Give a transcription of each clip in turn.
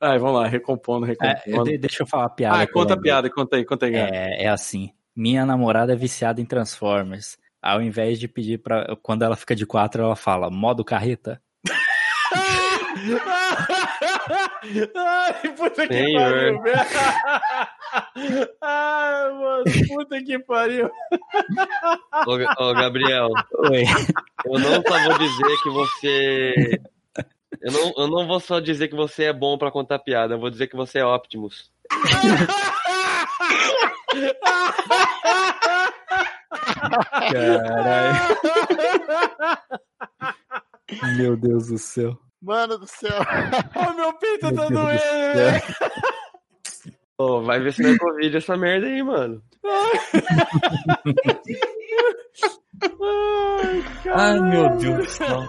Ai, vamos lá, recompondo, recompondo. É, deixa eu falar a piada. Ah, conta a piada, conta aí, conta aí. É, é assim. Minha namorada é viciada em Transformers. Ao invés de pedir para quando ela fica de quatro, ela fala modo carreta. Ai, puta que Senhor. pariu. Ai, mano, puta que pariu. Ô, ô, Gabriel. Oi. Eu não só vou dizer que você. Eu não, eu não vou só dizer que você é bom pra contar piada, eu vou dizer que você é Optimus. Caralho. Meu Deus do céu. Mano do céu. oh, meu peito tá doendo. Oh, vai ver se não é Covid essa merda aí, mano. Ai, Ai, meu Deus do céu.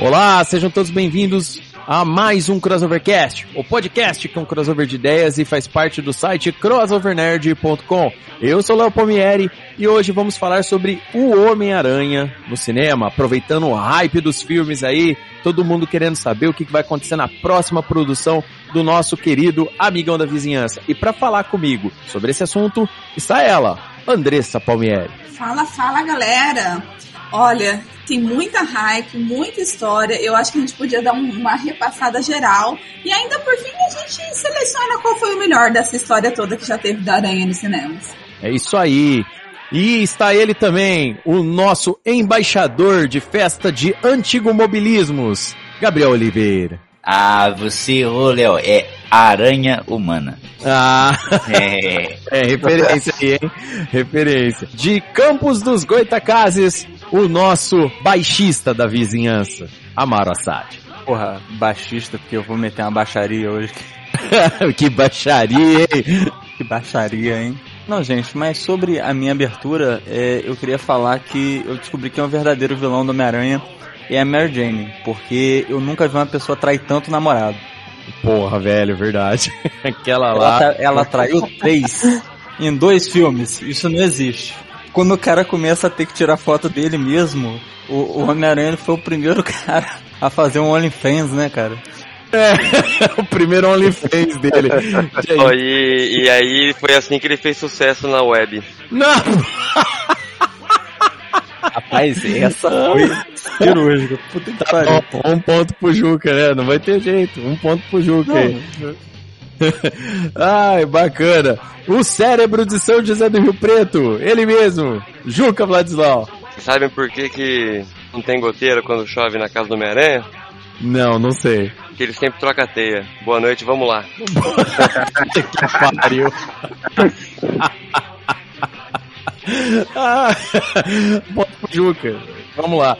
Olá, sejam todos bem-vindos a mais um Crossovercast, o podcast que é um crossover de ideias e faz parte do site crossovernerd.com. Eu sou Léo Palmieri e hoje vamos falar sobre o Homem-Aranha no cinema, aproveitando o hype dos filmes aí, todo mundo querendo saber o que vai acontecer na próxima produção do nosso querido amigão da vizinhança. E para falar comigo sobre esse assunto está ela, Andressa Palmieri. Fala, fala galera! Olha, tem muita hype, muita história. Eu acho que a gente podia dar uma repassada geral. E ainda por fim a gente seleciona qual foi o melhor dessa história toda que já teve da Aranha nos cinemas. É isso aí. E está ele também, o nosso embaixador de festa de antigo mobilismos, Gabriel Oliveira. Ah, você, ô Léo, é aranha humana. Ah, é. é referência aí, hein? Referência. De Campos dos Goitacazes, o nosso baixista da vizinhança, Amaro Assad. Porra, baixista, porque eu vou meter uma baixaria hoje. que baixaria, hein? que baixaria, hein? Não, gente, mas sobre a minha abertura, é, eu queria falar que eu descobri que é um verdadeiro vilão do Homem-Aranha é a Mary Jane, porque eu nunca vi uma pessoa trair tanto namorado. Porra, velho, verdade. Aquela lá. Ela, ela traiu três em dois filmes. Isso não existe quando o cara começa a ter que tirar foto dele mesmo, o, o Homem-Aranha foi o primeiro cara a fazer um OnlyFans, né, cara? É, o primeiro OnlyFans dele. oh, e, e aí foi assim que ele fez sucesso na web. Não! Rapaz, essa foi cirúrgica. Puta que tá pariu. Um ponto pro Juca, né? Não vai ter jeito. Um ponto pro Juca Não. aí. Ai, bacana. O cérebro de São José do Rio Preto, ele mesmo, Juca Vladislau. Sabem por que, que não tem goteira quando chove na casa do Homem-Aranha? Não, não sei. Que ele sempre troca a teia. Boa noite, vamos lá. que pariu. ah, Juca. Vamos lá.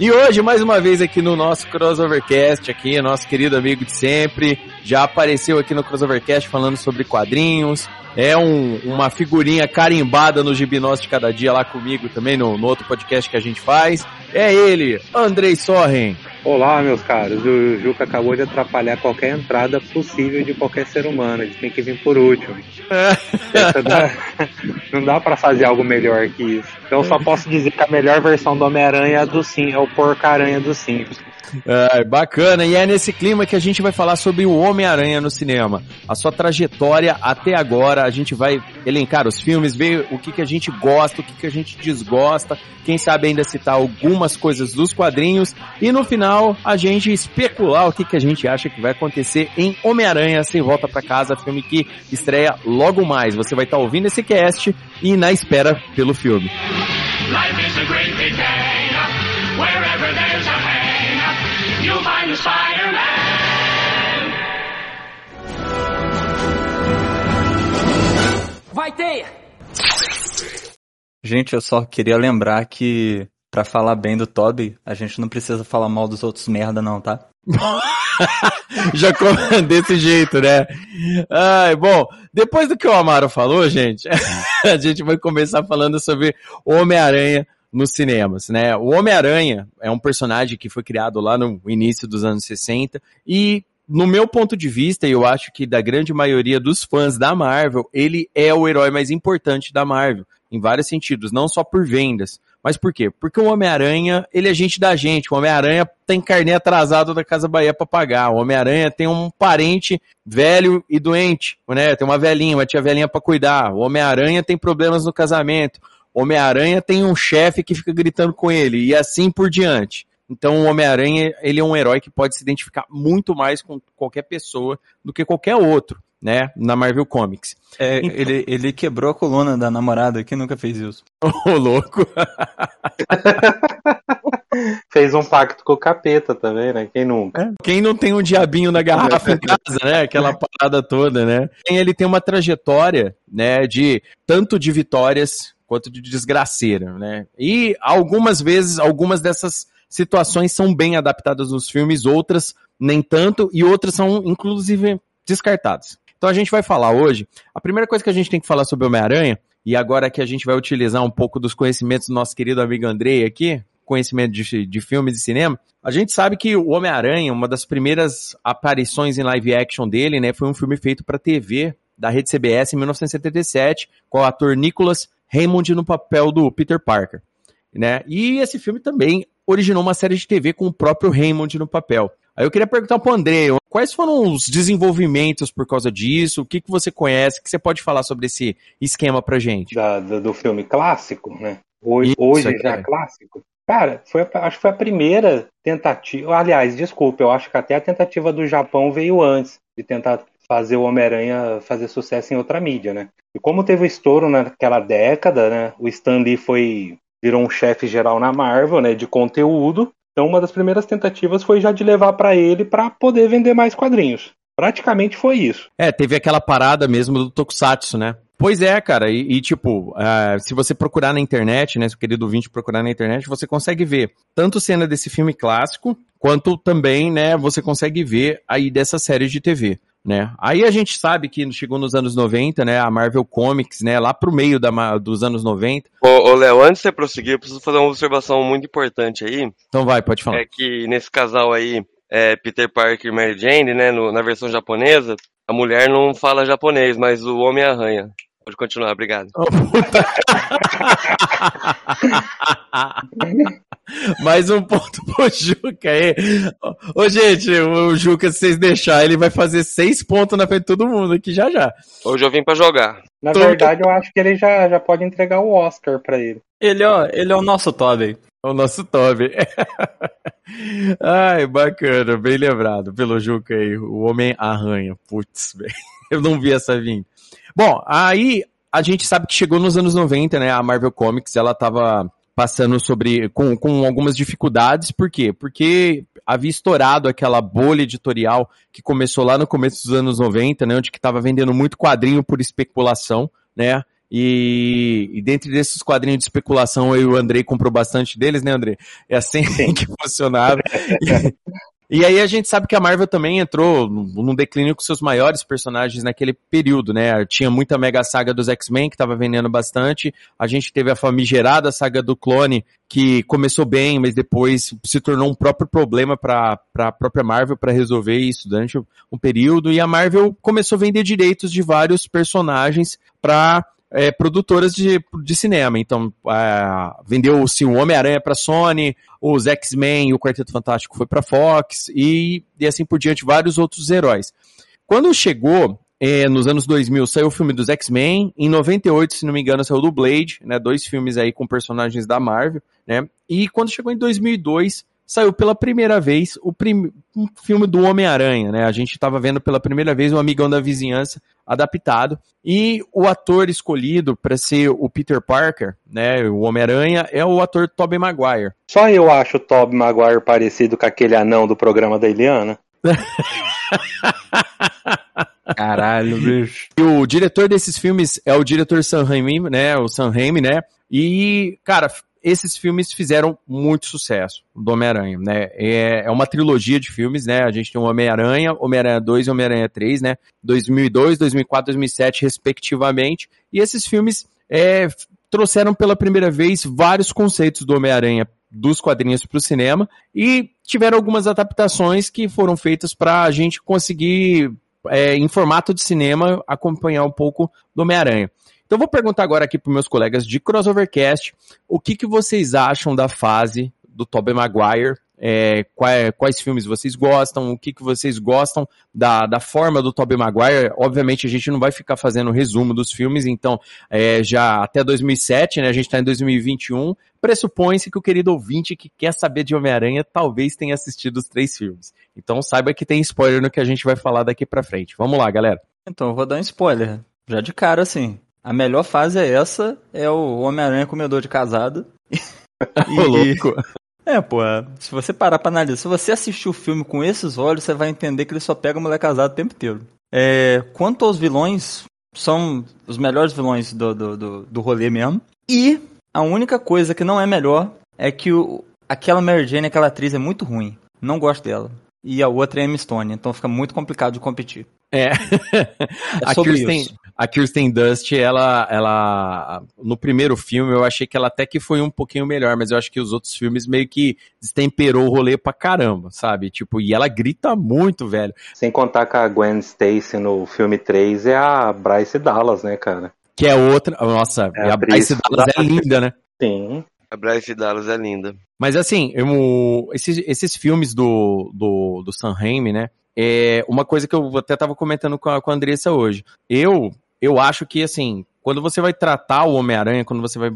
E hoje, mais uma vez aqui no nosso Crossovercast, aqui, nosso querido amigo de sempre, já apareceu aqui no Crossovercast falando sobre quadrinhos, é um, uma figurinha carimbada no Gibinós de cada dia lá comigo também, no, no outro podcast que a gente faz. É ele, Andrei Sorren. Olá, meus caros. O Juca acabou de atrapalhar qualquer entrada possível de qualquer ser humano. Gente tem que vir por último. É. Dá... Não dá para fazer algo melhor que isso. Então só posso dizer que a melhor versão do Homem-Aranha é, do Sim, é o Porca-Aranha do Simpsons. É, bacana, e é nesse clima que a gente vai falar sobre o Homem-Aranha no cinema. A sua trajetória até agora, a gente vai elencar os filmes, ver o que, que a gente gosta, o que, que a gente desgosta, quem sabe ainda citar algumas coisas dos quadrinhos, e no final a gente especular o que, que a gente acha que vai acontecer em Homem-Aranha Sem Volta para Casa, filme que estreia logo mais. Você vai estar tá ouvindo esse cast e na espera pelo filme. Life is a great wherever there's a you'll find the Spider-Man. Vai, ter. Gente, eu só queria lembrar que para falar bem do Toby, a gente não precisa falar mal dos outros merda não, tá? Já desse jeito, né? Ai, bom, depois do que o Amaro falou, gente, a gente vai começar falando sobre Homem-Aranha nos cinemas, né? O Homem-Aranha é um personagem que foi criado lá no início dos anos 60 e no meu ponto de vista, e eu acho que da grande maioria dos fãs da Marvel, ele é o herói mais importante da Marvel, em vários sentidos, não só por vendas. Mas por quê? Porque o Homem-Aranha, ele é gente da gente. O Homem-Aranha tem carnê atrasado da Casa Bahia para pagar. O Homem-Aranha tem um parente velho e doente, né? Tem uma velhinha, uma tia velhinha para cuidar. O Homem-Aranha tem problemas no casamento. Homem-Aranha tem um chefe que fica gritando com ele e assim por diante. Então o Homem-Aranha, ele é um herói que pode se identificar muito mais com qualquer pessoa do que qualquer outro, né, na Marvel Comics. É, então... ele, ele quebrou a coluna da namorada, que nunca fez isso. Ô, louco. Fez um pacto com o capeta também, né? Quem nunca? É, quem não tem um diabinho na garrafa em casa, né? Aquela parada toda, né? Ele tem uma trajetória, né, de tanto de vitórias quanto de desgraceira, né? E algumas vezes, algumas dessas situações são bem adaptadas nos filmes, outras nem tanto, e outras são, inclusive, descartadas. Então a gente vai falar hoje. A primeira coisa que a gente tem que falar sobre Homem-Aranha, e agora que a gente vai utilizar um pouco dos conhecimentos do nosso querido amigo Andrei aqui, conhecimento de, de filmes e cinema, a gente sabe que o Homem-Aranha, uma das primeiras aparições em live action dele, né, foi um filme feito para TV da rede CBS em 1977, com o ator Nicholas Raymond no papel do Peter Parker. Né? E esse filme também originou uma série de TV com o próprio Raymond no papel. Aí eu queria perguntar para o André, quais foram os desenvolvimentos por causa disso? O que, que você conhece? O que você pode falar sobre esse esquema pra gente? Da, do, do filme clássico, né? Hoje, Isso, hoje já é. clássico. Cara, foi, acho que foi a primeira tentativa. Aliás, desculpa, eu acho que até a tentativa do Japão veio antes de tentar fazer o Homem-Aranha fazer sucesso em outra mídia, né? E como teve o estouro naquela década, né? O Stan Lee foi virou um chefe geral na Marvel, né, de conteúdo. Então uma das primeiras tentativas foi já de levar para ele para poder vender mais quadrinhos. Praticamente foi isso. É, teve aquela parada mesmo do Tokusatsu, né? Pois é, cara, e, e tipo, uh, se você procurar na internet, né, se o querido ouvinte procurar na internet, você consegue ver tanto cena desse filme clássico, quanto também, né, você consegue ver aí dessa série de TV né? Aí a gente sabe que chegou nos anos 90, né? A Marvel Comics, né? Lá pro meio da, dos anos 90. Ô, Léo, antes de você prosseguir, eu preciso fazer uma observação muito importante aí. Então vai, pode falar. É que nesse casal aí, é, Peter Parker e Mary Jane, né? No, na versão japonesa, a mulher não fala japonês, mas o homem arranha. Pode continuar, obrigado. Oh, puta. Mais um ponto pro Juca aí. Ô, gente, o Juca, se vocês deixarem, ele vai fazer seis pontos na frente de todo mundo aqui já já. Hoje eu vim pra jogar. Na Tô... verdade, eu acho que ele já, já pode entregar o Oscar pra ele. Ele, ó, ele é o nosso Toby. É o nosso Toby. Ai, bacana, bem lembrado pelo Juca aí. O Homem-Arranha. Putz, eu não vi essa vinda. Bom, aí a gente sabe que chegou nos anos 90, né? A Marvel Comics, ela tava passando sobre com, com algumas dificuldades, por quê? Porque havia estourado aquela bolha editorial que começou lá no começo dos anos 90, né, onde que estava vendendo muito quadrinho por especulação, né? E, e dentre desses quadrinhos de especulação, eu e o Andrei comprou bastante deles, né, Andrei? É assim que funcionava. E aí a gente sabe que a Marvel também entrou num declínio com seus maiores personagens naquele período, né? Tinha muita mega saga dos X-Men que estava vendendo bastante. A gente teve a famigerada saga do clone que começou bem, mas depois se tornou um próprio problema para a própria Marvel para resolver isso durante um período. E a Marvel começou a vender direitos de vários personagens para é, produtoras de, de cinema. Então, é, vendeu-se o Homem-Aranha para Sony, os X-Men e o Quarteto Fantástico foi para Fox e, e assim por diante, vários outros heróis. Quando chegou é, nos anos 2000 saiu o filme dos X-Men, em 98, se não me engano, saiu do Blade, né, dois filmes aí com personagens da Marvel, né, e quando chegou em 2002, saiu pela primeira vez o prim... um filme do Homem-Aranha, né? A gente estava vendo pela primeira vez o Amigão da Vizinhança adaptado e o ator escolhido para ser o Peter Parker, né, o Homem-Aranha, é o ator Tobey Maguire. Só eu acho o Tobey Maguire parecido com aquele anão do programa da Eliana. Caralho, bicho. E o diretor desses filmes é o diretor Sam Raimi, né? O Sam Raimi, né? E, cara, esses filmes fizeram muito sucesso do Homem-Aranha, né? É, é uma trilogia de filmes, né? A gente tem o Homem-Aranha, Homem-Aranha 2 e Homem-Aranha 3, né? 2002, 2004, 2007, respectivamente. E esses filmes é, trouxeram pela primeira vez vários conceitos do Homem-Aranha dos quadrinhos para o cinema e tiveram algumas adaptações que foram feitas para a gente conseguir, é, em formato de cinema, acompanhar um pouco do Homem-Aranha. Então vou perguntar agora aqui para meus colegas de Crossovercast o que, que vocês acham da fase do Tobey Maguire é, quais, quais, filmes vocês gostam, o que, que vocês gostam da, da forma do Tobey Maguire. Obviamente a gente não vai ficar fazendo resumo dos filmes, então é, já até 2007, né, a gente está em 2021, pressupõe-se que o querido ouvinte que quer saber de Homem-Aranha talvez tenha assistido os três filmes. Então saiba que tem spoiler no que a gente vai falar daqui pra frente. Vamos lá, galera. Então eu vou dar um spoiler, já de cara assim. A melhor fase é essa, é o Homem-Aranha comedor de casado. Ô, louco. É, pô, se você parar pra analisar, se você assistir o filme com esses olhos, você vai entender que ele só pega mulher casada o tempo inteiro. É, quanto aos vilões, são os melhores vilões do, do, do, do rolê mesmo. E a única coisa que não é melhor é que o, aquela Mary Jane, aquela atriz, é muito ruim. Não gosto dela. E a outra é Emma Stone, então fica muito complicado de competir. É. É a, Kirsten, isso. a Kirsten Dust, ela, ela. No primeiro filme, eu achei que ela até que foi um pouquinho melhor, mas eu acho que os outros filmes meio que destemperou o rolê pra caramba, sabe? Tipo, e ela grita muito, velho. Sem contar que a Gwen Stacy no filme 3 é a Bryce Dallas, né, cara? Que é outra. Nossa, É a a Bryce Dallas é linda, né? Sim. A Bryce Dallas é linda. Mas assim, eu, esses, esses filmes do, do, do Sam Raimi, né? É uma coisa que eu até tava comentando com a, com a Andressa hoje. Eu, eu acho que, assim, quando você vai tratar o Homem-Aranha, quando você vai,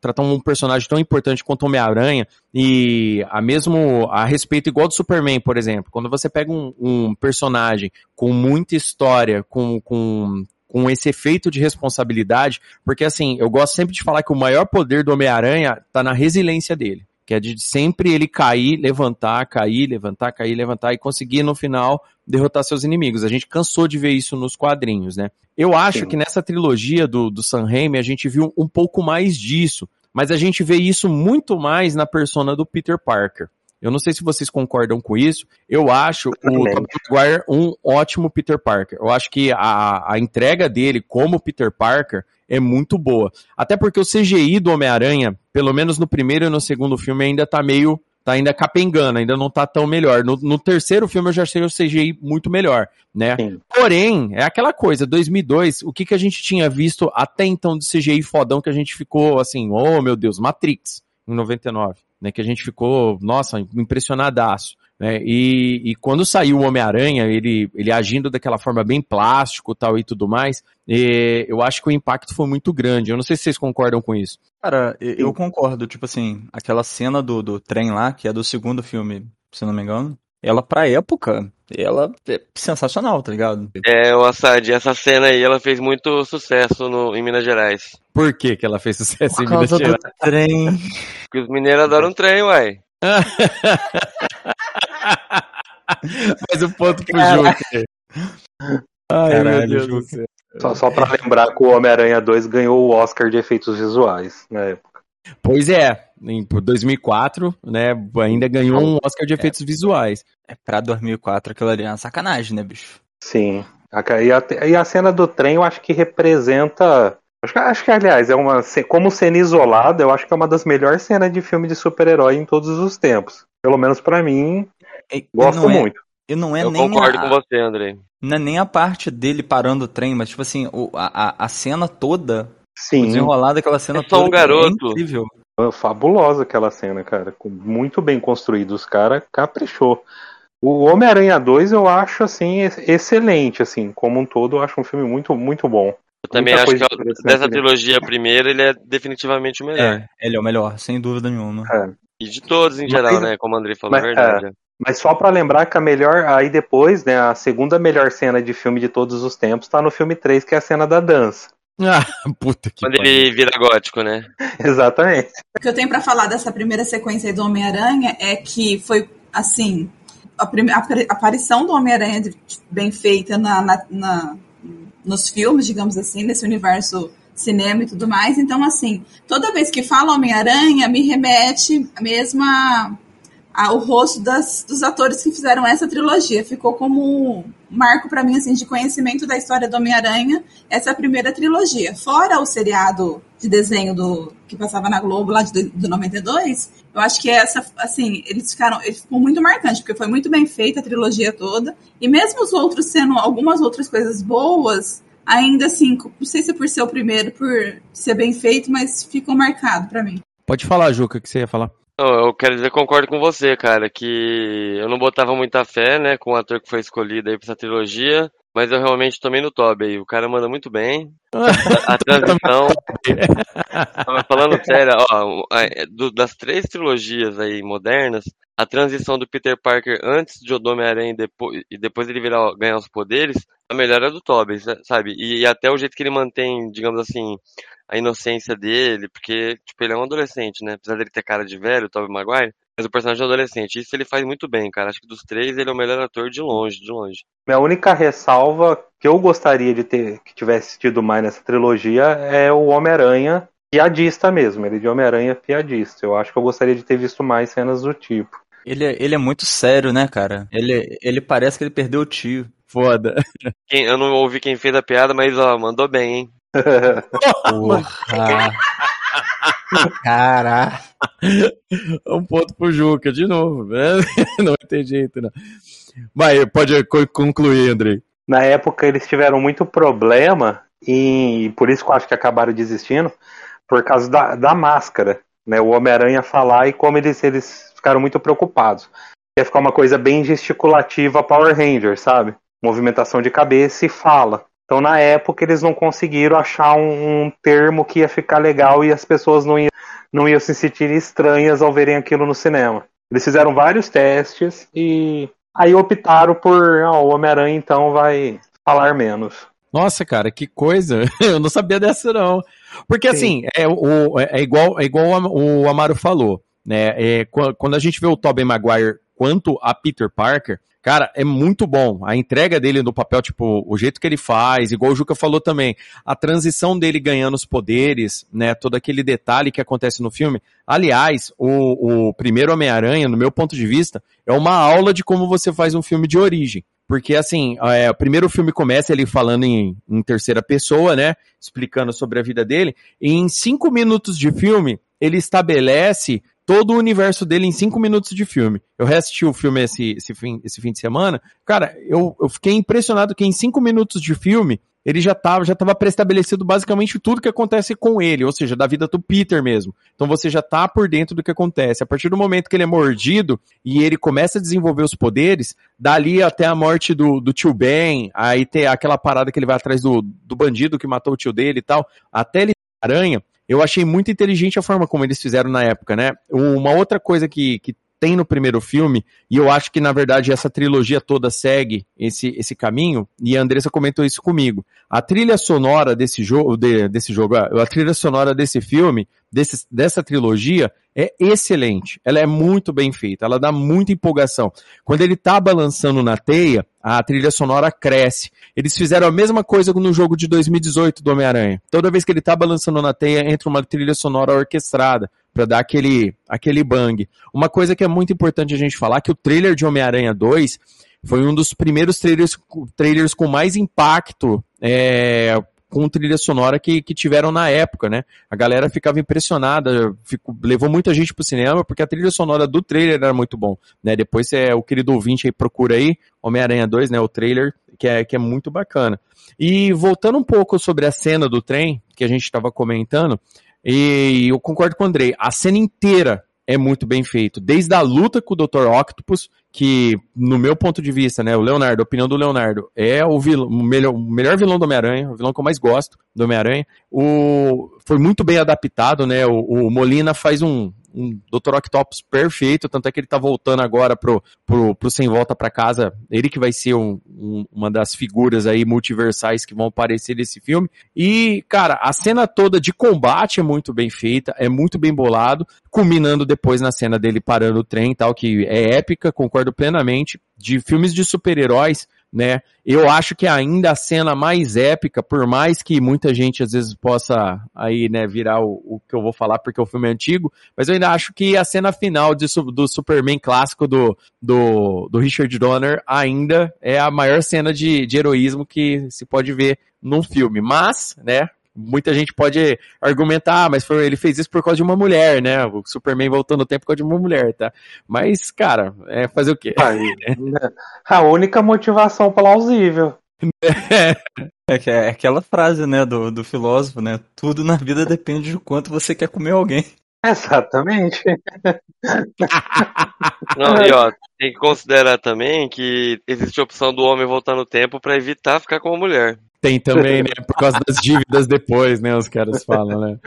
tratar um personagem tão importante quanto o Homem-Aranha, e a mesmo a respeito igual do Superman, por exemplo, quando você pega um, um personagem com muita história, com, com, com esse efeito de responsabilidade, porque assim, eu gosto sempre de falar que o maior poder do Homem-Aranha tá na resiliência dele. Que é de sempre ele cair, levantar, cair, levantar, cair, levantar e conseguir no final derrotar seus inimigos. A gente cansou de ver isso nos quadrinhos, né? Eu acho Sim. que nessa trilogia do, do Sam Raimi a gente viu um pouco mais disso, mas a gente vê isso muito mais na persona do Peter Parker. Eu não sei se vocês concordam com isso. Eu acho o. Tobey Maguire um ótimo Peter Parker. Eu acho que a, a entrega dele como Peter Parker é muito boa. Até porque o CGI do Homem-Aranha, pelo menos no primeiro e no segundo filme, ainda tá meio. tá ainda capengando, ainda não tá tão melhor. No, no terceiro filme eu já achei o CGI muito melhor, né? Sim. Porém, é aquela coisa, 2002, o que, que a gente tinha visto até então de CGI fodão que a gente ficou assim, oh meu Deus, Matrix, em 99, né? Que a gente ficou, nossa, impressionadaço. Né? E, e quando saiu o Homem-Aranha, ele, ele agindo daquela forma bem plástico tal e tudo mais, eh, eu acho que o impacto foi muito grande. Eu não sei se vocês concordam com isso. Cara, eu, eu concordo. Tipo assim, aquela cena do, do trem lá, que é do segundo filme, se não me engano, ela pra época, ela é sensacional, tá ligado? É, o Assad, essa cena aí, ela fez muito sucesso no, em Minas Gerais. Por que, que ela fez sucesso Por em Minas causa do Gerais? trem. Porque os mineiros adoram trem, uai. Faz o ponto pro Ju. aqui. Ai, Caralho, meu Deus. Só, só pra lembrar que o Homem-Aranha 2 ganhou o Oscar de efeitos visuais na época. Pois é, em 2004, né, ainda ganhou um Oscar de efeitos visuais. É pra 2004 aquilo ali é uma sacanagem, né, bicho? Sim. E a, e a cena do trem eu acho que representa. Acho que, acho que, aliás, é uma. Como cena isolada, eu acho que é uma das melhores cenas de filme de super-herói em todos os tempos. Pelo menos pra mim, E- e gosto é- muito. E não é Eu nem concordo a, com você, Andrei. não é nem a parte dele parando o trem, mas tipo assim, a, a cena toda, o Sim, desenrolar daquela cena É só um garoto. é incrível. é fabulosa aquela cena, cara. Muito bem construído. Os caras caprichou. O Homem-Aranha 2 eu acho, assim, ex- excelente, assim. Como um todo, eu acho um filme muito, muito bom. Eu também Muita acho que é o- dessa trilogia primeira, ele é definitivamente o melhor. É, ele é o melhor, sem dúvida nenhuma. E de todos em Mas- geral, né? Como o Andrei falou, mas, é verdade. Mas só pra lembrar que a melhor. Aí depois, né, a segunda melhor cena de filme de todos os tempos tá no filme 3, que é a cena da dança. Ah, puta que Quando pariu. ele vira gótico, né? Exatamente. O que eu tenho pra falar dessa primeira sequência aí do Homem-Aranha é que foi, assim, a, a aparição do Homem-Aranha bem feita na, na, na, nos filmes, digamos assim, nesse universo cinema e tudo mais. Então, assim, toda vez que fala Homem-Aranha, me remete mesmo a, a, o rosto das, dos atores que fizeram essa trilogia. Ficou como um marco para mim, assim, de conhecimento da história do Homem-Aranha, essa primeira trilogia. Fora o seriado de desenho do que passava na Globo lá de, do 92, eu acho que essa, assim, eles ficaram, ele ficou muito marcante, porque foi muito bem feita a trilogia toda. E mesmo os outros sendo algumas outras coisas boas, ainda assim, não sei se é por ser o primeiro, por ser bem feito, mas ficou marcado para mim. Pode falar, Juca, que você ia falar? Não, eu quero dizer, concordo com você, cara, que eu não botava muita fé, né, com o ator que foi escolhido aí pra essa trilogia, mas eu realmente tomei no Toby. O cara manda muito bem. A, a transição. falando sério, ó, do, das três trilogias aí modernas, a transição do Peter Parker antes de Homem-Aranha e depois, e depois ele virar, ganhar os poderes, a melhor é do Tobey, sabe? E, e, até o jeito que ele mantém, digamos assim, a inocência dele, porque, tipo, ele é um adolescente, né? Apesar dele ter cara de velho, o Tobey Maguire, mas o personagem é um adolescente. Isso ele faz muito bem, cara. Acho que dos três ele é o melhor ator de longe, de longe. Minha única ressalva que eu gostaria de ter, que tivesse tido mais nessa trilogia é o Homem-Aranha piadista mesmo, ele de Homem-Aranha piadista. Eu acho que eu gostaria de ter visto mais cenas do tipo. Ele, é, ele é muito sério, né, cara? Ele, ele parece que ele perdeu o tio. Foda. Quem, eu não ouvi quem fez a piada, mas ó, mandou bem, hein? Porra. Caraca. Um ponto pro Juca, de novo. Né? Não tem jeito, não. Mas pode concluir, Andrei. Na época eles tiveram muito problema e por isso que eu acho que acabaram desistindo, por causa da, da máscara. Né? O Homem-Aranha falar e como eles, eles ficaram muito preocupados. Ia ficar uma coisa bem gesticulativa Power Ranger, sabe? Movimentação de cabeça e fala. Então, na época, eles não conseguiram achar um, um termo que ia ficar legal e as pessoas não iam, não iam se sentir estranhas ao verem aquilo no cinema. Eles fizeram vários testes e aí optaram por ah, o Homem-Aranha então vai falar menos. Nossa, cara, que coisa! Eu não sabia dessa não. Porque Sim. assim, é, o, é igual, é igual o Amaro falou. Né? É, quando a gente vê o Tobey Maguire quanto a Peter Parker, cara, é muito bom. A entrega dele no papel, tipo, o jeito que ele faz, igual o Juca falou também, a transição dele ganhando os poderes, né? Todo aquele detalhe que acontece no filme. Aliás, o, o primeiro Homem-Aranha, no meu ponto de vista, é uma aula de como você faz um filme de origem. Porque, assim, é, o primeiro filme começa ele falando em, em, terceira pessoa, né? Explicando sobre a vida dele. E em cinco minutos de filme, ele estabelece todo o universo dele em cinco minutos de filme. Eu reassisti o filme esse, esse, fim, esse fim de semana. Cara, eu, eu fiquei impressionado que em cinco minutos de filme ele já estava já tava preestabelecido basicamente tudo que acontece com ele, ou seja, da vida do Peter mesmo. Então você já tá por dentro do que acontece. A partir do momento que ele é mordido e ele começa a desenvolver os poderes, dali até a morte do, do tio Ben, aí tem aquela parada que ele vai atrás do, do bandido que matou o tio dele e tal, até ele aranha, eu achei muito inteligente a forma como eles fizeram na época, né? Uma outra coisa que, que tem no primeiro filme, e eu acho que na verdade essa trilogia toda segue esse, esse caminho, e a Andressa comentou isso comigo. A trilha sonora desse jogo, de, desse jogo, a trilha sonora desse filme, desse, dessa trilogia, é excelente. Ela é muito bem feita, ela dá muita empolgação. Quando ele tá balançando na teia, a trilha sonora cresce. Eles fizeram a mesma coisa no jogo de 2018 do Homem-Aranha. Toda vez que ele tá balançando na teia, entra uma trilha sonora orquestrada para dar aquele, aquele bang. Uma coisa que é muito importante a gente falar, que o trailer de Homem-Aranha 2 foi um dos primeiros trailers, trailers com mais impacto é, com trilha sonora que, que tiveram na época, né? A galera ficava impressionada, fico, levou muita gente pro cinema porque a trilha sonora do trailer era muito bom, né? Depois é o querido ouvinte aí procura aí, Homem-Aranha 2, né? O trailer, que é, que é muito bacana. E voltando um pouco sobre a cena do trem, que a gente estava comentando, e eu concordo com o Andrei, a cena inteira é muito bem feito. Desde a luta com o Dr. Octopus, que, no meu ponto de vista, né, o Leonardo, a opinião do Leonardo, é o, vilão, o, melhor, o melhor vilão do Homem-Aranha, o vilão que eu mais gosto do Homem-Aranha. O, foi muito bem adaptado, né, o, o Molina faz um, um Dr. Octopus perfeito, tanto é que ele tá voltando agora pro, pro, pro Sem Volta para Casa, ele que vai ser um, um, uma das figuras aí multiversais que vão aparecer nesse filme. E, cara, a cena toda de combate é muito bem feita, é muito bem bolado, culminando depois na cena dele parando o trem e tal, que é épica, concordo plenamente. De filmes de super-heróis, né? Eu acho que ainda a cena mais épica, por mais que muita gente às vezes possa aí, né, virar o, o que eu vou falar porque o filme é antigo, mas eu ainda acho que a cena final de, do Superman clássico do, do, do Richard Donner ainda é a maior cena de, de heroísmo que se pode ver num filme. Mas, né, muita gente pode argumentar, ah, mas foi, ele fez isso por causa de uma mulher, né? O Superman voltou no tempo por causa de uma mulher, tá? Mas, cara, é fazer o quê? Aí, a única motivação plausível. É, é aquela frase, né, do, do filósofo, né? Tudo na vida depende de quanto você quer comer alguém. Exatamente. Não, e ó, tem que considerar também que existe a opção do homem voltar no tempo para evitar ficar com a mulher. Tem também, né? Por causa das dívidas depois, né? Os caras falam, né?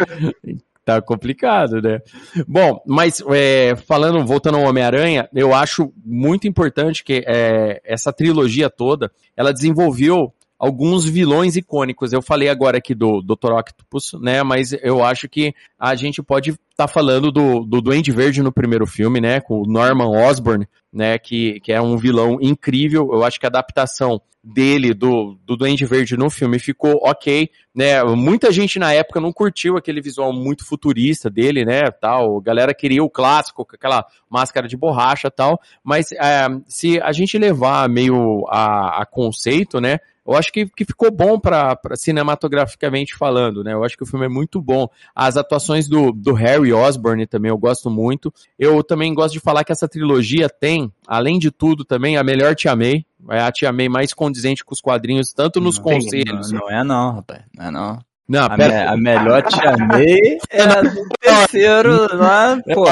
Tá complicado, né? Bom, mas é, falando, voltando ao Homem-Aranha, eu acho muito importante que é, essa trilogia toda, ela desenvolveu alguns vilões icônicos. Eu falei agora aqui do Dr. Octopus, né? Mas eu acho que a gente pode estar tá falando do, do Duende Verde no primeiro filme, né? Com o Norman Osborn, né? Que, que é um vilão incrível. Eu acho que a adaptação dele, do, do Duende Verde no filme, ficou ok, né? Muita gente na época não curtiu aquele visual muito futurista dele, né? Tal, a galera queria o clássico, com aquela máscara de borracha tal, mas é, se a gente levar meio a, a conceito, né? Eu acho que, que ficou bom para cinematograficamente falando, né? Eu acho que o filme é muito bom. As atuações do, do Harry Osborne também eu gosto muito. Eu também gosto de falar que essa trilogia tem, além de tudo, também a melhor Te Amei. É a Te Amei mais condizente com os quadrinhos, tanto nos não, conselhos. Não, não, é não, rapaz. Não é não. Não, a, me, a, melhor Te Amei é a do terceiro lá, pô.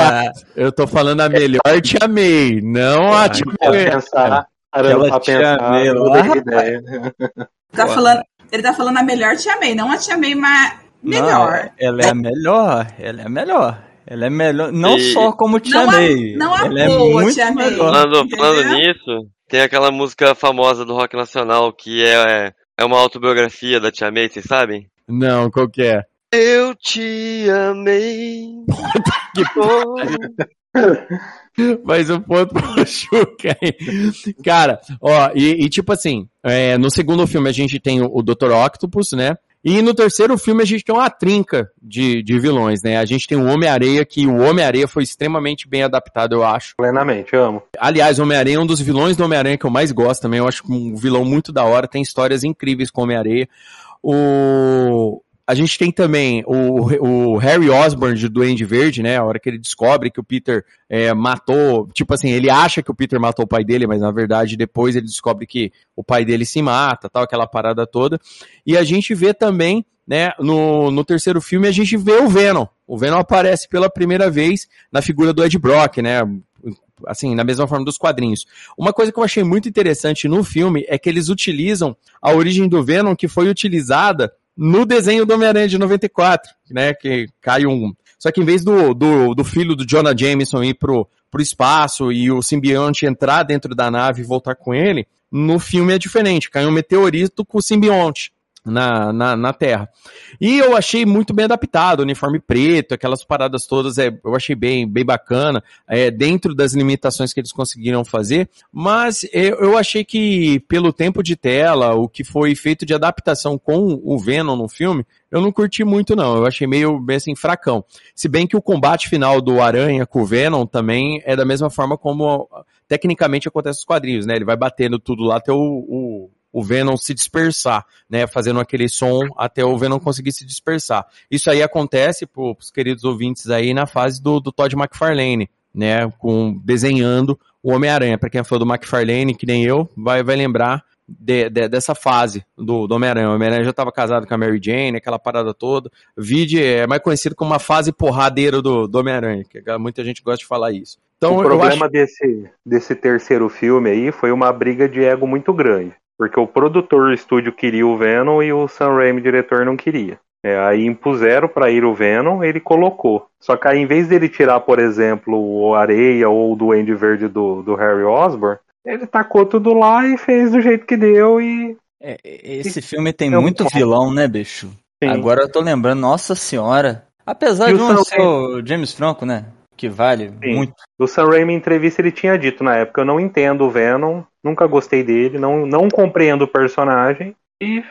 Eu tô falando a melhor Te Amei, não a Te Amei. Aquela pra tia May lá. Ideia. Tá falando, ele tá falando a melhor tia May, não a tia May, mas melhor. Não, ela é a melhor, ela é a melhor. Ela é melhor, não e... só como Tia não May. A, não a ela é boa, é muito tia melhor. Falando, falando nisso, tem aquela música famosa do rock nacional que é, é uma autobiografia da Tia May, vocês sabem? Não, qual que é? Eu te amei. que Mas o ponto pro Chuca aí. Cara, ó, e, e tipo assim, é, no segundo filme a gente tem o, o Dr. Octopus, né? E no terceiro filme a gente tem uma trinca de, de vilões, né? A gente tem o Homem-Areia, que o Homem-Areia foi extremamente bem adaptado, eu acho. Plenamente, amo. Aliás, o Homem-Areia é um dos vilões do Homem-Aranha que eu mais gosto também. Eu acho um vilão muito da hora, tem histórias incríveis com o Homem-Areia. O, a gente tem também o, o Harry Osborn de Duende Verde, né? A hora que ele descobre que o Peter é, matou, tipo assim, ele acha que o Peter matou o pai dele, mas na verdade depois ele descobre que o pai dele se mata, tal, aquela parada toda. E a gente vê também, né, no, no terceiro filme, a gente vê o Venom. O Venom aparece pela primeira vez na figura do Ed Brock, né? assim, na mesma forma dos quadrinhos. Uma coisa que eu achei muito interessante no filme é que eles utilizam a origem do Venom que foi utilizada no desenho do Homem-Aranha de 94, né? Que cai um. Só que em vez do, do, do filho do Jonah Jameson ir pro, pro espaço e o simbionte entrar dentro da nave e voltar com ele, no filme é diferente. Cai um meteorito com o simbionte na, na, na Terra. E eu achei muito bem adaptado, uniforme preto, aquelas paradas todas, é, eu achei bem, bem bacana, é, dentro das limitações que eles conseguiram fazer, mas eu, eu achei que pelo tempo de tela, o que foi feito de adaptação com o Venom no filme, eu não curti muito não, eu achei meio, bem assim, fracão. Se bem que o combate final do Aranha com o Venom também é da mesma forma como tecnicamente acontece nos quadrinhos, né? Ele vai batendo tudo lá até o, o o Venom se dispersar, né? Fazendo aquele som até o Venom conseguir se dispersar. Isso aí acontece para os queridos ouvintes aí na fase do, do Todd McFarlane, né? Com, desenhando o Homem-Aranha. Para quem é fã do McFarlane, que nem eu, vai, vai lembrar de, de, dessa fase do, do Homem-Aranha. O Homem-Aranha já estava casado com a Mary Jane, aquela parada toda. Vide é mais conhecido como uma fase porradeira do, do Homem-Aranha, que muita gente gosta de falar isso. Então, o problema acho... desse, desse terceiro filme aí foi uma briga de ego muito grande. Porque o produtor do estúdio queria o Venom e o Sam Raimi, diretor, não queria. É, aí impuseram para ir o Venom, ele colocou. Só que aí, em vez dele tirar, por exemplo, o Areia ou o Duende Verde do, do Harry Osborn, ele tacou tudo lá e fez do jeito que deu e. É, esse filme tem muito vilão, né, bicho? Sim. Agora eu tô lembrando, nossa senhora. Apesar e de não ser o James Franco, né? Que vale Sim. muito. O Sam Raimi em entrevista ele tinha dito na época, eu não entendo o Venom, nunca gostei dele, não, não compreendo o personagem e,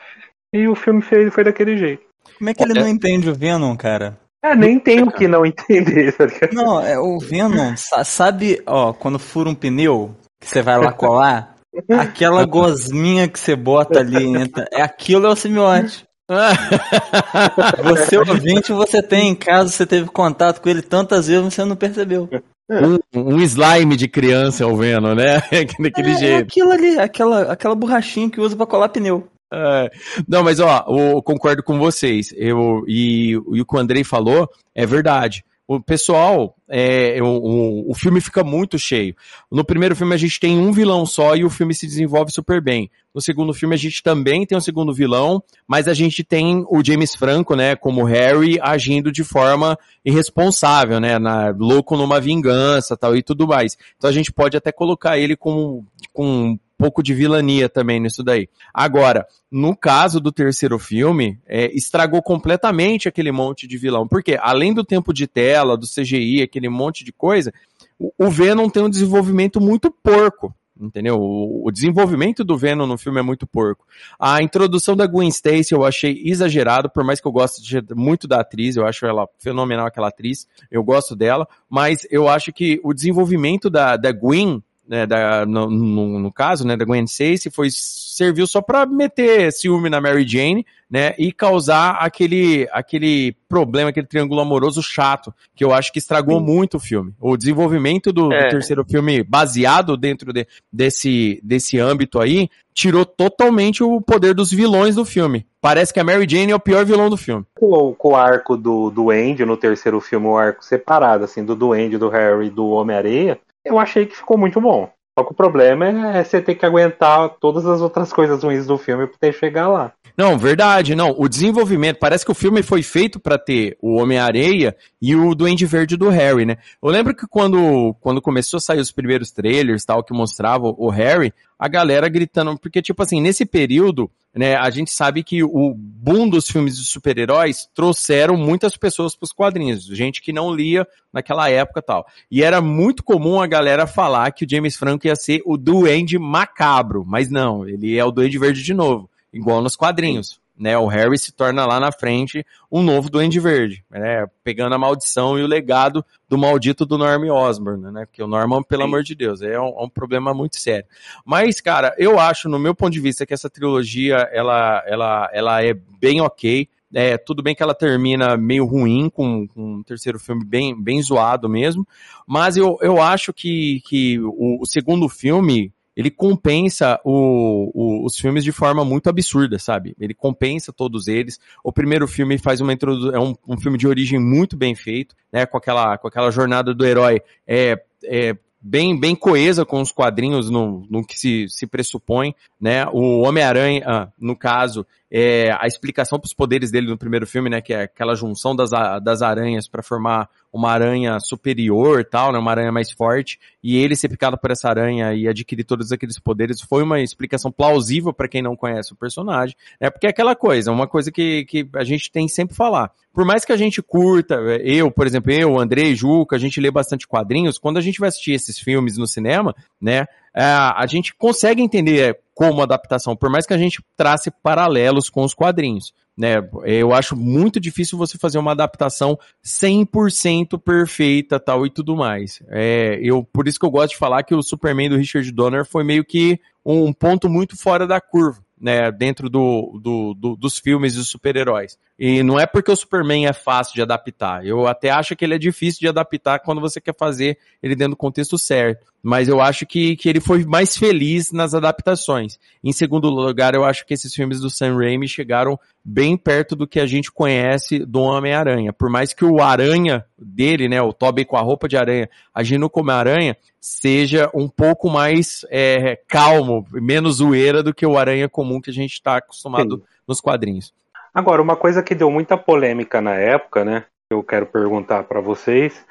e o filme foi, foi daquele jeito. Como é que ele não entende o Venom, cara? É, nem tem o que não entender, tá Não, é, o Venom, sabe, ó, quando fura um pneu, que você vai lá colar, aquela gosminha que você bota ali, entra, é aquilo é o simiote. você ouvinte, você tem em casa, você teve contato com ele tantas vezes, você não percebeu. Um, um slime de criança é o Venom, né? Daquele é, jeito. É aquilo ali, aquela, aquela borrachinha que usa para colar pneu. É. Não, mas ó, eu concordo com vocês. Eu, e, e o que o Andrei falou é verdade. O pessoal, é, o, o, filme fica muito cheio. No primeiro filme a gente tem um vilão só e o filme se desenvolve super bem. No segundo filme a gente também tem um segundo vilão, mas a gente tem o James Franco, né, como Harry, agindo de forma irresponsável, né, na, louco numa vingança tal e tudo mais. Então a gente pode até colocar ele com, com pouco de vilania também nisso daí. Agora, no caso do terceiro filme, é, estragou completamente aquele monte de vilão. Porque, além do tempo de tela, do CGI, aquele monte de coisa, o, o Venom tem um desenvolvimento muito porco. Entendeu? O, desenvolvimento do Venom no filme é muito porco. A introdução da Gwen Stacy eu achei exagerado, por mais que eu goste muito da atriz, eu acho ela fenomenal aquela atriz, eu gosto dela, mas eu acho que o desenvolvimento da, da Gwen né, da, no, no, no, caso, né, da Gwen Stacy, foi, serviu só para meter ciúme na Mary Jane, né, e causar aquele, aquele problema, aquele triângulo amoroso chato, que eu acho que estragou Sim. muito o filme. O desenvolvimento do, é. do terceiro filme, baseado dentro de, desse, desse âmbito aí, tirou totalmente o poder dos vilões do filme. Parece que a Mary Jane é o pior vilão do filme. Com, com o arco do, do Andy no terceiro filme, o arco separado, assim, do Duende, do Harry e do Homem-Areia, eu achei que ficou muito bom. Só que o problema é você ter que aguentar todas as outras coisas ruins do filme para chegar lá. Não, verdade, não. O desenvolvimento, parece que o filme foi feito para ter o Homem-Areia e o Duende Verde do Harry, né? Eu lembro que quando, quando começou a sair os primeiros trailers, tal, que mostravam o Harry, a galera gritando, porque tipo assim, nesse período, né, a gente sabe que o boom dos filmes de super-heróis trouxeram muitas pessoas para os quadrinhos, gente que não lia naquela época tal. E era muito comum a galera falar que o James Franco ia ser o Duende Macabro, mas não, ele é o Duende Verde de novo igual nos quadrinhos. Né, o Harry se torna lá na frente um novo Duende Verde, né, pegando a maldição e o legado do maldito do Norman Osborn, né, porque o Norman, pelo Sim. amor de Deus, é um, é um, problema muito sério. Mas, cara, eu acho, no meu ponto de vista, que essa trilogia, ela, ela, ela é bem ok, é, tudo bem que ela termina meio ruim, com, com um terceiro filme bem, bem zoado mesmo, mas eu, eu acho que, que o, o segundo filme, ele compensa o, o, os filmes de forma muito absurda, sabe? Ele compensa todos eles. O primeiro filme faz uma introdução, é um, um, filme de origem muito bem feito, né? Com aquela, com aquela jornada do herói é, é bem, bem coesa com os quadrinhos no, no que se, se pressupõe, né? O Homem-Aranha, ah, no caso, é, a explicação para os poderes dele no primeiro filme, né? Que é aquela junção das, das aranhas para formar uma aranha superior tal, né? Uma aranha mais forte. E ele ser picado por essa aranha e adquirir todos aqueles poderes foi uma explicação plausível para quem não conhece o personagem. É porque é aquela coisa, uma coisa que, que a gente tem sempre falar. Por mais que a gente curta, eu, por exemplo, eu, Andrei, Juca, a gente lê bastante quadrinhos, quando a gente vai assistir esses filmes no cinema, né? É, a gente consegue entender como adaptação, por mais que a gente trace paralelos com os quadrinhos. Né, eu acho muito difícil você fazer uma adaptação 100% perfeita tal e tudo mais. É, eu por isso que eu gosto de falar que o Superman do Richard Donner foi meio que um ponto muito fora da curva né, dentro do, do, do dos filmes de super-heróis. E não é porque o Superman é fácil de adaptar. Eu até acho que ele é difícil de adaptar quando você quer fazer ele dentro do contexto certo. Mas eu acho que, que ele foi mais feliz nas adaptações. Em segundo lugar, eu acho que esses filmes do Sam Raimi chegaram bem perto do que a gente conhece do Homem-Aranha. Por mais que o Aranha dele, né, o Tobey com a roupa de aranha, agindo como aranha, seja um pouco mais é, calmo, menos zoeira do que o Aranha comum que a gente está acostumado Sim. nos quadrinhos. Agora, uma coisa que deu muita polêmica na época, né? Eu quero perguntar para vocês,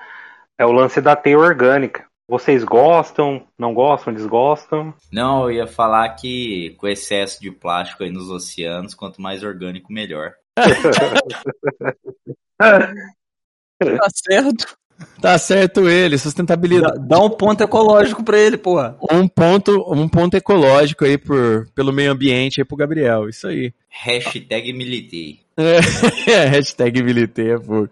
é o lance da teia orgânica. Vocês gostam, não gostam, desgostam? Não, eu ia falar que com excesso de plástico aí nos oceanos, quanto mais orgânico, melhor. Tá certo. Tá certo ele, sustentabilidade. Dá, dá um ponto ecológico pra ele, porra. Um ponto, um ponto ecológico aí por, pelo meio ambiente aí pro Gabriel, isso aí. Hashtag militei. É, hashtag militei, pô.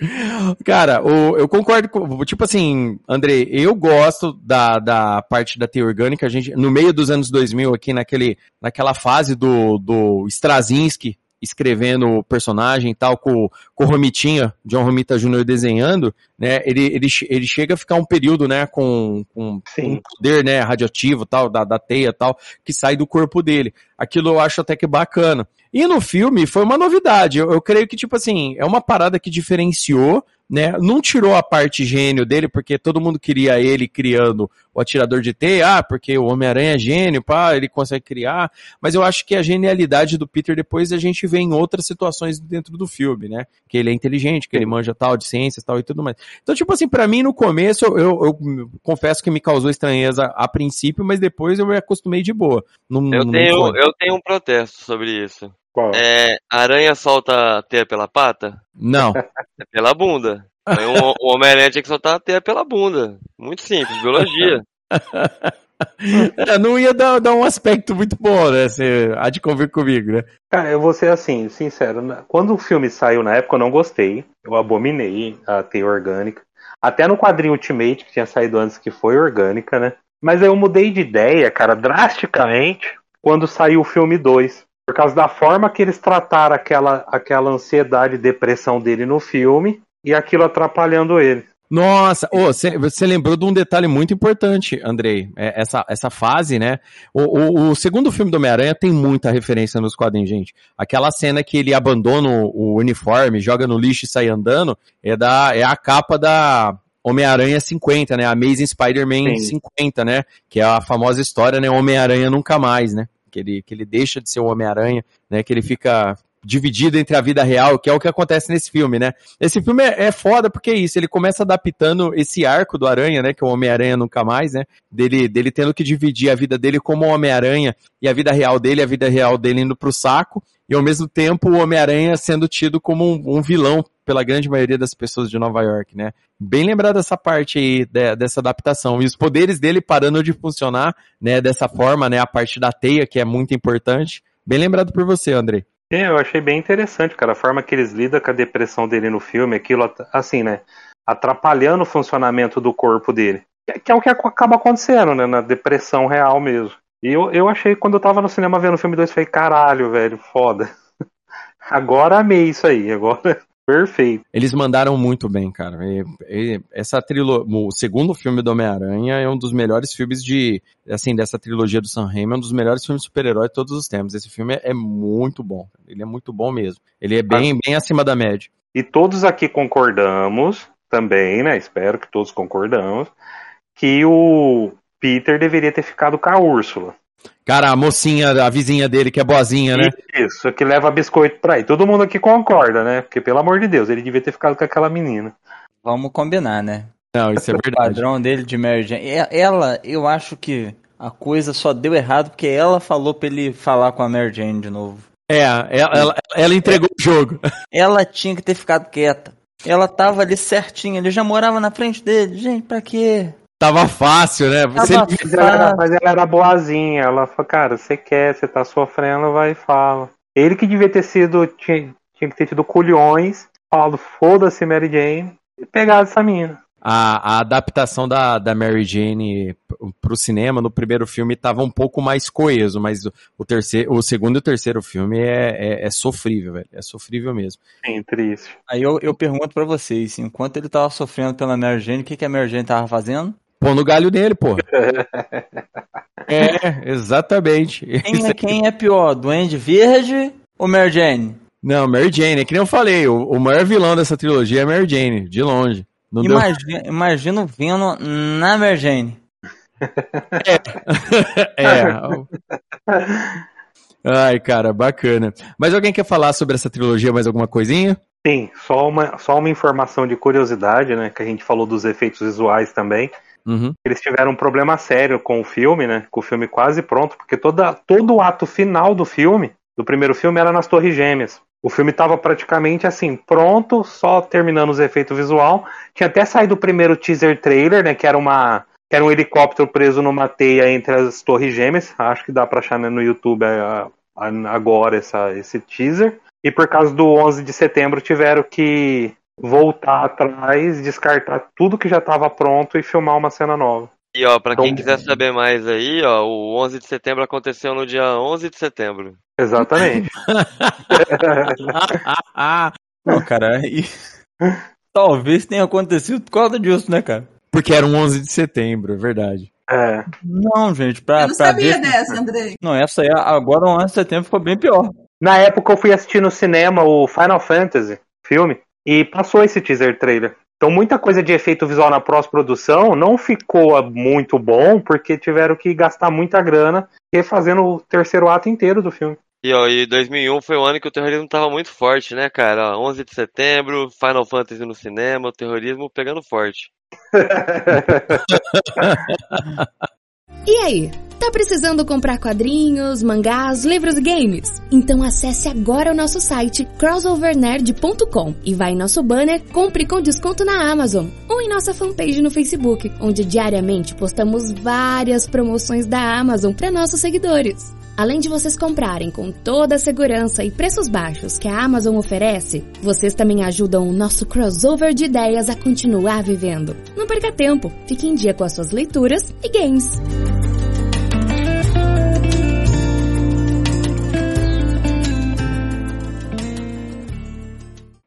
Cara, o, eu concordo com, tipo assim, Andrei, eu gosto da, da parte da teia orgânica, a gente, no meio dos anos 2000 aqui, naquele, naquela fase do, do Straczynski, escrevendo o personagem e tal, com, com o Romitinha, John Romita Jr. desenhando, né, ele, ele, ele chega a ficar um período, né, com, com um poder, né, radioativo tal, da, da teia tal, que sai do corpo dele. Aquilo eu acho até que bacana. E no filme foi uma novidade. Eu, eu creio que, tipo assim, é uma parada que diferenciou, né? Não tirou a parte gênio dele, porque todo mundo queria ele criando o atirador de teia, ah, porque o Homem-Aranha é gênio, pá, ele consegue criar. Mas eu acho que a genialidade do Peter depois a gente vê em outras situações dentro do filme, né? Que ele é inteligente, que ele manja tal de ciências tal e tudo mais. Então, tipo assim, para mim no começo eu, eu, eu, confesso que me causou estranheza a princípio, mas depois eu me acostumei de boa. Eu, tenho, eu tenho um protesto sobre isso. Qual? É, aranha solta a teia pela pata? Não. É pela bunda. o, o Homem-Aranha tinha que soltar a teia pela bunda. Muito simples, biologia. não ia dar, dar, um aspecto muito bom, né? Você há de convir comigo, né? Cara, eu vou ser assim, sincero. Quando o filme saiu na época, eu não gostei. Eu abominei a teia orgânica. Até no quadrinho Ultimate, que tinha saído antes, que foi orgânica, né? Mas eu mudei de ideia, cara, drasticamente, quando saiu o filme 2. Por causa da forma que eles trataram aquela, aquela ansiedade e depressão dele no filme e aquilo atrapalhando ele. Nossa, você oh, lembrou de um detalhe muito importante, Andrei. É, essa, essa fase, né? O, o, o segundo filme do Homem-Aranha tem muita referência nos quadrinhos, gente. Aquela cena que ele abandona o, o uniforme, joga no lixo e sai andando, é, da, é a capa da, Homem-Aranha 50, né? Amazing Spider-Man 50, né? Que é a famosa história, né? Homem-Aranha nunca mais, né? que ele, que ele deixa de ser o Homem-Aranha, né? Que ele fica dividido entre a vida real, que é o que acontece nesse filme, né? Esse filme é, é foda porque é isso, ele começa adaptando esse arco do Aranha, né? Que é o Homem-Aranha nunca mais, né? Dele, dele tendo que dividir a vida dele como Homem-Aranha e a vida real dele, a vida real dele indo pro saco, e ao mesmo tempo o Homem-Aranha sendo tido como um, um vilão pela grande maioria das pessoas de Nova York, né? Bem lembrado essa parte aí de, dessa adaptação. E os poderes dele parando de funcionar, né, dessa forma, né, a parte da teia, que é muito importante. Bem lembrado por você, André. É, eu achei bem interessante, cara, a forma que eles lidam com a depressão dele no filme, aquilo, assim, né, atrapalhando o funcionamento do corpo dele. Que é o que acaba acontecendo, né, na depressão real mesmo. E eu, eu achei, quando eu tava no cinema vendo o filme 2, falei, caralho, velho, foda. Agora amei isso aí, agora Perfeito. Eles mandaram muito bem, cara. E, e, essa trilogia, o segundo filme do Homem-Aranha é um dos melhores filmes de, assim, dessa trilogia do Sam Raimi, é um dos melhores filmes de super-herói de todos os tempos. Esse filme é, é, muito bom. Ele é muito bom mesmo. Ele é bem, bem acima da média. E todos aqui concordamos também, né? Espero que todos concordamos que o Peter deveria ter ficado com a Úrsula. Cara, a mocinha, a vizinha dele, que é boazinha, né? Isso, que leva biscoito pra aí. Todo mundo aqui concorda, né? Porque, pelo amor de Deus, ele devia ter ficado com aquela menina. Vamos combinar, né? Não, isso é verdade. O padrão dele de Mary Jane. Ela, eu acho que a coisa só deu errado porque ela falou pra ele falar com a Mary Jane de novo. É, ela, ela, ela entregou o jogo. Ela tinha que ter ficado quieta. Ela tava ali certinha, ele já morava na frente dele. Gente, pra quê? Tava fácil, né? Você... Tava mas, ela era, mas ela era boazinha. Ela falou, cara, você quer, você tá sofrendo, vai e fala. Ele que devia ter sido, tinha, tinha que ter tido culhões, falado, foda-se Mary Jane, e pegado essa mina. A, a, adaptação da, da Mary Jane pro cinema no primeiro filme estava um pouco mais coeso, mas o, o, terceiro, o segundo e o terceiro filme é, é, é sofrível, velho. É sofrível mesmo. Sim, triste. Aí eu, eu pergunto para vocês, enquanto ele tava sofrendo pela Mary Jane, o que, que a Mary Jane tava fazendo? Pô no galho dele, pô. é, exatamente. Quem é, quem é pior, Duende Verde ou Mary Jane? Não, Mary Jane, é que nem eu falei, o, o maior vilão dessa trilogia é Mary Jane, de longe. Não imagina, deu... imagina o Venom na Mary Jane. É. é. Ai, cara, bacana. Mas alguém quer falar sobre essa trilogia, mais alguma coisinha? Sim, só uma, só uma informação de curiosidade, né? Que a gente falou dos efeitos visuais também. Uhum. Eles tiveram um problema sério com o filme, né? Com o filme quase pronto, porque toda, todo o ato final do filme, do primeiro filme, era nas Torres Gêmeas. O filme estava praticamente assim, pronto, só terminando os efeitos visual. Tinha até saído o primeiro teaser trailer, né? Que era uma. Que era um helicóptero preso numa teia entre as Torres Gêmeas. Acho que dá pra achar né, no YouTube a, a, agora essa, esse teaser. E por causa do 11 de setembro tiveram que voltar atrás, descartar tudo que já estava pronto e filmar uma cena nova. E ó, pra quem Então- quiser saber mais aí, ó, o 11 de setembro aconteceu no dia 11 de setembro. Exatamente. Não, cara, e... Talvez tenha acontecido por causa disso, né, cara? Porque era um 11 de setembro, é verdade. É. Não, gente, pra, Eu não pra sabia ver... dessa, Andrei. Não, essa aí, agora o 11 de setembro ficou bem pior. Na época eu fui assistir no cinema o Final Fantasy filme e passou esse teaser trailer. Então muita coisa de efeito visual na pós-produção não ficou muito bom porque tiveram que gastar muita grana refazendo o terceiro ato inteiro do filme. E ó, e 2001 foi o ano que o terrorismo tava muito forte, né, cara? Ó, 11 de setembro, Final Fantasy no cinema, o terrorismo pegando forte. E aí? Tá precisando comprar quadrinhos, mangás, livros e games? Então acesse agora o nosso site crossovernerd.com e vai em nosso banner Compre com desconto na Amazon ou em nossa fanpage no Facebook, onde diariamente postamos várias promoções da Amazon para nossos seguidores. Além de vocês comprarem com toda a segurança e preços baixos que a Amazon oferece, vocês também ajudam o nosso crossover de ideias a continuar vivendo. Não perca tempo, fique em dia com as suas leituras e games.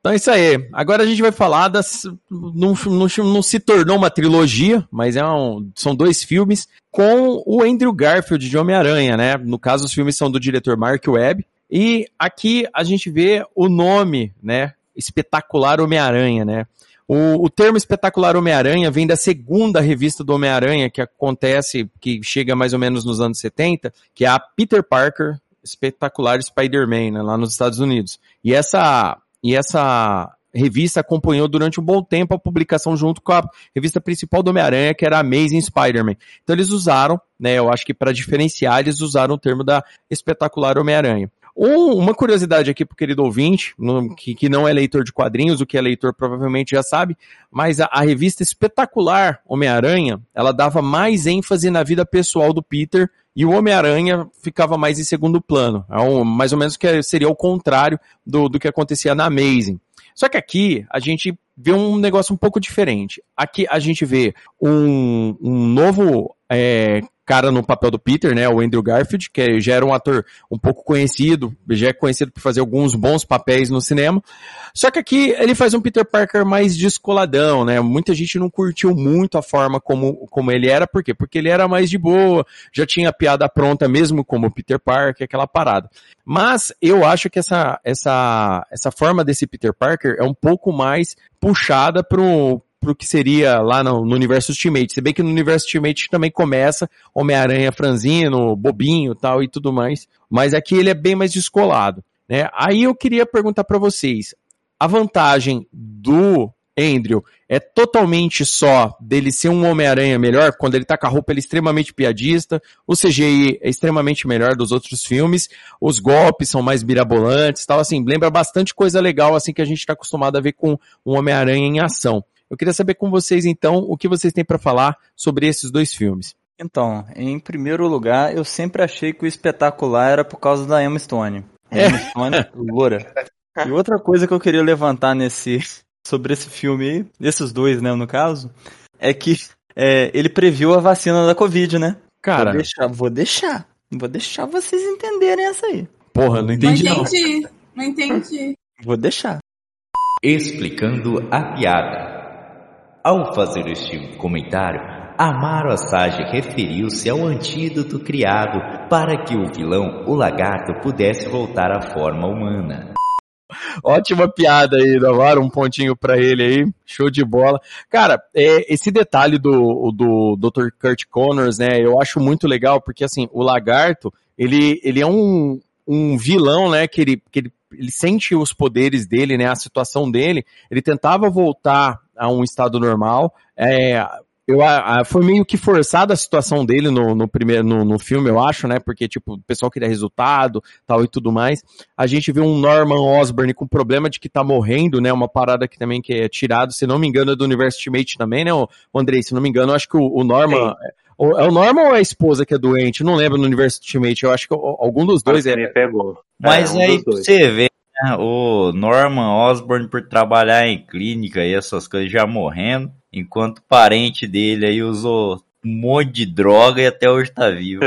Então é isso aí. Agora a gente vai falar das. Não, não, não se tornou uma trilogia, mas é um, são dois filmes com o Andrew Garfield de Homem-Aranha, né? No caso, os filmes são do diretor Mark Webb. E aqui a gente vê o nome, né? Espetacular Homem-Aranha, né? O, o termo espetacular Homem-Aranha vem da segunda revista do Homem-Aranha, que acontece, que chega mais ou menos nos anos 70, que é a Peter Parker Espetacular Spider-Man, né, lá nos Estados Unidos. E essa, e essa revista acompanhou durante um bom tempo a publicação junto com a revista principal do Homem-Aranha, que era Amazing Spider-Man. Então eles usaram, né, eu acho que para diferenciar, eles usaram o termo da Espetacular Homem-Aranha. Um, uma curiosidade aqui pro querido ouvinte, no, que, que, não é leitor de quadrinhos, o que é leitor provavelmente já sabe, mas a, a revista espetacular Homem-Aranha, ela dava mais ênfase na vida pessoal do Peter e o Homem-Aranha ficava mais em segundo plano. É um, mais ou menos que seria o contrário do, do que acontecia na Amazing. Só que aqui a gente vê um negócio um pouco diferente. Aqui a gente vê um, um novo é, cara no papel do Peter, né, o Andrew Garfield, que já era um ator um pouco conhecido, já é conhecido por fazer alguns bons papéis no cinema. Só que aqui ele faz um Peter Parker mais descoladão, né? Muita gente não curtiu muito a forma como, como ele era, por quê? Porque ele era mais de boa, já tinha a piada pronta mesmo como Peter Parker, aquela parada. Mas eu acho que essa, essa, essa forma desse Peter Parker é um pouco mais puxada pro, pro que seria lá no, no, universo Ultimate. Se bem que no universo Ultimate também começa Homem-Aranha franzino, bobinho tal e tudo mais. Mas aqui ele é bem mais descolado. Né? Aí eu queria perguntar para vocês, a vantagem do Andrew é totalmente só dele ser um Homem-Aranha melhor, quando ele tá com a roupa ele é extremamente piadista, o CGI é extremamente melhor dos outros filmes, os golpes são mais mirabolantes, tal assim, lembra bastante coisa legal assim que a gente tá acostumado a ver com um Homem-Aranha em ação. Eu queria saber com vocês então o que vocês têm para falar sobre esses dois filmes. Então, em primeiro lugar, eu sempre achei que o espetacular era por causa da Emma Stone. A Emma Stone, loura. E outra coisa que eu queria levantar nesse sobre esse filme aí, esses dois, né, no caso, é que é, ele previu a vacina da Covid, né? Cara, vou deixar, vou deixar, vou deixar vocês entenderem essa aí. Porra, não entendi não. Entendi, não, não entendi. Vou deixar. Explicando a piada. Ao fazer este comentário, Amaro Asage referiu-se ao antídoto criado para que o vilão, o lagarto, pudesse voltar à forma humana. Ótima piada aí, Navarro, um pontinho para ele aí, show de bola. Cara, é, esse detalhe do, do Dr. Kurt Connors, né, eu acho muito legal, porque assim, o lagarto, ele, ele é um, um vilão, né, que ele, que ele, ele sente os poderes dele, né, a situação dele, ele tentava voltar a um estado normal, é, eu, a, foi meio que forçada a situação dele no, no primeiro no, no, filme, eu acho, né? Porque, tipo, o pessoal queria resultado, tal e tudo mais. A gente vê um Norman Osborn com problema de que tá morrendo, né? Uma parada que também que é tirado, se não me engano, é do Universo Ultimate também, né, o Andrei? Se não me engano, acho que o, o Norman. O, é o Norman ou é a esposa que é doente? Não lembro no Universo Ultimate. Eu acho que algum dos dois é. Pegou. Mas é, um aí você vê né, o Norman Osborn por trabalhar em clínica e essas coisas já morrendo. Enquanto o parente dele aí usou um monte de droga e até hoje tá vivo.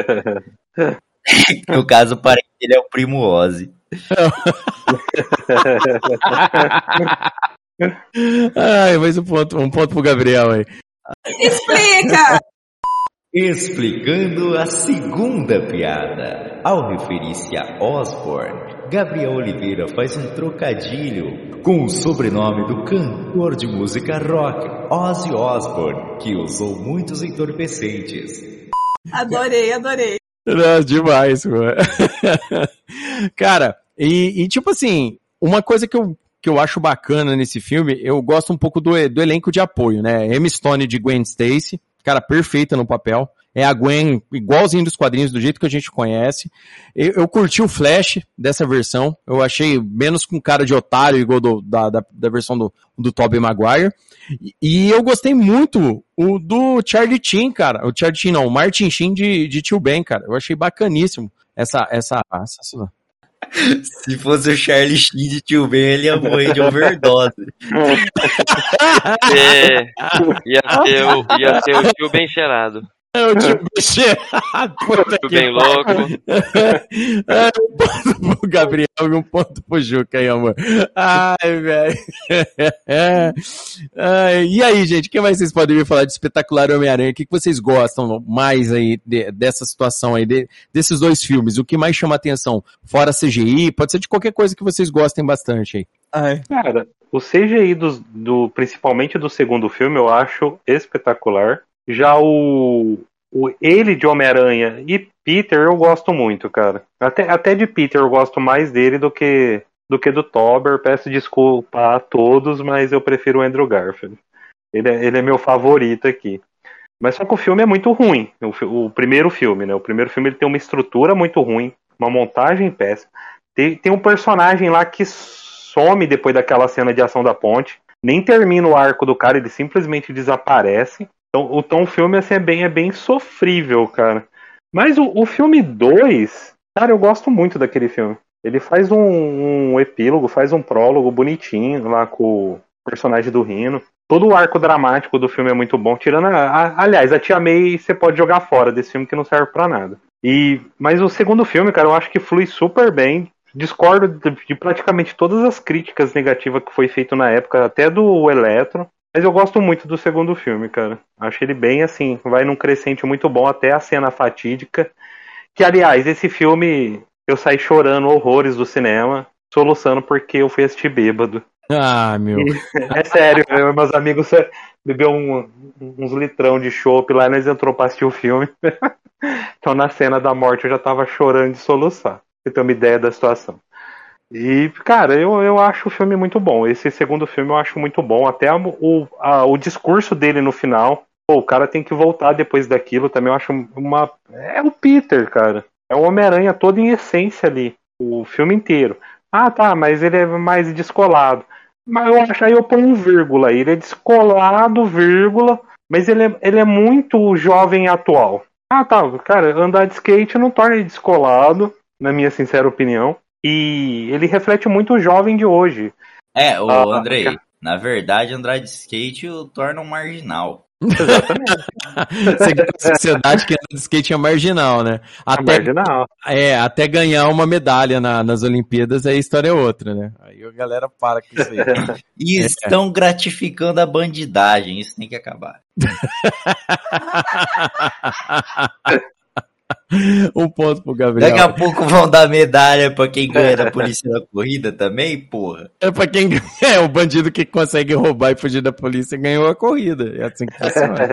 no caso, o parente dele é o primo Ozzy. Ai, mais um ponto, um ponto pro Gabriel aí. Explica! Explicando a segunda piada. Ao referir-se a Osborne, Gabriel Oliveira faz um trocadilho com o sobrenome do cantor de música rock, Ozzy Osbourne, que usou muitos entorpecentes. Adorei, adorei. Nossa, demais, mano. Cara, e, e, tipo assim, uma coisa que eu, que eu acho bacana nesse filme, eu gosto um pouco do, do elenco de apoio, né? Emma Stone de Gwen Stacy, cara, perfeita no papel é a Gwen igualzinho dos quadrinhos, do jeito que a gente conhece. Eu, eu curti o Flash dessa versão, eu achei menos com cara de otário, igual do, da, da, da, versão do, do Tobey Maguire. E, e, eu gostei muito o do Charlie Chin, cara. O Charlie Chin não, o Martin Sheen de, de Tio Ben, cara. Eu achei bacaníssimo essa, essa, essa, se fosse o Charlie Sheen de Tio Ben, ele ia morrer de overdose. é, ia ser o, ia ser o tio bem cheirado. É o tio cheirado. Tio bem louco. É, um ponto pro Gabriel e um ponto pro Juca aí, amor. Ai, velho. e aí, gente, o que mais vocês podem me falar de espetacular Homem-Aranha? O que, que vocês gostam mais aí de, dessa situação aí, de, desses dois filmes? O que mais chama atenção? Fora CGI, pode ser de qualquer coisa que vocês gostem bastante aí. Ai. Cara, o CGI do, do, principalmente do segundo filme, eu acho espetacular. Já o, o ele de Homem-Aranha e Peter eu gosto muito, cara. Até, até de Peter eu gosto mais dele do que do que do Tober. Peço desculpa a todos, mas eu prefiro o Andrew Garfield. Ele é, ele é meu favorito aqui. Mas só que o filme é muito ruim. O, o, primeiro filme, né? O primeiro filme ele tem uma estrutura muito ruim, uma montagem péssima. Tem, tem um personagem lá que some depois daquela cena de ação da ponte. Nem termina o arco do cara, ele simplesmente desaparece. Então, o tom filme assim, é, bem, é bem sofrível, cara. Mas o, o filme 2, cara, eu gosto muito daquele filme. Ele faz um, um, epílogo, faz um prólogo bonitinho lá com o personagem do Rino. Todo o arco dramático do filme é muito bom, tirando a, a, aliás, a Tia May você pode jogar fora desse filme que não serve para nada. E mas o segundo filme, cara, eu acho que flui super bem. Discordo de, de praticamente todas as críticas negativas que foi feito na época, até do Eletro. Mas eu gosto muito do segundo filme, cara. Acho ele bem assim, vai num crescente muito bom até a cena fatídica. Que, aliás, esse filme eu saí chorando horrores do cinema, soluçando porque eu fui assistir bêbado. Ah, meu. é sério, meus amigos bebeu um, uns litrão de chopp lá e nós entrou pra assistir o filme. então na cena da morte eu já tava chorando de soluçar. Pra ter uma ideia da situação. E, cara, eu, eu acho o filme muito bom. Esse segundo filme eu acho muito bom. Até o, a, o discurso dele no final. Pô, o cara tem que voltar depois daquilo também. Eu acho uma. É o Peter, cara. É o Homem-Aranha todo em essência ali. O filme inteiro. Ah, tá, mas ele é mais descolado. Mas eu acho aí eu ponho um vírgula. Ele é descolado, vírgula. Mas ele é, ele é muito jovem atual. Ah, tá, cara, andar de skate não torna ele descolado, na minha sincera opinião. E ele reflete muito o jovem de hoje. É, o ah, Andrei, na verdade, andar de skate o torna um marginal. Exatamente. a sociedade que anda de skate é marginal, né? Até, é marginal. É, até ganhar uma medalha na, nas Olimpíadas, aí a história é outra, né? Aí a galera para com isso aí. e estão gratificando a bandidagem, isso tem que acabar. um ponto pro Gabriel. Daqui a pouco vão dar medalha pra quem ganha da polícia na corrida também, porra. É pra quem é o bandido que consegue roubar e fugir da polícia ganhou a corrida. É assim que funciona.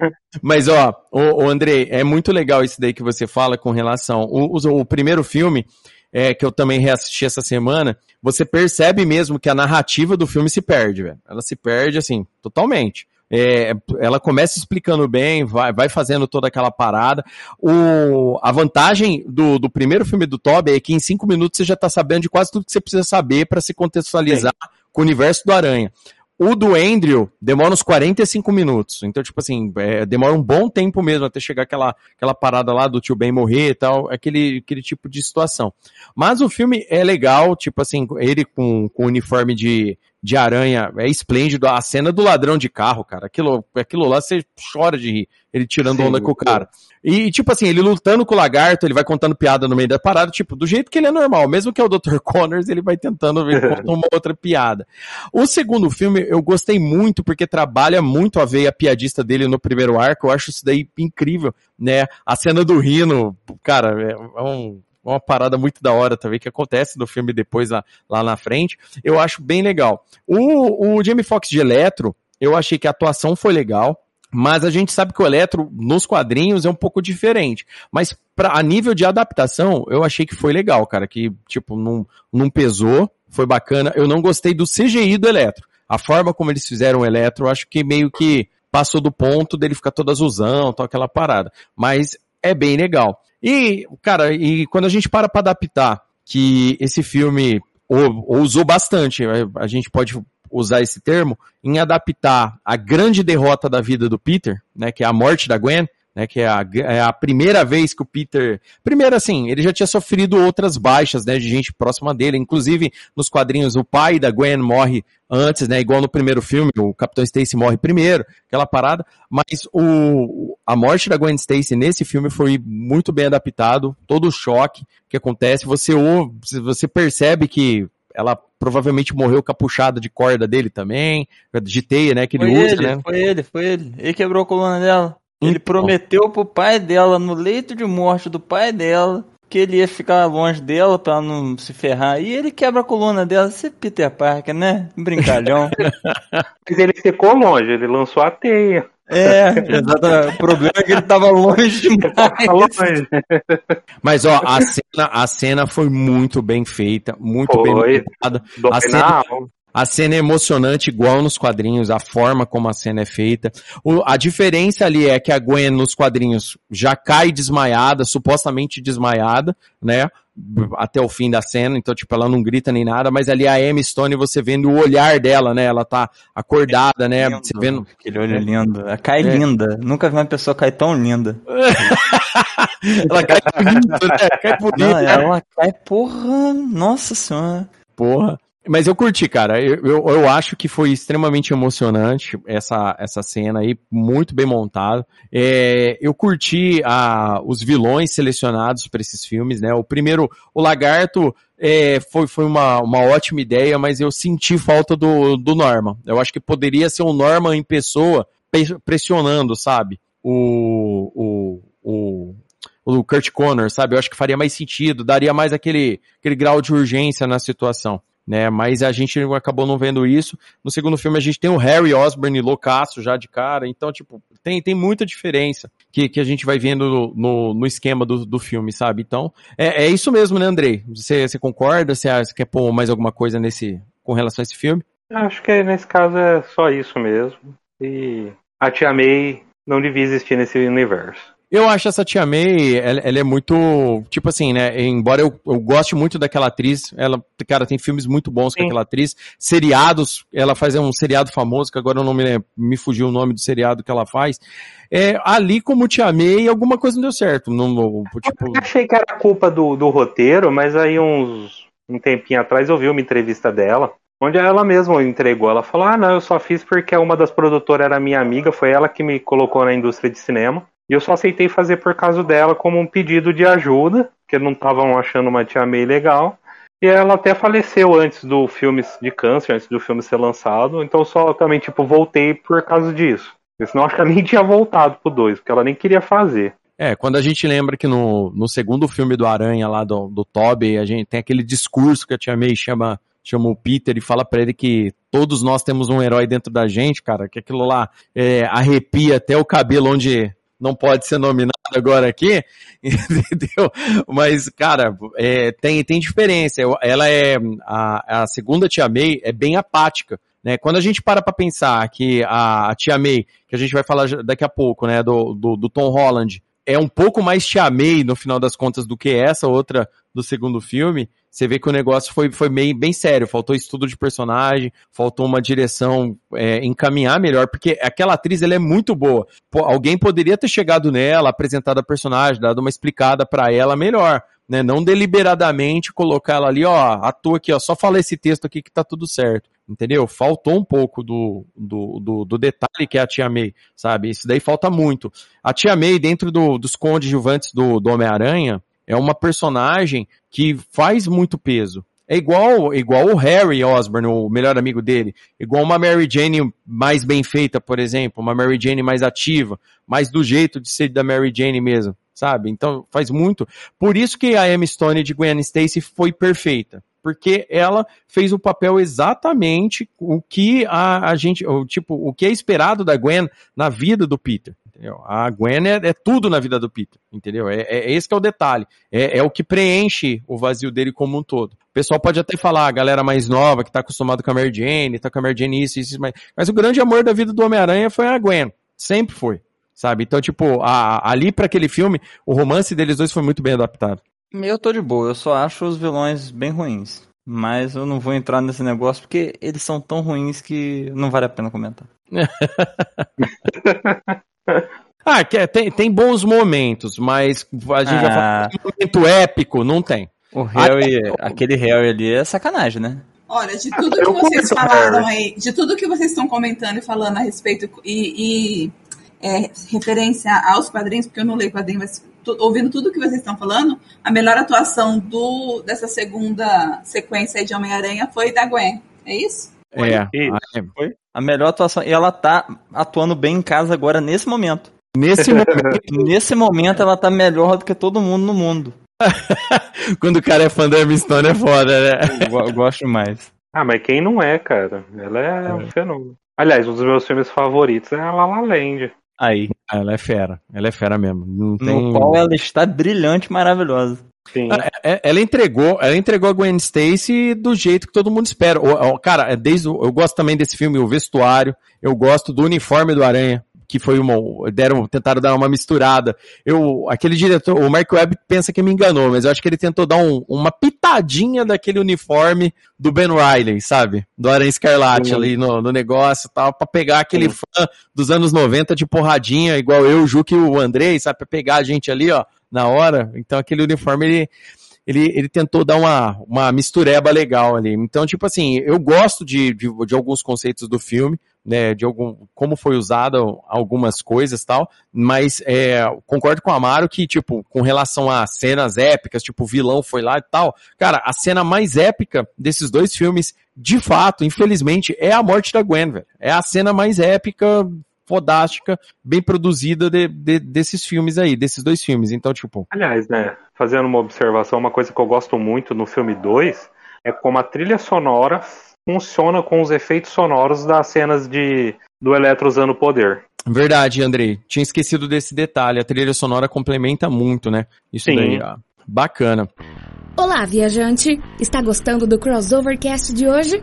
Mas ó, o, o Andrei, é muito legal isso daí que você fala com relação. O, o, o primeiro filme, é, que eu também reassisti essa semana, você percebe mesmo que a narrativa do filme se perde, velho. Ela se perde, assim, totalmente. É, ela começa explicando bem, vai, vai fazendo toda aquela parada. O, a vantagem do, do primeiro filme do Toby é que em cinco minutos você já está sabendo de quase tudo que você precisa saber para se contextualizar Sim. com o universo do Aranha. O do Andrew demora uns 45 minutos. Então, tipo assim, é, demora um bom tempo mesmo até chegar aquela, aquela parada lá do tio Ben morrer e tal, aquele, aquele tipo de situação. Mas o filme é legal, tipo assim, ele com, com uniforme de, de aranha é esplêndido. A cena do ladrão de carro, cara, aquilo, aquilo lá você chora de rir, ele tirando Sim, onda com o cara. E, tipo assim, ele lutando com o lagarto, ele vai contando piada no meio da parada, tipo, do jeito que ele é normal. Mesmo que é o Dr. Connors, ele vai tentando ver uma outra piada. O segundo filme eu gostei muito, porque trabalha muito a veia piadista dele no primeiro arco. Eu acho isso daí incrível, né? A cena do Rino, cara, é um, uma parada muito da hora também que acontece no filme depois lá, lá na frente. Eu acho bem legal. O, o Jamie Foxx de Eletro, eu achei que a atuação foi legal. Mas a gente sabe que o Eletro nos quadrinhos é um pouco diferente. Mas pra, a nível de adaptação, eu achei que foi legal, cara. Que, tipo, não, não pesou, foi bacana. Eu não gostei do CGI do Eletro. A forma como eles fizeram o Eletro, eu acho que meio que passou do ponto dele ficar todo azulzão, tal, aquela parada. Mas é bem legal. E, cara, e quando a gente para pra adaptar que esse filme ousou bastante, a gente pode usar esse termo, em adaptar a grande derrota da vida do Peter, né, que é a morte da Gwen, né, que é a, é a primeira vez que o Peter, primeiro assim, ele já tinha sofrido outras baixas, né, de gente próxima dele, inclusive nos quadrinhos o pai da Gwen morre antes, né, igual no primeiro filme, o Capitão Stacy morre primeiro, aquela parada, mas o, a morte da Gwen Stacy nesse filme foi muito bem adaptado, todo o choque que acontece, você ouve, você percebe que ela provavelmente morreu capuchada de corda dele também, de teia, né, que ele foi usa, ele, né? Foi ele, foi ele. Ele quebrou a coluna dela. Ele então. prometeu pro pai dela, no leito de morte do pai dela, que ele ia ficar longe dela pra não se ferrar. E ele quebra a coluna dela. Você é Peter Parker, né? Brincalhão. Mas ele ficou longe, ele lançou a teia. É, exatamente. O problema é que ele tava longe demais. Mas ó, a cena, a cena foi muito bem feita, muito foi. bem montada. A cena, a cena é emocionante, igual nos quadrinhos, a forma como a cena é feita. O, a diferença ali é que a Gwen nos quadrinhos já cai desmaiada, supostamente desmaiada, né? até o fim da cena, então, tipo, ela não grita nem nada, mas ali a Emma Stone, você vendo o olhar dela, né, ela tá acordada, né, lindo, você vendo... Aquele olho lindo, ela cai é. linda, nunca vi uma pessoa cair tão linda. ela cai bonita, né, cai bonita. Não, ela cai, porra, nossa senhora. Porra. Mas eu curti, cara. Eu, eu, eu, acho que foi extremamente emocionante essa, essa cena aí, muito bem montada. É, eu curti a, os vilões selecionados para esses filmes, né? O primeiro, o Lagarto, é, foi, foi uma, uma ótima ideia, mas eu senti falta do, do Norman. Eu acho que poderia ser um Norman em pessoa pressionando, sabe? O, o, o, o Kurt Connor, sabe? Eu acho que faria mais sentido, daria mais aquele, aquele grau de urgência na situação né? Mas a gente acabou não vendo isso. No segundo filme a gente tem o Harry Osborn loucaço já de cara, então, tipo, tem, tem muita diferença que, que a gente vai vendo no, no esquema do, do filme, sabe? Então, é, é isso mesmo, né, Andrei? Você, você concorda? Você, você quer pôr mais alguma coisa nesse, com relação a esse filme? Acho que nesse caso é só isso mesmo. E a Tia May não devia existir nesse universo. Eu acho essa Tia May, ela, ela, é muito, tipo assim, né, embora eu, eu goste muito daquela atriz, ela, cara, tem filmes muito bons Sim. com aquela atriz, seriados, ela faz um seriado famoso, que agora eu não me lembro, me fugiu o nome do seriado que ela faz, é, ali como Tia May, alguma coisa não deu certo, não, tipo... Eu achei que era culpa do, do roteiro, mas aí uns, um tempinho atrás eu vi uma entrevista dela, onde ela mesma entregou, ela falou, ah, não, eu só fiz porque uma das produtoras era minha amiga, foi ela que me colocou na indústria de cinema, e eu só aceitei fazer por causa dela como um pedido de ajuda, porque não estavam achando uma tia May legal. E ela até faleceu antes do filme de câncer, antes do filme ser lançado. Então só também, tipo, voltei por causa disso. Porque senão acho que ela nem tinha voltado pro 2, porque ela nem queria fazer. É, quando a gente lembra que no, no segundo filme do Aranha lá do, do Tobey, a gente tem aquele discurso que a Tia May chama, chama o Peter e fala para ele que todos nós temos um herói dentro da gente, cara, que aquilo lá é, arrepia até o cabelo onde não pode ser nominado agora aqui, entendeu? Mas, cara, é, tem, tem diferença. Ela é, a, a segunda Tia May é bem apática. Né? Quando a gente para para pensar que a, a, Tia May, que a gente vai falar daqui a pouco, né, do, do, do Tom Holland, é um pouco mais Tia May no final das contas do que essa outra do segundo filme, você vê que o negócio foi, foi bem, bem sério. Faltou estudo de personagem, faltou uma direção é, encaminhar melhor, porque aquela atriz ela é muito boa. Pô, alguém poderia ter chegado nela, apresentado a personagem, dado uma explicada para ela melhor. Né, não deliberadamente colocar ela ali, ó, atua aqui, ó, só fala esse texto aqui que tá tudo certo, entendeu? Faltou um pouco do, do, do, do detalhe que é a Tia May, sabe? Isso daí falta muito. A Tia May, dentro do, dos conjuvantes do, do Homem-Aranha, é uma personagem que faz muito peso. É igual, igual o Harry Osborn, o melhor amigo dele. Igual uma Mary Jane mais bem feita, por exemplo. Uma Mary Jane mais ativa. Mais do jeito de ser da Mary Jane mesmo. Sabe? Então, faz muito. Por isso que a Emma Stone de Gwen Stacy foi perfeita porque ela fez o papel exatamente o que a, a gente, o, tipo, o que é esperado da Gwen na vida do Peter. Entendeu? A Gwen é, é, tudo na vida do Peter, entendeu? É, é, é esse que é o detalhe. É, é, o que preenche o vazio dele como um todo. O pessoal pode até falar, a galera mais nova, que tá acostumado com a Mary Jane, tá com a Mary Jane isso, isso, mas, mas o grande amor da vida do Homem-Aranha foi a Gwen. Sempre foi. Sabe? Então, tipo, a, ali para aquele filme, o romance deles dois foi muito bem adaptado. Eu tô de boa, eu só acho os vilões bem ruins. Mas eu não vou entrar nesse negócio porque eles são tão ruins que não vale a pena comentar. ah, tem, tem bons momentos, mas a gente ah. já falou um momento épico, não tem. O Harry, ah, aquele Harry ali é sacanagem, né? Olha, de tudo que vocês falaram aí, de tudo que vocês estão comentando e falando a respeito e, e é, referência aos quadrinhos, porque eu não leio quadrinhos, mas ouvindo tudo que vocês estão falando, a melhor atuação do, dessa segunda sequência de Homem-Aranha foi da Gwen. É isso? É, é. foi a melhor atuação. E ela tá atuando bem em casa agora, nesse momento. Nesse momento, nesse momento ela tá melhor do que todo mundo no mundo. Quando o cara é fã da Emma Stone é foda, né? Eu, eu gosto mais. Ah, mas quem não é, cara? Ela é, é. um fenômeno. Aliás, um dos meus filmes favoritos é a La La Land. Aí, ela é fera. Ela é fera mesmo. Não tem... No qual ela está brilhante, maravilhosa. Sim. É, é, ela entregou, ela entregou a Gwen Stacy do jeito que todo mundo espera. Cara, é desde eu gosto também desse filme, o vestuário. Eu gosto do uniforme do Aranha que foi uma, deram, tentaram dar uma misturada. Eu, aquele diretor, o Mark Webb pensa que me enganou, mas eu acho que ele tentou dar um, uma pitadinha daquele uniforme do Ben Riley, sabe? Do Aranha Escarlate uhum. ali no, no negócio e tal, pra pegar aquele uhum. fã dos anos 90 de porradinha, igual eu, o Juque e o Andrei, sabe? Pra pegar a gente ali, ó, na hora. Então aquele uniforme, ele, ele, ele tentou dar uma, uma mistureba legal ali. Então, tipo assim, eu gosto de, de, de alguns conceitos do filme, né, de algum, como foi usado algumas coisas tal, mas é, concordo com o Amaro que, tipo, com relação a cenas épicas, tipo, o vilão foi lá e tal, cara, a cena mais épica desses dois filmes, de fato, infelizmente, é a morte da Gwen, velho. É a cena mais épica, fodástica, bem produzida de, de, desses filmes aí, desses dois filmes. Então, tipo. Aliás, né, fazendo uma observação, uma coisa que eu gosto muito no filme 2 é como a trilha sonora funciona com os efeitos sonoros das cenas de do Eletro usando poder. Verdade, Andrei. Tinha esquecido desse detalhe. A trilha sonora complementa muito, né? Isso Sim. daí, ó. Bacana. Olá, viajante! Está gostando do Crossovercast de hoje?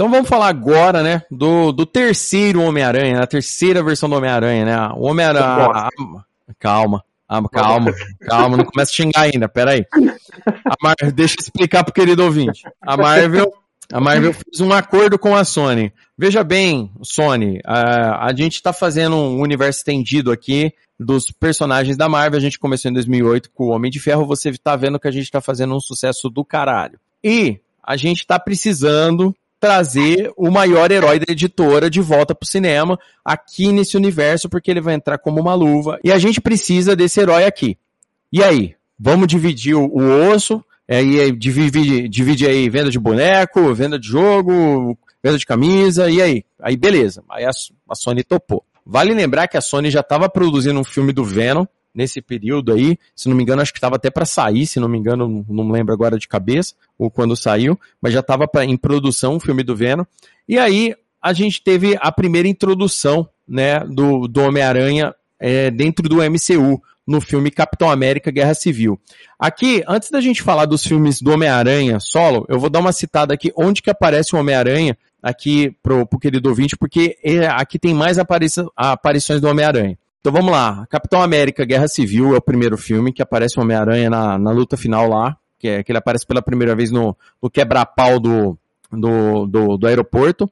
Então vamos falar agora, né, do, do terceiro Homem-Aranha, a terceira versão do Homem-Aranha, né? O Homem-Aranha. Calma. Calma, calma, não começa a xingar ainda, peraí. Mar... Deixa eu explicar pro querido ouvinte. A Marvel, A Marvel fez um acordo com a Sony. Veja bem, Sony, a, a gente está fazendo um universo estendido aqui dos personagens da Marvel. A gente começou em 2008 com o Homem de Ferro. Você está vendo que a gente está fazendo um sucesso do caralho. E a gente está precisando trazer o maior herói da editora de volta pro cinema aqui nesse universo, porque ele vai entrar como uma luva. E a gente precisa desse herói aqui. E aí? Vamos dividir o, o osso, é, e divide, divide aí venda de boneco, venda de jogo, venda de camisa, e aí? Aí beleza. Aí a, a Sony topou. Vale lembrar que a Sony já estava produzindo um filme do Venom, nesse período aí, se não me engano, acho que estava até para sair, se não me engano, não lembro agora de cabeça, ou quando saiu, mas já estava em produção o filme do Venom. E aí a gente teve a primeira introdução, né, do, do Homem-Aranha é, dentro do MCU, no filme Capitão América Guerra Civil. Aqui, antes da gente falar dos filmes do Homem-Aranha solo, eu vou dar uma citada aqui onde que aparece o Homem-Aranha aqui pro, pro querido ouvinte, porque é, aqui tem mais aparições do Homem-Aranha. Então vamos lá. Capitão América Guerra Civil é o primeiro filme que aparece o Homem-Aranha na, na luta final lá, que, é, que ele aparece pela primeira vez no, no quebra-pau do, do, do, do aeroporto.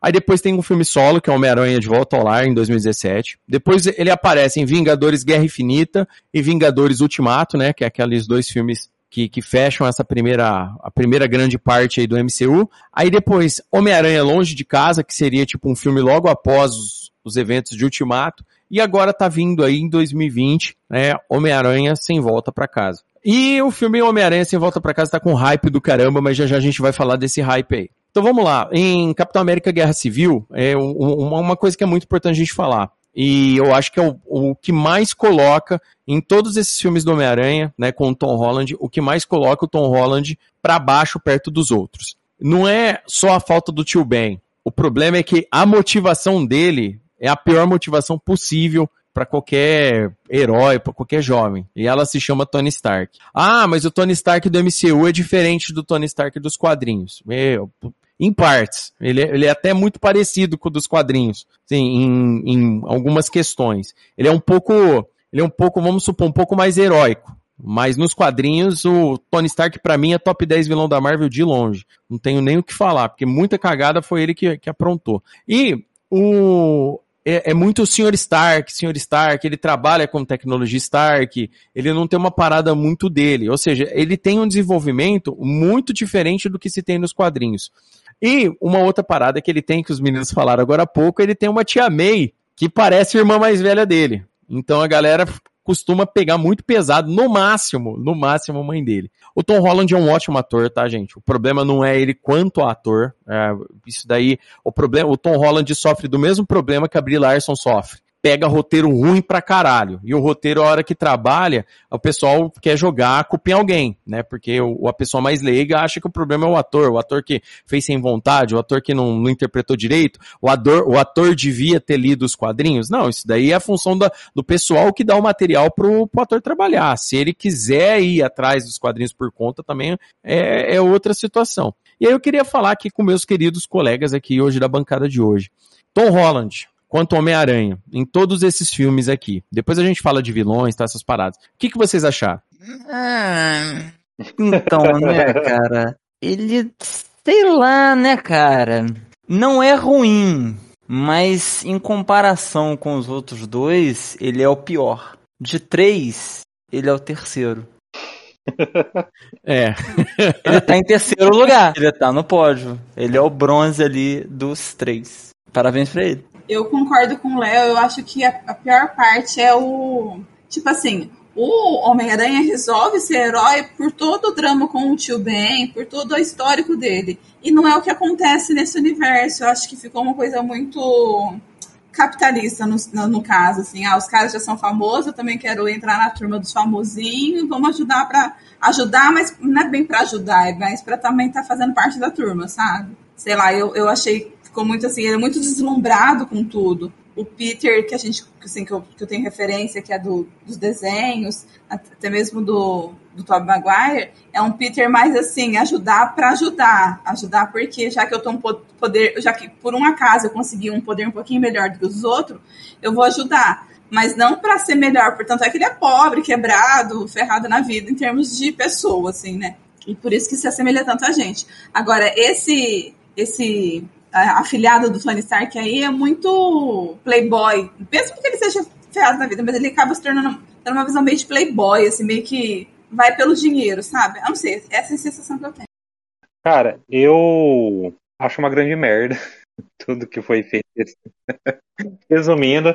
Aí depois tem um filme solo, que é Homem-Aranha de Volta ao Lar, em 2017. Depois ele aparece em Vingadores Guerra Infinita e Vingadores Ultimato, né? Que é aqueles dois filmes que, que fecham essa primeira, a primeira grande parte aí do MCU. Aí depois Homem-Aranha Longe de Casa, que seria tipo um filme logo após os, os eventos de Ultimato. E agora tá vindo aí em 2020, né, Homem-Aranha sem volta para casa. E o filme Homem-Aranha sem volta para casa tá com hype do caramba, mas já já a gente vai falar desse hype aí. Então vamos lá, em Capitão América Guerra Civil, é uma coisa que é muito importante a gente falar. E eu acho que é o, o que mais coloca em todos esses filmes do Homem-Aranha, né, com o Tom Holland, o que mais coloca o Tom Holland para baixo perto dos outros. Não é só a falta do tio Ben. O problema é que a motivação dele é a pior motivação possível para qualquer herói, para qualquer jovem. E ela se chama Tony Stark. Ah, mas o Tony Stark do MCU é diferente do Tony Stark dos quadrinhos. Meu, em partes. Ele, é, ele é até muito parecido com o dos quadrinhos, sim, em, em algumas questões. Ele é um pouco, ele é um pouco, vamos supor, um pouco mais heróico. Mas nos quadrinhos, o Tony Stark, para mim, é top 10 vilão da Marvel de longe. Não tenho nem o que falar, porque muita cagada foi ele que, que aprontou. E o, é, é muito o Sr. Stark, Sr. Stark, ele trabalha com tecnologia Stark, ele não tem uma parada muito dele. Ou seja, ele tem um desenvolvimento muito diferente do que se tem nos quadrinhos. E uma outra parada que ele tem, que os meninos falaram agora há pouco, ele tem uma tia May, que parece a irmã mais velha dele. Então a galera costuma pegar muito pesado, no máximo, no máximo a mãe dele. O Tom Holland é um ótimo ator, tá, gente? O problema não é ele quanto ator. É, isso daí, o problema, o Tom Holland sofre do mesmo problema que a Brie Larson sofre pega roteiro ruim pra caralho. E o roteiro, a hora que trabalha, o pessoal quer jogar culpa em alguém, né? Porque o, a pessoa mais leiga acha que o problema é o ator, o ator que fez sem vontade, o ator que não, não interpretou direito, o ator, o ator devia ter lido os quadrinhos. Não, isso daí é a função da, do pessoal que dá o material pro, pro ator trabalhar. Se ele quiser ir atrás dos quadrinhos por conta, também é, é outra situação. E aí eu queria falar aqui com meus queridos colegas aqui hoje da bancada de hoje. Tom Holland, quanto Homem-Aranha, em todos esses filmes aqui. Depois a gente fala de vilões, tá, essas paradas. O que, que vocês acharam? Ah, então, né, cara? Ele, sei lá, né, cara? Não é ruim, mas em comparação com os outros dois, ele é o pior. De três, ele é o terceiro. É. ele tá em terceiro lugar. Ele tá no pódio. Ele é o bronze ali dos três. Parabéns pra ele eu concordo com o Léo, eu acho que a, a, pior parte é o. Tipo assim, o Homem-Aranha resolve ser herói por todo o drama com o tio Ben, por todo o histórico dele. E não é o que acontece nesse universo. Eu acho que ficou uma coisa muito capitalista no, no, no caso, assim, ah, os caras já são famosos, eu também quero entrar na turma dos famosinhos, vamos ajudar para ajudar, mas não é bem para ajudar, é mais para também estar tá fazendo parte da turma, sabe? Sei lá, eu, eu achei ficou muito assim, ele é muito deslumbrado com tudo. O Peter, que a gente, assim, que eu, que eu tenho referência, que é do, dos desenhos, até mesmo do, do Tobey Maguire, é um Peter mais assim, ajudar para ajudar. Ajudar porque, já que eu tô um poder, já que por um acaso eu consegui um poder um pouquinho melhor do que os outros, eu vou ajudar. Mas não para ser melhor, portanto é que ele é pobre, quebrado, ferrado na vida em termos de pessoa, assim, né? E por isso que se assemelha tanto a gente. Agora, esse esse afiliado do Tony Stark aí é muito playboy. Mesmo que ele seja ferrado na vida, mas ele acaba se tornando tendo uma visão meio de playboy, assim, meio que vai pelo dinheiro, sabe? Eu não sei, essa é a sensação que eu tenho. Cara, eu acho uma grande merda tudo que foi feito. Resumindo,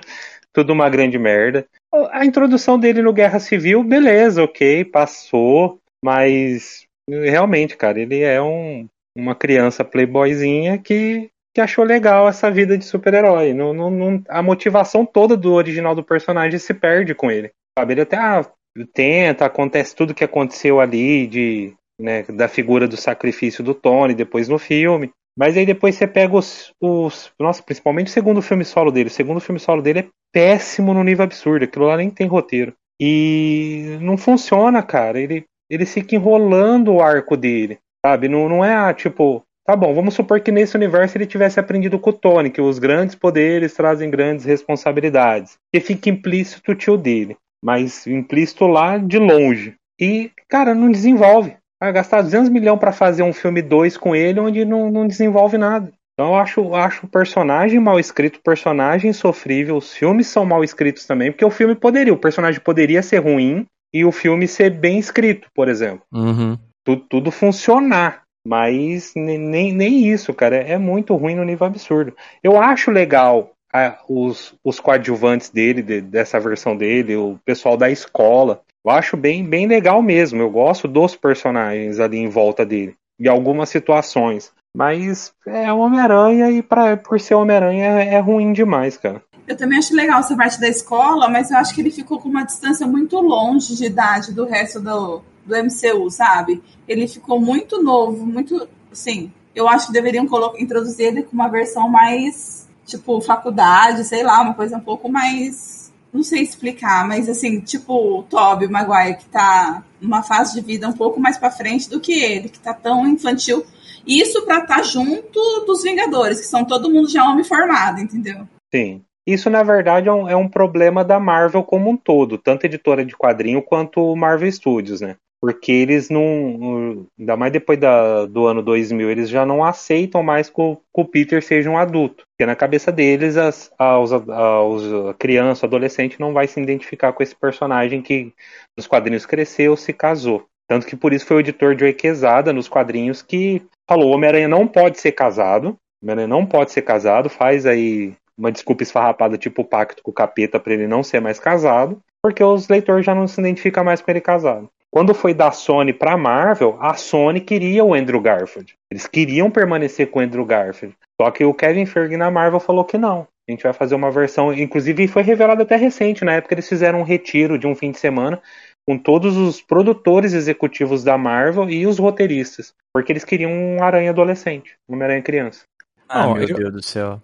tudo uma grande merda. A introdução dele no Guerra Civil, beleza, ok, passou, mas realmente, cara, ele é um, uma criança playboyzinha que, que achou legal essa vida de super-herói. Não, não, não, a motivação toda do original do personagem se perde com ele. Sabe? Ele até ah, tenta, acontece tudo que aconteceu ali de, né, da figura do sacrifício do Tony depois no filme. Mas aí depois você pega os, os. Nossa, principalmente o segundo filme solo dele. O segundo filme solo dele é péssimo no nível absurdo. Aquilo lá nem tem roteiro. E não funciona, cara. Ele, ele fica enrolando o arco dele. Sabe? Não, não é a, tipo. Tá bom, vamos supor que nesse universo ele tivesse aprendido com o Tony, que os grandes poderes trazem grandes responsabilidades. Que fica implícito o tio dele. Mas implícito lá de longe. E, cara, não desenvolve. Vai gastar 200 milhões para fazer um filme 2 com ele, onde não, não desenvolve nada. Então eu acho, acho o personagem mal escrito, personagem sofrível, os filmes são mal escritos também, porque o filme poderia, o personagem poderia ser ruim e o filme ser bem escrito, por exemplo. Uhum. Tudo, tudo funcionar. Mas nem, nem isso, cara. É muito ruim no nível absurdo. Eu acho legal a, os, os coadjuvantes dele, de, dessa versão dele, o pessoal da escola. Eu acho bem, bem legal mesmo. Eu gosto dos personagens ali em volta dele. E algumas situações. Mas é Homem-Aranha e pra, por ser Homem-Aranha é, é ruim demais, cara. Eu também acho legal essa parte da escola, mas eu acho que ele ficou com uma distância muito longe de idade do resto do, do MCU, sabe? Ele ficou muito novo, muito. Sim, eu acho que deveriam introduzir ele com uma versão mais, tipo, faculdade, sei lá, uma coisa um pouco mais não sei explicar, mas assim, tipo o Tobey Maguire, que tá numa fase de vida um pouco mais para frente do que ele, que tá tão infantil. Isso para estar tá junto dos Vingadores, que são todo mundo já homem formado, entendeu? Sim. Isso, na verdade, é um, é um problema da Marvel como um todo, tanto editora de quadrinho quanto Marvel Studios, né? porque eles não, ainda mais depois da, do ano 2000, eles já não aceitam mais que o, que o Peter seja um adulto, porque na cabeça deles as, aos, aos, a criança, o adolescente não vai se identificar com esse personagem que nos quadrinhos cresceu, se casou. Tanto que por isso foi o editor Joey Quesada nos quadrinhos que falou: Homem-Aranha não pode ser casado, Homem-Aranha não pode ser casado, faz aí uma desculpa esfarrapada tipo o pacto com o capeta para ele não ser mais casado, porque os leitores já não se identificam mais com ele casado. Quando foi da Sony para Marvel, a Sony queria o Andrew Garfield. Eles queriam permanecer com o Andrew Garfield. Só que o Kevin Feige na Marvel falou que não. A gente vai fazer uma versão, inclusive foi revelado até recente, na época eles fizeram um retiro de um fim de semana com todos os produtores executivos da Marvel e os roteiristas, porque eles queriam um aranha adolescente, uma aranha criança. Ah, meu eu... Deus do céu.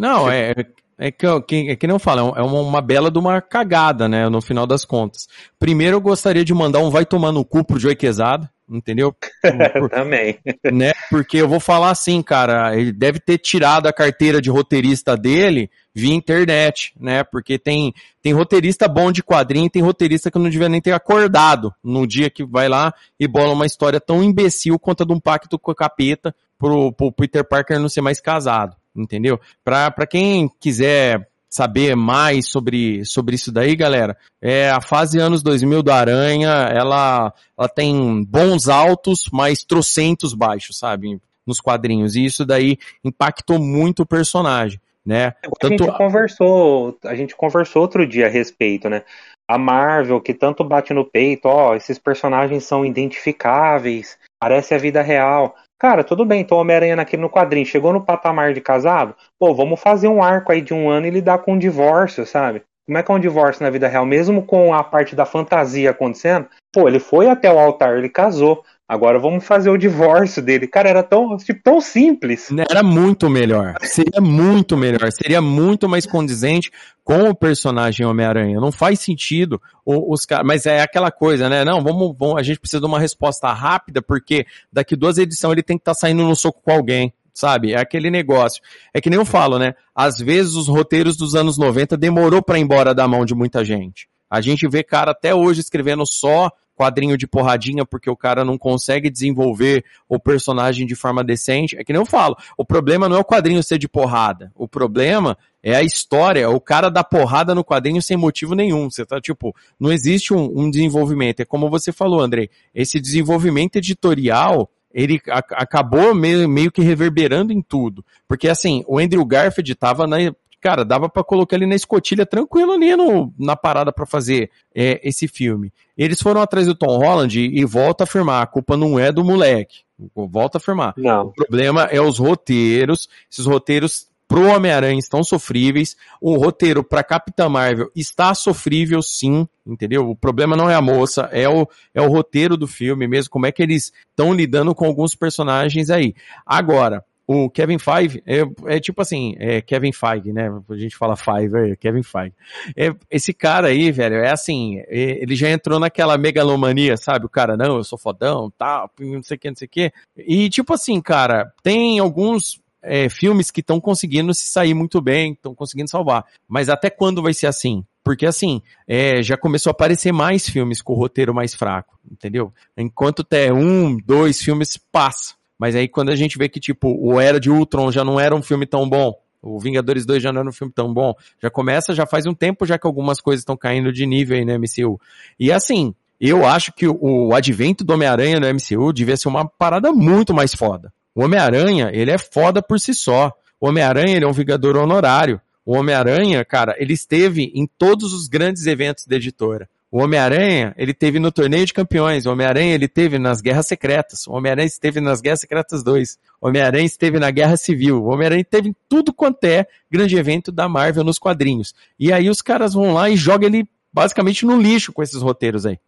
Não, é, é que, é que não fala, é uma, uma bela de uma cagada, né, no final das contas. Primeiro eu gostaria de mandar um vai tomar no cu pro Joey Quesada, entendeu? Por, Também. Né, porque eu vou falar assim, cara, ele deve ter tirado a carteira de roteirista dele via internet, né, porque tem, tem roteirista bom de quadrinho tem roteirista que não devia nem ter acordado no dia que vai lá e bola uma história tão imbecil quanto a de um pacto com a capeta pro, pro Peter Parker não ser mais casado entendeu? Para quem quiser saber mais sobre, sobre isso daí, galera, é a fase anos 2000 do Aranha, ela, ela tem bons altos, mas trocentos baixos, sabe? Nos quadrinhos. E isso daí impactou muito o personagem, né? Tanto... A gente conversou, a gente conversou outro dia a respeito, né? A Marvel, que tanto bate no peito, ó, esses personagens são identificáveis, parece a vida real. Cara, tudo bem, então Homem-Aranha naquele no quadrinho chegou no patamar de casado, pô, vamos fazer um arco aí de um ano e lidar com um divórcio, sabe? Como é que é um divórcio na vida real? Mesmo com a parte da fantasia acontecendo, pô, ele foi até o altar, ele casou. Agora vamos fazer o divórcio dele. Cara, era tão, tipo, tão simples. Era muito melhor. Seria muito melhor. Seria muito mais condizente com o personagem Homem-Aranha. Não faz sentido os caras. Mas é aquela coisa, né? Não, vamos, vamos, a gente precisa de uma resposta rápida, porque daqui duas edições ele tem que estar tá saindo no soco com alguém sabe? É aquele negócio. É que nem eu falo, né? Às vezes os roteiros dos anos 90 demorou para ir embora da mão de muita gente. A gente vê cara até hoje escrevendo só quadrinho de porradinha porque o cara não consegue desenvolver o personagem de forma decente. É que nem eu falo, o problema não é o quadrinho ser de porrada. O problema é a história, o cara dá porrada no quadrinho sem motivo nenhum. Você tá tipo, não existe um, um desenvolvimento. É como você falou, Andrei. Esse desenvolvimento editorial ele acabou meio, meio que reverberando em tudo. Porque assim, o Andrew Garfield tava na, cara, dava para colocar ele na escotilha tranquilo ali no, na parada para fazer é, esse filme. Eles foram atrás do Tom Holland e, e volta a afirmar, a culpa não é do moleque. Volta a afirmar. Não. O problema é os roteiros. Esses roteiros pro Homem-Aranha estão sofríveis. O roteiro para Capitã Marvel está sofrível, sim, entendeu? O problema não é a moça, é o, é o roteiro do filme mesmo, como é que eles estão lidando com alguns personagens aí. Agora, o Kevin Feige é, é, tipo assim, é Kevin Feige, né? A gente fala Five, é Kevin Feige. É, esse cara aí, velho, é assim, é, ele já entrou naquela megalomania, sabe? O cara, não, eu sou fodão, tal, não sei o que, não sei o que. E tipo assim, cara, tem alguns é, filmes que estão conseguindo se sair muito bem, estão conseguindo salvar. Mas até quando vai ser assim? Porque assim, é, já começou a aparecer mais filmes com o roteiro mais fraco, entendeu? Enquanto até um, dois filmes passa. Mas aí quando a gente vê que, tipo, o Era de Ultron já não era um filme tão bom, o Vingadores 2 já não era um filme tão bom, já começa, já faz um tempo já que algumas coisas estão caindo de nível aí no MCU. E assim, eu acho que o advento do Homem-Aranha no MCU devia ser uma parada muito mais foda. O Homem-Aranha, ele é foda por si só. O Homem-Aranha, ele é um Vingador honorário. O Homem-Aranha, cara, ele esteve em todos os grandes eventos da editora. O Homem-Aranha, ele teve no Torneio de Campeões. O Homem-Aranha, ele teve nas Guerras Secretas. O Homem-Aranha esteve nas Guerras Secretas 2. O Homem-Aranha esteve na Guerra Civil. O Homem-Aranha esteve em tudo quanto é grande evento da Marvel nos quadrinhos. E aí os caras vão lá e jogam ele basicamente no lixo com esses roteiros aí.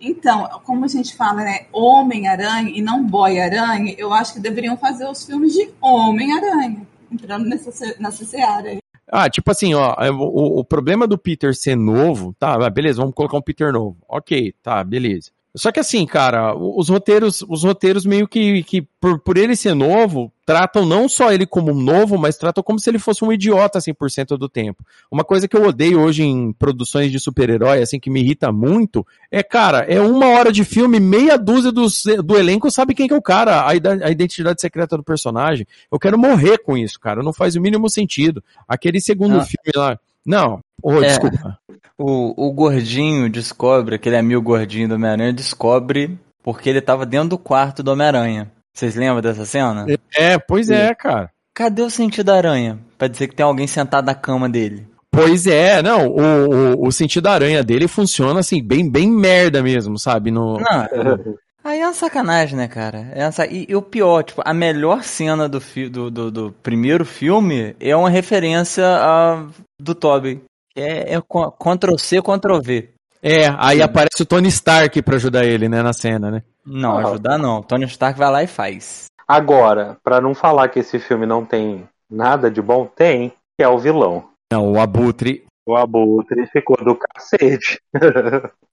Então, como a gente fala, né, Homem-Aranha e não Boy-Aranha, eu acho que deveriam fazer os filmes de Homem-Aranha, entrando nessa, nessa seara aí. Ah, tipo assim, ó, é, o, o problema do Peter ser novo, tá, beleza, vamos colocar um Peter novo. Ok, tá, beleza. Só que assim, cara, os roteiros, os roteiros meio que, que por, por ele ser novo, tratam não só ele como novo, mas tratam como se ele fosse um idiota 100% do tempo. Uma coisa que eu odeio hoje em produções de super-herói, assim, que me irrita muito, é, cara, é uma hora de filme, meia dúzia do, do elenco sabe quem que é o cara, a, a identidade secreta do personagem. Eu quero morrer com isso, cara, não faz o mínimo sentido. Aquele segundo ah. filme lá, não, oh, é, desculpa. O, o gordinho descobre, aquele amigo gordinho do Homem-Aranha, descobre porque ele tava dentro do quarto do Homem-Aranha. Vocês lembram dessa cena? É, pois é, cara. Cadê o sentido da aranha? Pra dizer que tem alguém sentado na cama dele. Pois é, não, o, o, o sentido da aranha dele funciona assim, bem, bem merda mesmo, sabe? No... Não, aí é uma sacanagem, né, cara? É uma... e, e, o pior, tipo, a melhor cena do, fi... do, do, do, primeiro filme é uma referência a... do Toby. É, é Ctrl-C, Ctrl-V. É, aí Sim. aparece o Tony Stark pra ajudar ele, né, na cena, né? Não, ah, ajudar não. Tony Stark vai lá e faz. Agora, para não falar que esse filme não tem nada de bom, tem, que é o vilão. Não, o Abutre. O Abutre ficou do cacete.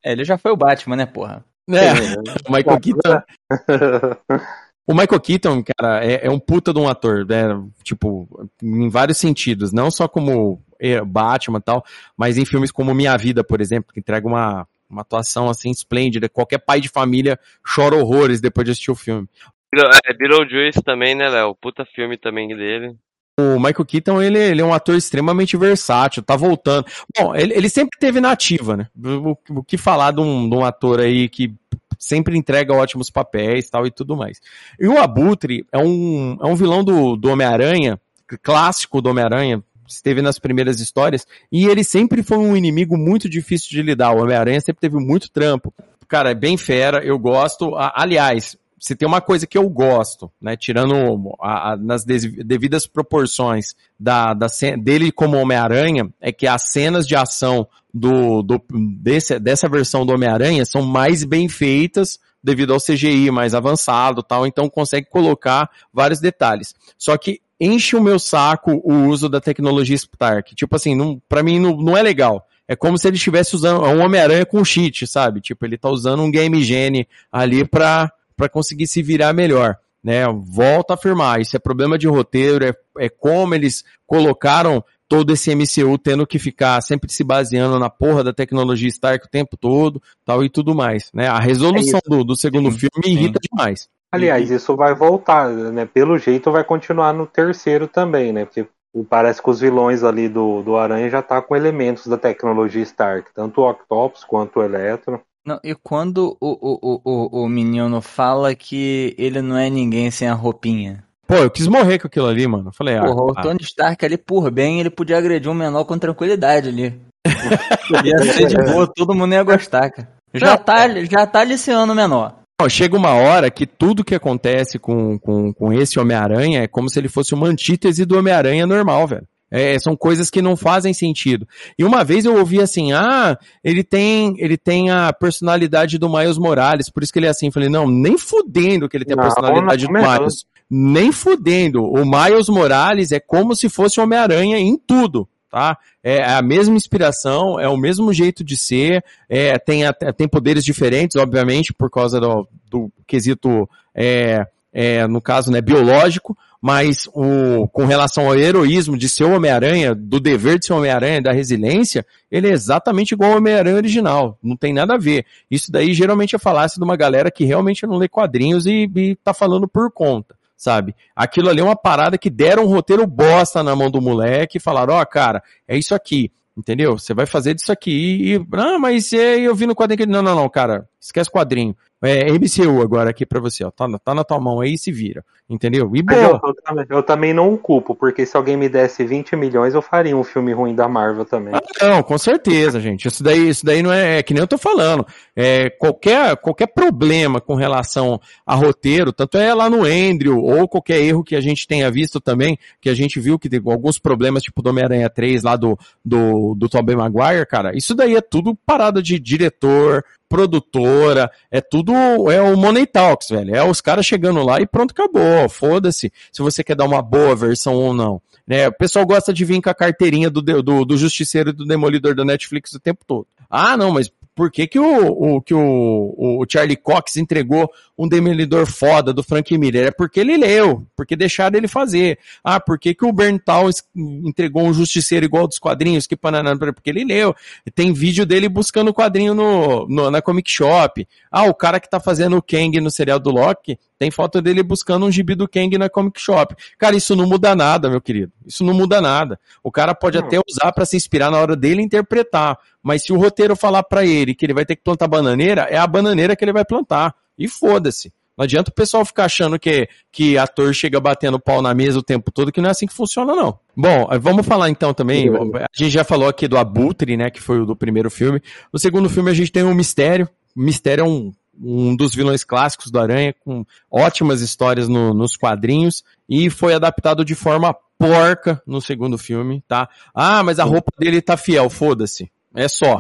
é, ele já foi o Batman, né, porra? É, o Michael Keaton. O Michael Keaton, cara, é, é, um puta de um ator, né? Tipo, em vários sentidos. Não só como é, Batman e tal, mas em filmes como Minha Vida, por exemplo, que entrega uma, uma atuação assim esplêndida. Qualquer pai de família chora horrores depois de assistir o filme. É, Beetlejuice também, né, Léo? Puta filme também dele. O Michael Keaton, ele, ele é um ator extremamente versátil, tá voltando. Bom, ele, ele sempre teve nativa, né? O, o que falar de um, de um ator aí que sempre entrega ótimos papéis tal e tudo mais. E o Abutre é um, é um vilão do, do Homem-Aranha, clássico do Homem-Aranha, esteve nas primeiras histórias, e ele sempre foi um inimigo muito difícil de lidar. O Homem-Aranha sempre teve muito trampo. Cara, é bem fera, eu gosto. Aliás, se tem uma coisa que eu gosto, né, tirando a, a, nas devidas proporções da, da dele como Homem-Aranha, é que as cenas de ação do, do desse, dessa versão do Homem-Aranha são mais bem feitas devido ao CGI mais avançado tal, então consegue colocar vários detalhes. Só que enche o meu saco o uso da tecnologia Stark. Tipo assim, não, pra mim não, não é legal. É como se ele estivesse usando um Homem-Aranha com cheat, sabe? Tipo, ele tá usando um game gene ali pra, pra conseguir se virar melhor. Né, volta a afirmar, isso é problema de roteiro, é, é como eles colocaram todo esse MCU tendo que ficar sempre se baseando na porra da tecnologia Stark o tempo todo, tal e tudo mais, né? A resolução É do, do segundo Sim, filme sim. irrita demais. Aliás, isso vai voltar, né? Pelo jeito vai continuar no terceiro também, né? Porque parece que os vilões ali do, do Aranha já tá com elementos da tecnologia Stark, tanto o Octopus quanto o Eletro. Não, e quando o, o, o, o, o menino fala que ele não é ninguém sem a roupinha? Pô, eu quis morrer com aquilo ali, mano. Eu falei, ah, Porra, o ah, Tony Stark ali, por bem, ele podia agredir um menor com tranquilidade ali. ia ser de boa, todo mundo ia gostar, cara. Já tá, já tá aliciando o menor. Não, chega uma hora que tudo que acontece com, com, com esse Homem-Aranha é como se ele fosse uma antítese do Homem-Aranha normal, velho. É, são coisas que não fazem sentido. E uma vez eu ouvi assim, ah, ele tem, ele tem a personalidade do Miles Morales, por isso que ele é assim. Eu falei, não, nem fudendo que ele tem a Não, personalidade não do mesmo. Miles. Nem fudendo. O Miles Morales é como se fosse Homem-Aranha em tudo, tá? É a mesma inspiração, é o mesmo jeito de ser, é, tem, até- tem poderes diferentes, obviamente, por causa do, do quesito, é, é, no caso, né, biológico, mas o, com relação ao heroísmo de ser Homem-Aranha, do dever de ser Homem-Aranha, da resiliência, ele é exatamente igual ao Homem-Aranha original. Não tem nada a ver. Isso daí geralmente é falácia de uma galera que realmente não lê quadrinhos e, e tá falando por conta. Sabe? Aquilo ali é uma parada que deram um roteiro bosta na mão do moleque e falaram, ó, cara, é isso aqui. Entendeu? Você vai fazer disso aqui e. Ah, mas eu vi no quadrinho que. Não, não, não, cara. Esquece quadrinho. É MCU agora aqui pra você, ó. Tá, na- tá na tua mão aí e se vira. Entendeu? E eu, boa. eu também- eu também não culpo, porque se alguém me desse 20 milhões, eu faria um filme ruim da Marvel também. Ah, não, com certeza, gente. Isso daí, isso daí não é, é que nem eu tô falando. É, qualquer, qualquer problema com relação a roteiro, tanto é lá no Andrew, ou qualquer erro que a gente tenha visto também, que a gente viu que tem alguns problemas, tipo do Homem-Aranha 3 lá do, do, do Tobey Maguire, cara, isso daí é tudo parada de diretor, produtora, é tudo, é o Money Talks, velho. É os caras chegando lá e pronto, acabou. Foda-se se você quer dar uma boa versão ou não. Né? O pessoal gosta de vir com a carteirinha do, do, do Justiceiro e do Demolidor da Netflix o tempo todo. Ah, não, mas por que que o, o, que o, o Charlie Cox entregou um Demolidor foda do Frank Miller? É porque ele leu, porque deixaram ele fazer. Ah, por que que o Berntal entregou um Justiceiro igual dos quadrinhos? Que panana, porque ele leu. Tem vídeo dele buscando o quadrinho no, no- na Comic Shop. Ah, o cara que tá fazendo o Kang no serial do Loki, tem foto dele buscando um gibi do Kang na Comic Shop. Cara, isso não muda nada, meu querido. Isso não muda nada. O cara pode Não. até usar pra se inspirar na hora dele interpretar, mas se o roteiro falar pra ele que ele vai ter que plantar bananeira, é a bananeira que ele vai plantar. E foda-se. Não adianta o pessoal ficar achando que, que ator chega batendo pau na mesa o tempo todo, que não é assim que funciona, não. Bom, eh, vamos falar então também. A gente já falou aqui do Abutre, né? Que foi o do primeiro filme. No segundo filme a gente tem o Mistério. O Mistério é um, um dos vilões clássicos do Aranha, com ótimas histórias no- nos quadrinhos. E foi adaptado de forma porca no segundo filme, tá? Ah, mas a roupa dele tá fiel, foda-se. É só.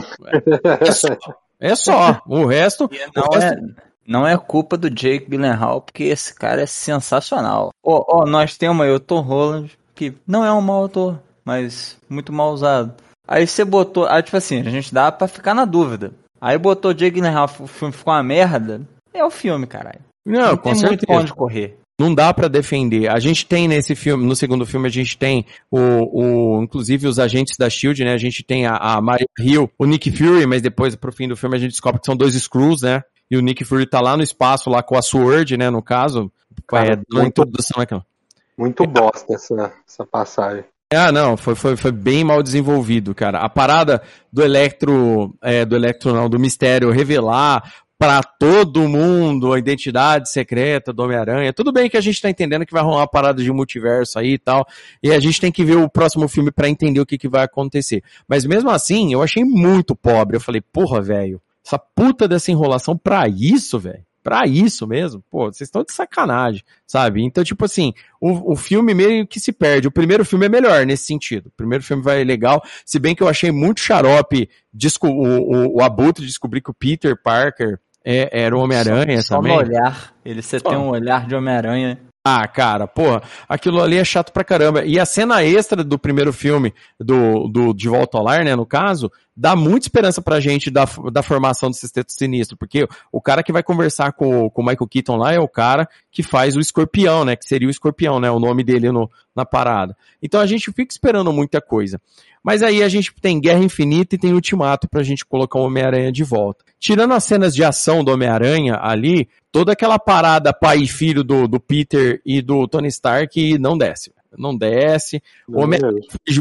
É só. É só. O resto. Não o resto é, não é culpa do Jake Gyllenhaal, porque esse cara é sensacional. Ó, ó, nós temos aí o Tom Holland, que não é um mau ator, mas muito mal usado. Aí você botou, aí tipo assim, a gente dá pra ficar na dúvida. Aí botou o Jake Gyllenhaal, o filme ficou uma merda. É o filme, caralho. Não, Não com tem muito certeza. pra onde correr. Não dá pra defender. A gente tem nesse filme, no segundo filme, a gente tem o, o inclusive os agentes da Shield, né? A gente tem a, a Maria Hill, o Nick Fury, mas depois pro fim do filme a gente descobre que são dois Screws, né? E o Nick Fury tá lá no espaço, lá com a Sword, né? No caso, Cara, é, na muito- introdução naquela. Muito bosta essa, essa passagem. Ah, não, foi, foi, foi bem mal desenvolvido, cara. A parada do Electro, é, do Electro não, do Mistério revelar pra todo mundo a identidade secreta do Homem-Aranha. Tudo bem que a gente tá entendendo que vai rolar uma parada de multiverso aí e tal, e a gente tem que ver o próximo filme pra entender o que, que vai acontecer. Mas mesmo assim, eu achei muito pobre. Eu falei, porra, velho, essa puta dessa enrolação pra isso, velho? Pra isso mesmo? Pô, vocês estão de sacanagem, sabe? Então, tipo assim, o, o filme meio que se perde. O primeiro filme é melhor nesse sentido. O primeiro filme vai legal, se bem que eu achei muito xarope o, o, o Abutre descobrir que o Peter Parker é, era o Homem-Aranha Só também. no olhar. Ele você tem um olhar de Homem-Aranha. Ah, cara, porra, aquilo ali é chato pra caramba. E a cena extra do primeiro filme, do, do De Volta ao Lar, né, no caso, dá muita esperança pra gente da, da formação do Sexteto Sinistro, porque o cara que vai conversar com, com o Michael Keaton lá é o cara que faz o escorpião, né? Que seria o escorpião, né? O nome dele no, na parada. Então a gente fica esperando muita coisa. Mas aí a gente tem Guerra Infinita e tem Ultimato pra gente colocar o Homem-Aranha de volta. Tirando as cenas de ação do Homem-Aranha ali, toda aquela parada pai e filho do, do Peter e do Tony Stark não desce não desce. O Homem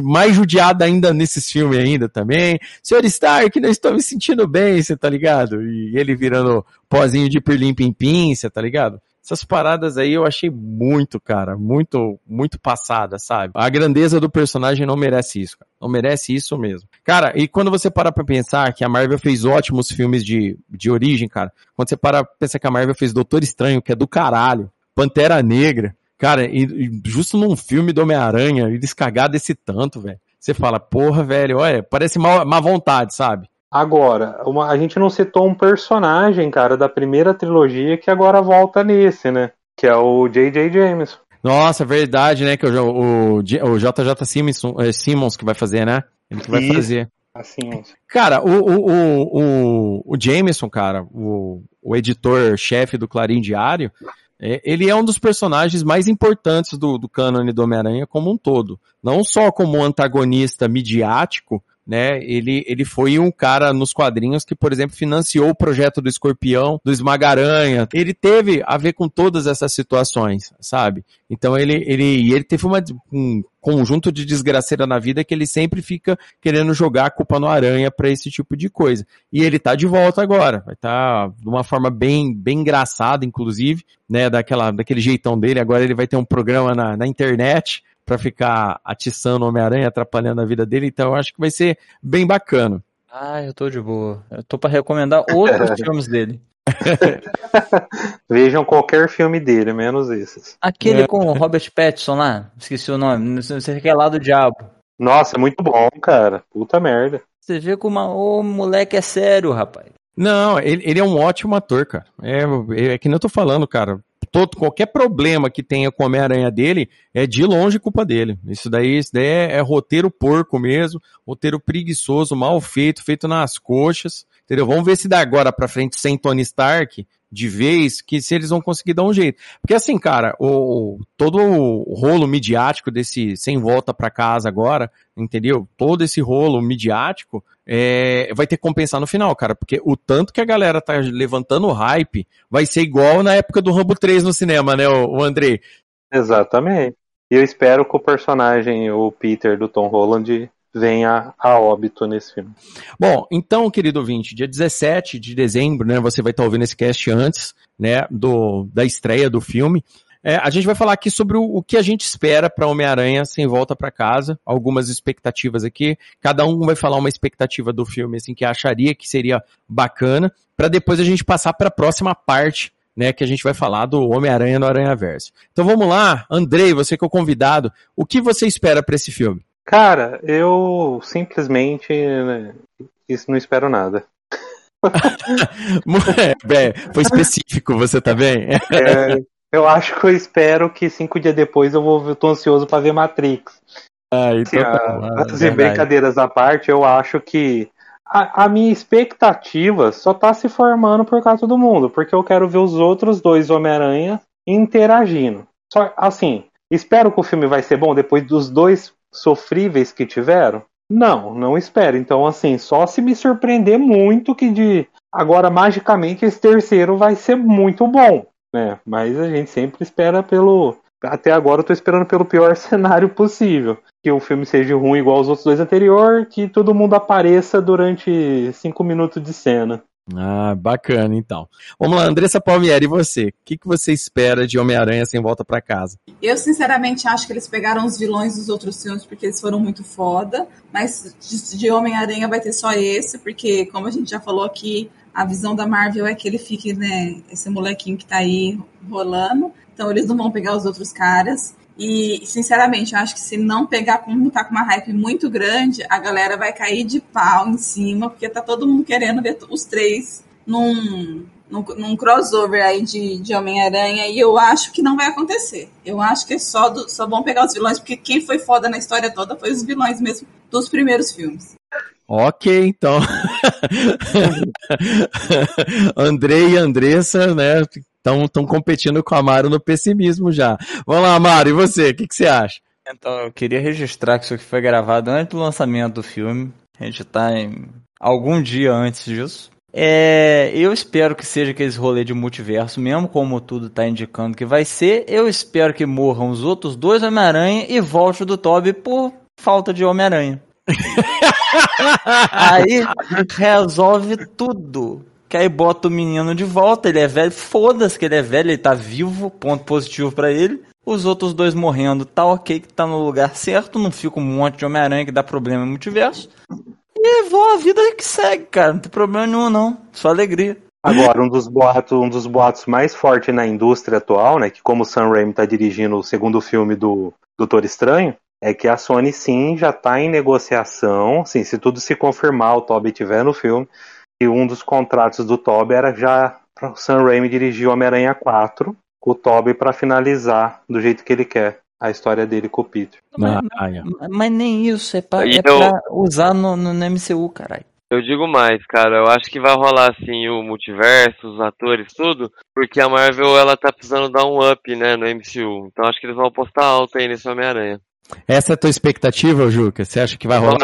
mais judiado ainda nesses filmes ainda também. Senhor Stark, não estou me sentindo bem, você tá ligado? E ele virando pozinho de pirlim pim pim, você tá ligado? Essas paradas aí eu achei muito, cara, muito, muito passada, sabe? A grandeza do personagem não merece isso, cara. Não merece isso mesmo. Cara, e quando você para pra pensar que a Marvel fez ótimos filmes de, de origem, cara, quando você para pra pensar que a Marvel fez Doutor Estranho, que é do caralho, Pantera Negra, Cara, e, e justo num filme do Homem-Aranha, eles cagaram desse tanto, velho. Você fala, porra, velho, olha, parece má, má vontade, sabe? Agora, uma, a gente não citou um personagem, cara, da primeira trilogia que agora volta nesse, né? Que é o J.J. Jameson. Nossa, verdade, né? Que o, o, o JJ Simmons, é, Simmons que vai fazer, né? Ele que vai Isso. fazer. Assim, cara, o, o, o, o, Jameson, cara, o, o editor-chefe do Clarim Diário, é, ele é um dos personagens mais importantes do, do cânone do Homem-Aranha como um todo. Não só como antagonista midiático, né? Ele, ele foi um cara nos quadrinhos que, por exemplo, financiou o projeto do Escorpião, do Esmagaranha. Ele teve a ver com todas essas situações, sabe? Então ele, ele, ele teve uma, um conjunto de desgraceira na vida que ele sempre fica querendo jogar a culpa no Aranha para esse tipo de coisa. E ele tá de volta agora. Vai estar tá de uma forma bem, bem engraçada, inclusive, né? Daquela, daquele jeitão dele. Agora ele vai ter um programa na, na internet para ficar atiçando o Homem-Aranha, atrapalhando a vida dele, então eu acho que vai ser bem bacana. Ah, eu tô de boa. Eu tô para recomendar outros filmes dele. Vejam qualquer filme dele, menos esses. Aquele é. com o Robert Pattinson lá, esqueci o nome, não sei que é lá do diabo. Nossa, é muito bom, cara. Puta merda. Você vê como o moleque é sério, rapaz. Não, ele, ele é um ótimo ator, cara. É, é que nem eu tô falando, cara todo, qualquer problema que tenha com o Homem-Aranha dele é de longe culpa dele. Isso daí, isso daí é, é, roteiro porco mesmo, roteiro preguiçoso, mal feito, feito nas coxas. Entendeu? Vamos ver se dá agora pra frente sem Tony Stark de vez, que se eles vão conseguir dar um jeito. Porque assim, cara, o, todo o rolo midiático desse sem volta para casa agora, entendeu? Todo esse rolo midiático é, vai ter que compensar no final, cara, porque o tanto que a galera tá levantando o hype vai ser igual na época do Rambo 3 no cinema, né, o, o André? Exatamente. E eu espero que o personagem, o Peter do Tom Holland, venha a óbito nesse filme. Bom, então, querido ouvinte, dia 17 de dezembro, né, você vai estar ouvindo esse cast antes, né, do, da estreia do filme. É, a gente vai falar aqui sobre o, o que a gente espera para Homem-Aranha sem volta para casa, algumas expectativas aqui. Cada um vai falar uma expectativa do filme assim que acharia que seria bacana, para depois a gente passar para a próxima parte né, que a gente vai falar do Homem-Aranha no Aranha Verso. Então vamos lá, Andrei, você que é o convidado, o que você espera para esse filme? Cara, eu simplesmente né, isso não espero nada. é, foi específico, você tá bem? É, eu acho que eu espero que cinco dias depois eu vou, eu tô ansioso para ver Matrix. Ah, então, as ah, brincadeiras à parte, eu acho que a, a, minha expectativa só tá se formando por causa do mundo, porque eu quero ver os outros dois Homem-Aranha interagindo. Só assim, espero que o filme vai ser bom depois dos dois sofríveis que tiveram? Não, não espero. Então, assim, só se me surpreender muito que de agora magicamente esse terceiro vai ser muito bom, né? Mas a gente sempre espera pelo até agora eu tô esperando pelo pior cenário possível. Que o filme seja ruim igual os outros dois anteriores, que todo mundo apareça durante cinco minutos de cena. Ah, bacana, então. Vamos lá, Andressa Palmieri, e você? O que, que você espera de Homem-Aranha sem volta para casa? Eu, sinceramente, acho que eles pegaram os vilões dos outros filmes porque eles foram muito foda, mas de, Homem-Aranha vai ter só esse, porque, como a gente já falou aqui, a visão da Marvel é que ele fique, né, esse molequinho que tá aí rolando, então eles não vão pegar os outros caras. E, sinceramente, eu acho que se não pegar como tá com uma hype muito grande, a galera vai cair de pau em cima, porque tá todo mundo querendo ver os três num, num, num crossover aí de, de Homem-Aranha, e eu acho que não vai acontecer. Eu acho que é só, do, só vão pegar os vilões, porque quem foi foda na história toda foi os vilões mesmo dos primeiros filmes. Ok, então. Andrei e Andressa, né? Estão competindo com a Amaro no pessimismo já. Vamos lá, Amaro, e você? O que, que você acha? Então, eu queria registrar que isso aqui foi gravado antes do lançamento do filme. A gente tá em algum dia antes disso. É, eu espero que seja aqueles rolê de multiverso, mesmo como tudo tá indicando que vai ser. Eu espero que morram os outros dois Homem-Aranha e volte do Toby por falta de Homem-Aranha. aí resolve tudo. Que aí bota o menino de volta, ele é velho, foda-se que ele é velho, ele tá vivo, ponto positivo para ele. Os outros dois morrendo, tá ok que tá no lugar certo, não fica um monte de Homem-Aranha que dá problema no multiverso. E levou a vida que segue, cara. Não tem problema nenhum, não. Só alegria. Agora, um dos boatos, um dos boatos mais fortes na indústria atual, né? Que como o Sam Raimi tá dirigindo o segundo filme do Doutor Estranho, é que a Sony sim já tá em negociação, assim, se tudo se confirmar, o Toby tiver no filme, e um dos contratos do Toby era já para o Sam Raimi dirigir o Homem-Aranha 4, com o Toby para finalizar do jeito que ele quer a história dele com o Peter. Mas, mas, mas nem isso, é pra, é pra usar no, no, no MCU, caralho. Eu digo mais, cara, eu acho que vai rolar assim o multiverso, os atores, tudo, porque a Marvel ela tá precisando dar um up, né, no MCU. Então acho que eles vão apostar alto aí nesse Homem-Aranha. Essa é a tua expectativa, Juca? Você acha que vai rolar?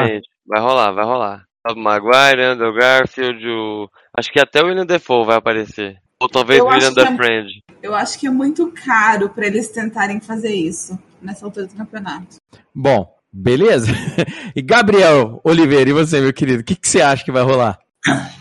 Vai rolar, vai rolar. O Maguire, Andrew Garfield, o... acho que até o William Defoe vai aparecer. Ou talvez o William The é, Friend. Eu acho que é muito caro para eles tentarem fazer isso nessa altura do campeonato. Bom, beleza. E Gabriel Oliveira, e você, meu querido, o que, que você acha que vai rolar?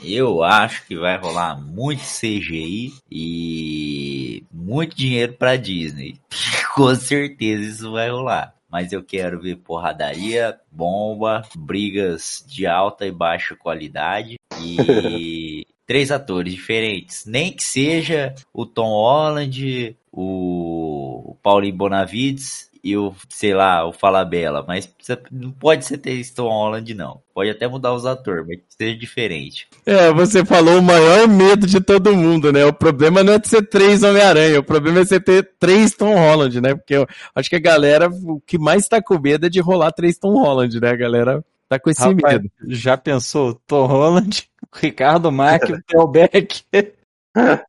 Eu acho que vai rolar muito CGI e muito dinheiro para Disney. Com certeza isso vai rolar mas eu quero ver porradaria, bomba, brigas de alta e baixa qualidade e três atores diferentes. Nem que seja o Tom Holland, o Paulinho Bonavides e o, sei lá, o Falabella, mas não pode ser Tom Holland, não. Pode até mudar os atores, mas que seja diferente. É, você falou o maior medo de todo mundo, né? O problema não é ser três Homem-Aranha, o problema é você ter três Tom Holland, né? Porque eu acho que a galera, o que mais tá com medo é de rolar três Tom Holland, né? A galera tá com esse Rapaz, medo. Já pensou? Tom Holland, Ricardo Mack, o Theo Beck.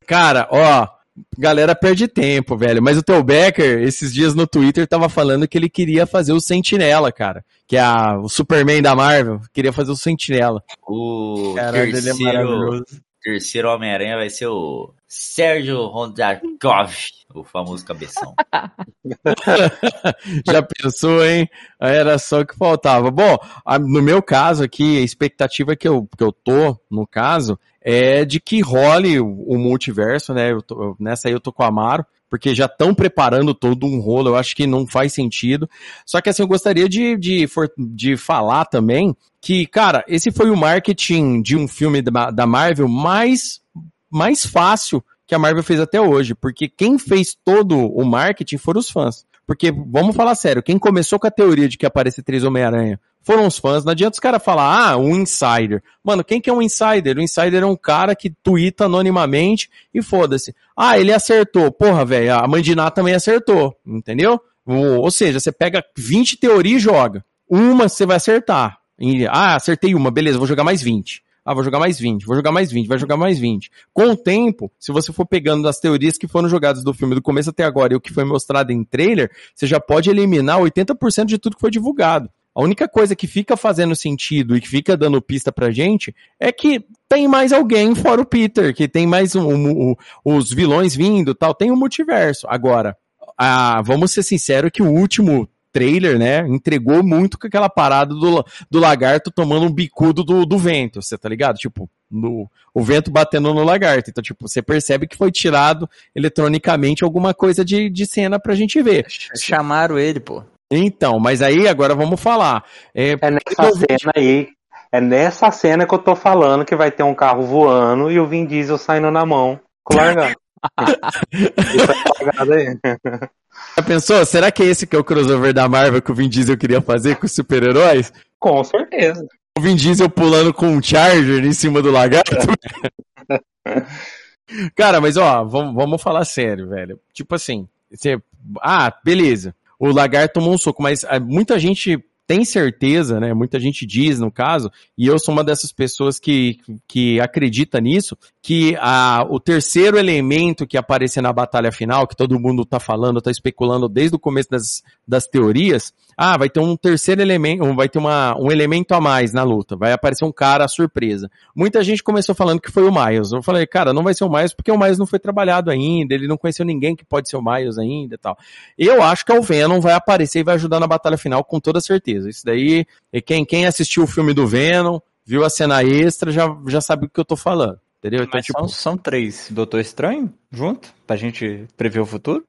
Cara, ó, galera perde tempo, velho. Mas o Theo Becker, esses dias no Twitter, tava falando que ele queria fazer o Sentinela, cara. Que é a, o Superman da Marvel. Queria fazer o Sentinela. O Caralho, terceiro, é terceiro Homem-Aranha vai ser o Sérgio Rondarkov, o famoso cabeção. Já pensou, hein? Era só o que faltava. Bom, no meu caso aqui, a expectativa que eu, que eu tô, no caso, é de que role o, multiverso, né? Eu tô, nessa aí eu tô com o Amaro, porque já estão preparando todo um rolo, eu acho que não faz sentido. Só que assim, eu gostaria de, de, de falar também que, cara, esse foi o marketing de um filme da, da Marvel mais, mais fácil que a Marvel fez até hoje, porque quem fez todo o marketing foram os fãs. Porque, vamos falar sério, quem começou com a teoria de que aparecer três Homem-Aranha foram os fãs. Não adianta os caras falar, ah, um insider. Mano, quem que é um insider? O insider é um cara que twitta anonimamente e foda-se. Ah, ele acertou. Porra, velho, a Mandiná também acertou. Entendeu? Ou seja, você pega 20 teorias e joga. Uma você vai acertar. Ah, acertei uma, beleza, vou jogar mais 20. Ah, vou jogar mais 20, vou jogar mais 20, vai jogar mais 20. Com o tempo, se você for pegando as teorias que foram jogadas do filme do começo até agora e o que foi mostrado em trailer, você já pode eliminar 80% de tudo que foi divulgado. A única coisa que fica fazendo sentido e que fica dando pista pra gente é que tem mais alguém fora o Peter, que tem mais um, um, um, os vilões vindo tal, tem o um multiverso. Agora, ah, vamos ser sinceros que o último trailer, né, entregou muito com aquela parada do, do lagarto tomando um bicudo do, do vento, você tá ligado? Tipo, no, o vento batendo no lagarto. Então, tipo, você percebe que foi tirado eletronicamente alguma coisa de, de cena pra gente ver. Chamaram ele, pô. Então, mas aí agora vamos falar. É, é nessa cena aí, é nessa cena que eu tô falando que vai ter um carro voando e o Vin Diesel saindo na mão com o largado. Já pensou? Será que é esse que é o crossover da Marvel que o Vin Diesel queria fazer com os super-heróis? Com certeza. O Vin Diesel pulando com um Charger em cima do lagarto? Cara, mas ó, vamos, vamos falar sério, velho. Tipo assim, você... ah, beleza o lagarto tomou um soco, mas ah, muita gente tem certeza, né? Muita gente diz no caso, e eu sou uma dessas pessoas que, que acredita nisso, que a, o terceiro elemento que aparecer na batalha final, que todo mundo tá falando, tá especulando desde o começo das, das teorias, ah, vai ter um terceiro elemento, vai ter uma, um elemento a mais na luta, vai aparecer um cara surpresa. Muita gente começou falando que foi o Miles. Eu falei, cara, não vai ser o Miles porque o Miles não foi trabalhado ainda, ele não conheceu ninguém que pode ser o Miles ainda e tal. Eu acho que é o Venom vai aparecer e vai ajudar na batalha final com toda certeza certeza. Isso daí, quem, quem assistiu o filme do Venom, viu a cena extra, já, já sabe o que eu tô falando. Entendeu? Então, Mas tipo, são, são três. Doutor Estranho junto? Pra gente prever o futuro?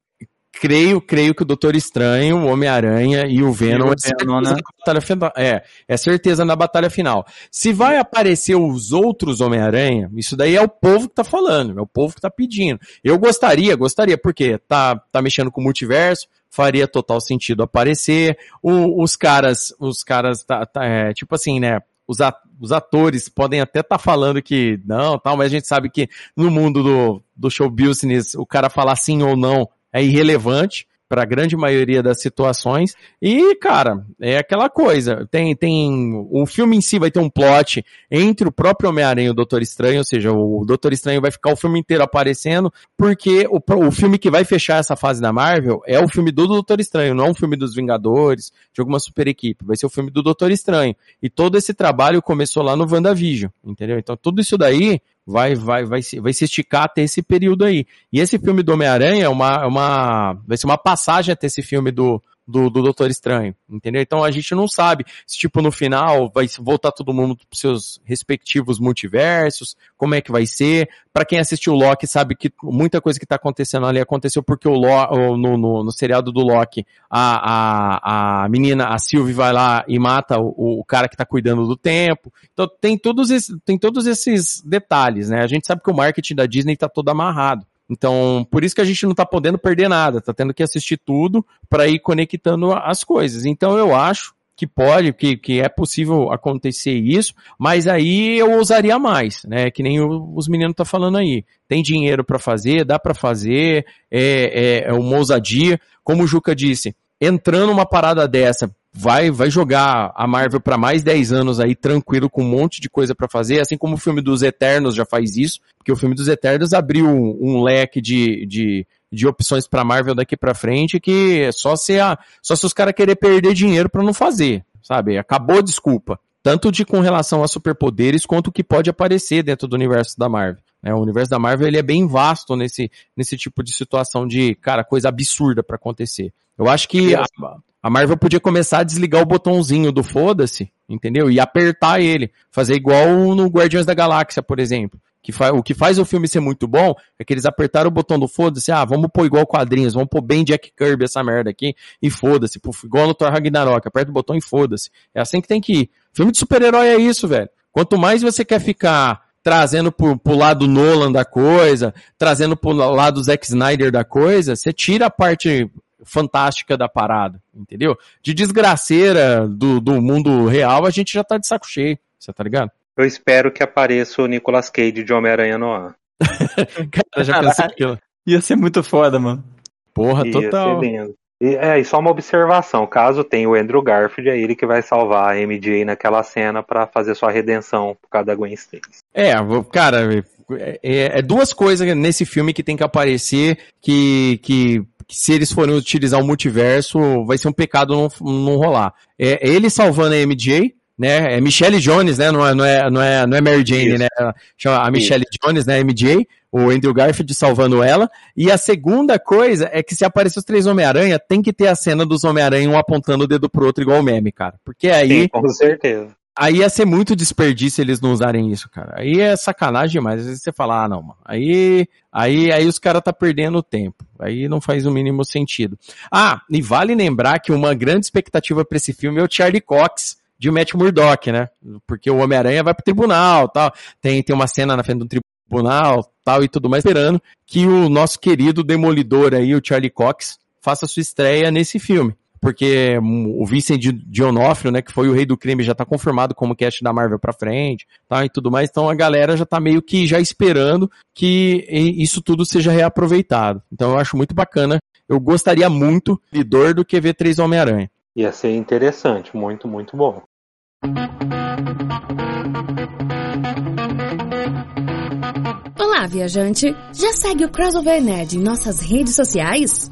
creio, creio que o Doutor Estranho, o Homem-Aranha e o Venom, e o é, Venom né? batalha final. É, é certeza na batalha final. Se vai aparecer os outros Homem-Aranha, isso daí é o povo que tá falando, é o povo que tá pedindo. Eu gostaria, gostaria, porque tá, tá mexendo com o multiverso, faria total sentido aparecer. O, os caras, os caras, tá, tá, é, tipo assim, né? Os, os atores podem até estar tá falando que não, tal, mas a gente sabe que no mundo do, do show business, o cara falar sim ou não é irrelevante para a grande maioria das situações. E, cara, é aquela coisa. Tem, tem, o filme em si vai ter um plot entre o próprio Homem-Aranha e o Doutor Estranho, ou seja, o Doutor Estranho vai ficar o filme inteiro aparecendo, porque o, o filme que vai fechar essa fase da Marvel é o filme do Doutor Estranho, não é um filme dos Vingadores, de alguma super equipe. Vai ser o filme do Doutor Estranho. E todo esse trabalho começou lá no WandaVision, entendeu? Então tudo isso daí vai, vai, vai, se, vai se esticar até esse período aí. E esse filme do Homem-Aranha é uma, é uma, vai ser uma passagem até esse filme do, do, do Doutor Estranho, entendeu? Então a gente não sabe se, tipo, no final vai voltar todo mundo para seus respectivos multiversos, como é que vai ser. Para quem assistiu o Loki sabe que muita coisa que tá acontecendo ali aconteceu porque o Loki, no, no, no seriado do Loki, a, a, a menina, a Sylvie vai lá e mata o, o cara que tá cuidando do tempo. Então tem todos, tem todos esses detalhes, né? A gente sabe que o marketing da Disney tá todo amarrado. Então, por isso que a gente não está podendo perder nada, tá tendo que assistir tudo para ir conectando as coisas. Então, eu acho que pode, que, que é possível acontecer isso, mas aí eu ousaria mais, né? Que nem o, os meninos estão tá falando aí. Tem dinheiro para fazer, dá para fazer, é, é, é uma ousadia. Como o Juca disse, entrando uma parada dessa, vai vai jogar a Marvel para mais 10 anos aí tranquilo com um monte de coisa para fazer, assim como o filme dos Eternos já faz isso, porque o filme dos Eternos abriu um, um leque de, de, de opções para Marvel daqui para frente que é só se a só se os caras querer perder dinheiro para não fazer, sabe? Acabou desculpa. Tanto de com relação a superpoderes quanto o que pode aparecer dentro do universo da Marvel. É, o universo da Marvel ele é bem vasto nesse, nesse tipo de situação de, cara, coisa absurda para acontecer. Eu acho que a, a Marvel podia começar a desligar o botãozinho do foda-se, entendeu? E apertar ele. Fazer igual no Guardiões da Galáxia, por exemplo. Que o que faz o filme ser muito bom é que eles apertaram o botão do foda-se, ah, vamos pôr igual quadrinhos, vamos pôr bem Jack Kirby essa merda aqui, e foda-se, igual no Thor Ragnarok, aperta o botão e foda-se. É assim que tem que ir. Filme de super-herói é isso, velho. Quanto mais você quer ficar trazendo pro, pro lado Nolan da coisa, trazendo pro lado Zack Snyder da coisa, você tira a parte fantástica da parada, entendeu? De desgraceira do, do mundo real, a gente já tá de saco cheio, você tá ligado? Eu espero que apareça o Nicolas Cage de Homem-Aranha no ar. Cara, já pensei aquilo. Ia ser muito foda, mano. Porra, Ia total. Ser lindo. E, é, e só uma observação, caso tenha o Andrew Garfield, é ele que vai salvar a MJ naquela cena para fazer sua redenção por causa da Gwen Stacy. É, cara, é, é, duas coisas nesse filme que tem que aparecer que, que que se eles forem utilizar o multiverso, vai ser um pecado não, não rolar. É, ele salvando a MJ, né? É Michelle Jones, né? Não é, não é, não é, não é Mary Jane, Isso. né? Chama a Michelle Isso. Jones, né? MJ, o Andrew Garfield salvando ela. E a segunda coisa é que se aparecer os três Homem-Aranha, tem que ter a cena dos Homem-Aranha um apontando o dedo pro outro igual o meme, cara. Porque aí. Sim, com certeza. Aí ia ser muito desperdício eles não usarem isso, cara. Aí é sacanagem demais. Às vezes você fala, ah, não, mano. Aí, aí, aí os caras tá perdendo tempo. Aí não faz o mínimo sentido. Ah, e vale lembrar que uma grande expectativa para esse filme é o Charlie Cox de Matt Murdock, né? Porque o Homem-Aranha vai pro tribunal, tal. Tem, tem uma cena na frente do tribunal, tal e tudo mais, esperando que o nosso querido demolidor aí, o Charlie Cox, faça sua estreia nesse filme porque o Vincent D'Onofrio, né, que foi o rei do crime, já tá confirmado como cast da Marvel pra frente, tá, e tudo mais, então a galera já tá meio que já esperando que isso tudo seja reaproveitado. Então eu acho muito bacana, eu gostaria muito de dor do que ver três Homem-Aranha. Ia ser interessante, muito, muito bom. Olá, viajante! Já segue o Crossover Nerd em nossas redes sociais?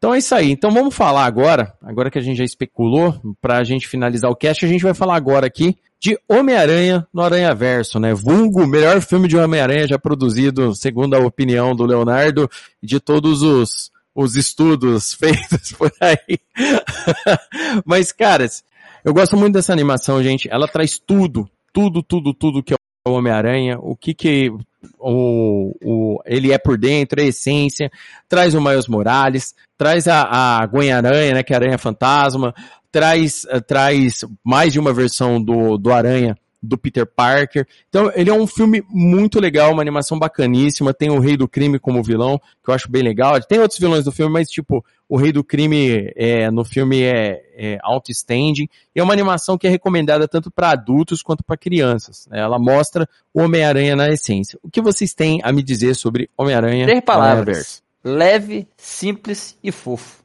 Então é isso aí. Então vamos falar agora, agora que a gente já especulou, para a gente finalizar o cast, a gente vai falar agora aqui de Homem-Aranha no Aranha Verso, né? Vulgo, melhor filme de Homem-Aranha já produzido, segundo a opinião do Leonardo, de todos os, os estudos feitos por aí. Mas, caras, eu gosto muito dessa animação, gente. Ela traz tudo, tudo, tudo, tudo que é o Homem-Aranha, o que que o, o, ele é por dentro, a essência, traz o Miles Morales, traz a, a Gwen Aranha, né, que é a Aranha Fantasma, traz, traz mais de uma versão do, do Aranha do Peter Parker. Então, ele é um filme muito legal, uma animação bacaníssima. Tem o Rei do Crime como vilão, que eu acho bem legal. Tem outros vilões do filme, mas, tipo, o Rei do Crime é, no filme é, é outstanding. E é uma animação que é recomendada tanto para adultos quanto para crianças. Né? Ela mostra o Homem-Aranha na essência. O que vocês têm a me dizer sobre Homem-Aranha? Três palavras. Leve, simples e fofo.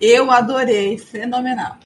Eu adorei, fenomenal.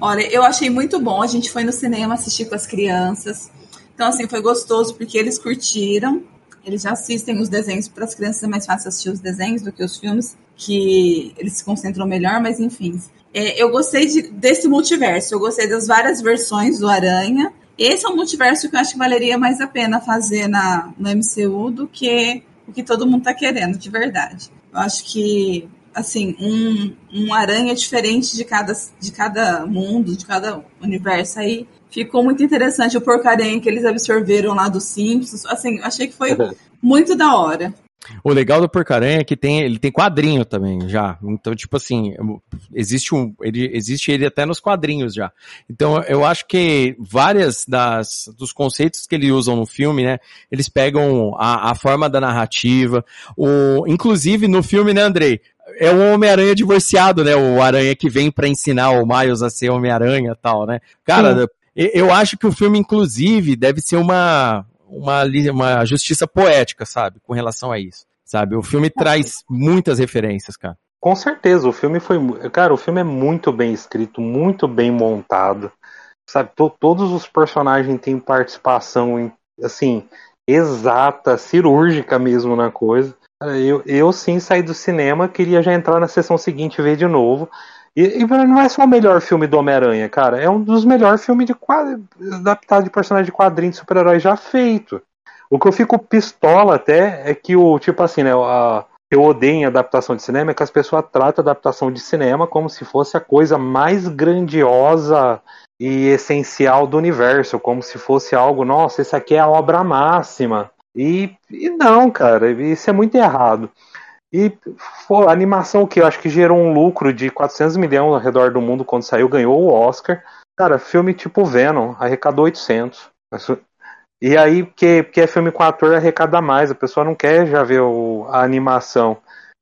Olha, eu achei muito bom. A gente foi no cinema assistir com as crianças. Então, assim, foi gostoso porque eles curtiram. Eles já assistem os desenhos. Para as crianças é mais fácil assistir os desenhos do que os filmes, que eles se concentram melhor, mas enfim. É, eu gostei de, desse multiverso. Eu gostei das várias versões do Aranha. Esse é um multiverso que eu acho que valeria mais a pena fazer na, no MCU do que o que todo mundo está querendo, de verdade. Eu acho que assim, um, um aranha diferente de cada, de cada mundo, de cada universo. Aí ficou muito interessante o porcaria que eles absorveram lá dos Simpsons. Assim, achei que foi muito da hora. O legal do Porcaranha é que tem, ele tem quadrinho também já. Então, tipo assim, existe um, ele existe ele até nos quadrinhos já. Então, eu acho que várias das dos conceitos que eles usam no filme, né, eles pegam a, a forma da narrativa, o inclusive no filme, né, Andrei, é um Homem-Aranha divorciado, né? O Aranha que vem para ensinar o Miles a ser Homem-Aranha e tal, né? Cara, Sim. eu acho que o filme, inclusive, deve ser uma, uma, uma justiça poética, sabe? Com relação a isso, sabe? O filme traz muitas referências, cara. Com certeza, o filme foi. Cara, o filme é muito bem escrito, muito bem montado. Sabe, todos os personagens têm participação, assim, exata, cirúrgica mesmo na coisa. Eu, eu sim saí do cinema, queria já entrar na sessão seguinte e ver de novo. E, e não é só o melhor filme do Homem-Aranha, cara. É um dos melhores filmes de adaptado de personagem de quadrinho de super-herói já feito. O que eu fico pistola até é que o, tipo assim, né, a, eu odeio adaptação de cinema é que as pessoas tratam a adaptação de cinema como se fosse a coisa mais grandiosa e essencial do universo, como se fosse algo, nossa, isso aqui é a obra máxima. E, e não, cara, isso é muito errado. E a animação que eu acho que gerou um lucro de 400 milhões ao redor do mundo quando saiu, ganhou o Oscar. Cara, filme tipo Venom, arrecadou 800. E aí, que, que é filme com ator, arrecada mais. A pessoa não quer já ver o, a animação.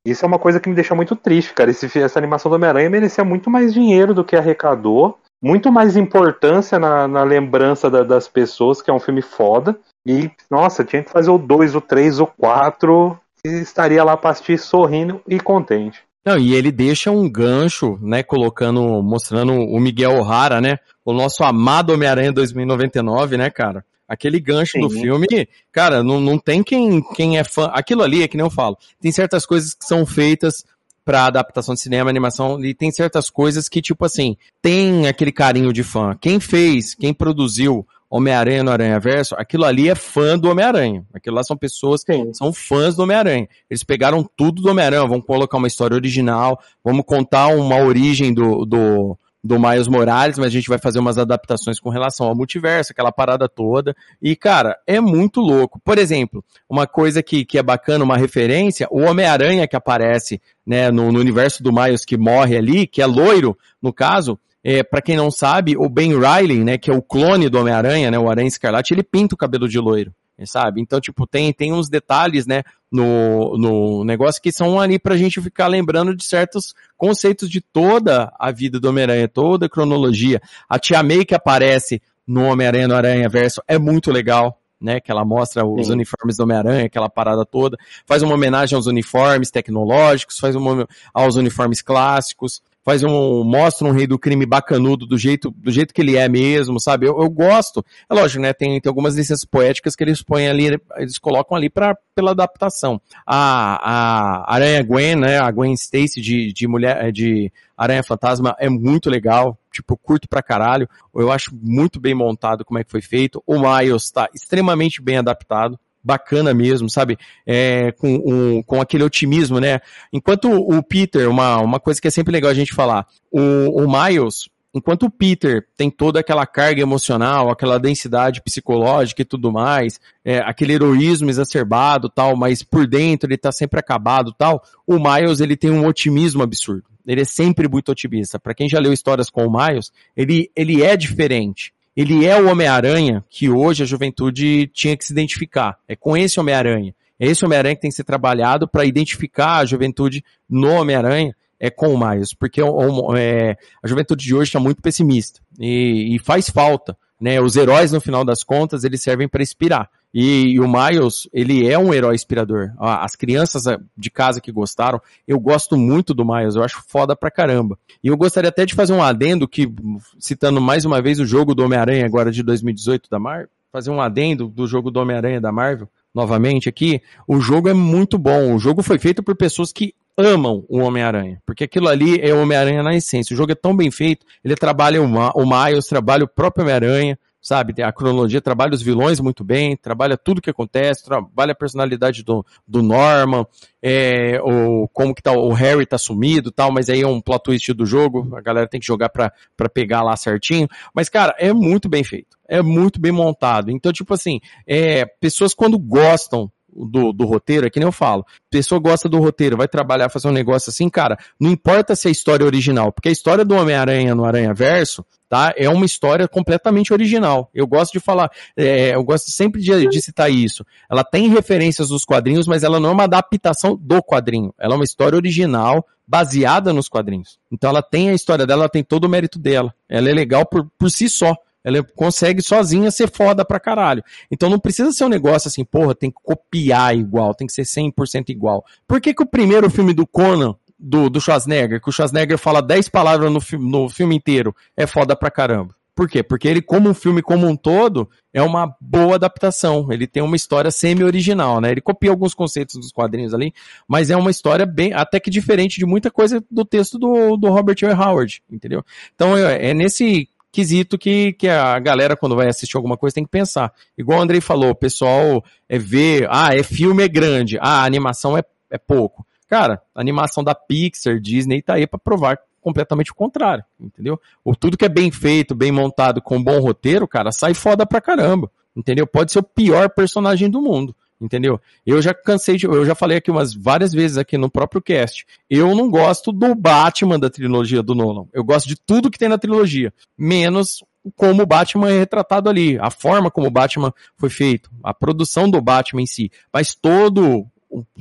Isso é uma coisa que me deixa muito triste, cara. Esse, essa animação do Homem-Aranha merecia muito mais dinheiro do que arrecadou. Muito mais importância na, na lembrança da, das pessoas, que é um filme foda. E, nossa, tinha que fazer o 2, o 3, o 4 e estaria lá para assistir sorrindo e contente. Não, e ele deixa um gancho, né, colocando, mostrando o Miguel O'Hara, né, o nosso amado Homem-Aranha 2099, né, cara? Aquele gancho Sim. do filme, cara, não, não tem quem, quem é fã. Aquilo ali é que nem eu falo. Tem certas coisas que são feitas para adaptação de cinema, animação, e tem certas coisas que, tipo assim, tem aquele carinho de fã. Quem fez, quem produziu Homem-Aranha no Aranha Verso, aquilo ali é fã do Homem-Aranha. Aquilo lá são pessoas que Sim. são fãs do Homem-Aranha. Eles pegaram tudo do Homem-Aranha, vamos colocar uma história original, vamos contar uma origem do, do, do Miles Morales, mas a gente vai fazer umas adaptações com relação ao multiverso, aquela parada toda. E, cara, é muito louco. Por exemplo, uma coisa que, que é bacana, uma referência, o Homem-Aranha que aparece, né, no, no universo do Miles que morre ali, que é loiro, no caso, é, para quem não sabe, o Ben Riley, né, que é o clone do Homem-Aranha, né, o Aranha Escarlate, ele pinta o cabelo de loiro sabe? Então, tipo, tem, tem uns detalhes, né, no, no negócio que são ali pra gente ficar lembrando de certos conceitos de toda a vida do Homem-Aranha, toda a cronologia. A Tia May que aparece no Homem-Aranha no Aranha Verso é muito legal, né, que ela mostra os Sim. uniformes do Homem-Aranha, aquela parada toda, faz uma homenagem aos uniformes tecnológicos, faz uma aos uniformes clássicos, faz um, mostra um rei do crime bacanudo do jeito, do jeito que ele é mesmo, sabe? Eu, eu gosto. É lógico, né? Tem, tem algumas licenças poéticas que eles põem ali, eles colocam ali pra, pela adaptação. A, a Aranha Gwen, né? A Gwen Stacy de, de mulher, de Aranha Fantasma é muito legal. Tipo, curto pra caralho. Eu acho muito bem montado como é que foi feito. O Miles tá extremamente bem adaptado bacana mesmo, sabe? É, com, um, com aquele otimismo, né? Enquanto o Peter, uma, uma coisa que é sempre legal a gente falar, o, o Miles, enquanto o Peter tem toda aquela carga emocional, aquela densidade psicológica e tudo mais, é, aquele heroísmo exacerbado tal, mas por dentro ele tá sempre acabado tal, o Miles ele tem um otimismo absurdo. Ele é sempre muito otimista. Para quem já leu histórias com o Miles, ele, ele é diferente ele é o Homem-Aranha que hoje a juventude tinha que se identificar. É com esse Homem-Aranha. É esse Homem-Aranha que tem que ser trabalhado para identificar a juventude no Homem-Aranha é com o Miles, porque é, a juventude de hoje está muito pessimista e, e, faz falta. Né? Os heróis, no final das contas, eles servem para inspirar. E, e, o Miles, ele é um herói inspirador. As crianças de casa que gostaram, eu gosto muito do Miles, eu acho foda pra caramba. E eu gostaria até de fazer um adendo que, citando mais uma vez o jogo do Homem-Aranha agora de 2018 da Marvel, fazer um adendo do jogo do Homem-Aranha da Marvel, novamente aqui, o jogo é muito bom. O jogo foi feito por pessoas que amam o Homem-Aranha, porque aquilo ali é o Homem-Aranha na essência. O jogo é tão bem feito, ele trabalha o, Ma o Miles, trabalha o próprio Homem-Aranha, sabe? A cronologia trabalha os vilões muito bem, trabalha tudo que acontece, trabalha a personalidade do, do Norman, é, o, como que tá, o Harry tá sumido tal, mas aí é um plot twist do jogo, a galera tem que jogar pra, pegar lá certinho. Mas, cara, é muito bem feito, é muito bem montado. Então, tipo assim, é, pessoas quando gostam do, do roteiro, é que nem eu falo. Pessoa gosta do roteiro, vai trabalhar, fazer um negócio assim, cara, não importa se é a história original, porque a história do Homem-Aranha no Aranha Verso, tá? É uma história completamente original. Eu gosto de falar, é, eu gosto sempre de, de, citar isso. Ela tem referências dos quadrinhos, mas ela não é uma adaptação do quadrinho. Ela é uma história original, baseada nos quadrinhos. Então ela tem a história dela, ela tem todo o mérito dela. Ela é legal por, por si só. Ela consegue sozinha ser foda pra caralho. Então não precisa ser um negócio assim, porra, tem que copiar igual, tem que ser 100% igual. Por que que o primeiro filme do Conan, do, do Schwarzenegger, que o Schwarzenegger fala 10 palavras no, fi no filme inteiro, é foda pra caramba? Por quê? Porque ele, como um filme como um todo, é uma boa adaptação. Ele tem uma história semi-original, né? Ele copia alguns conceitos dos quadrinhos ali, mas é uma história bem, até que diferente de muita coisa do texto do, do Robert E. Howard, entendeu? Então é, é nesse quesito que, que a galera, quando vai assistir alguma coisa, tem que pensar. Igual o Andrei falou, o pessoal é ver, ah, é filme é grande, ah, a animação é, é pouco. Cara, a animação da Pixar, Disney tá aí para provar completamente o contrário, entendeu? O tudo que é bem feito, bem montado, com bom roteiro, cara, sai foda pra caramba, entendeu? Pode ser o pior personagem do mundo entendeu? Eu já cansei de, eu já falei aqui umas várias vezes aqui no próprio cast. Eu não gosto do Batman da trilogia do Nolan. Eu gosto de tudo que tem na trilogia, menos como o Batman é retratado ali, a forma como o Batman foi feito, a produção do Batman em si, mas todo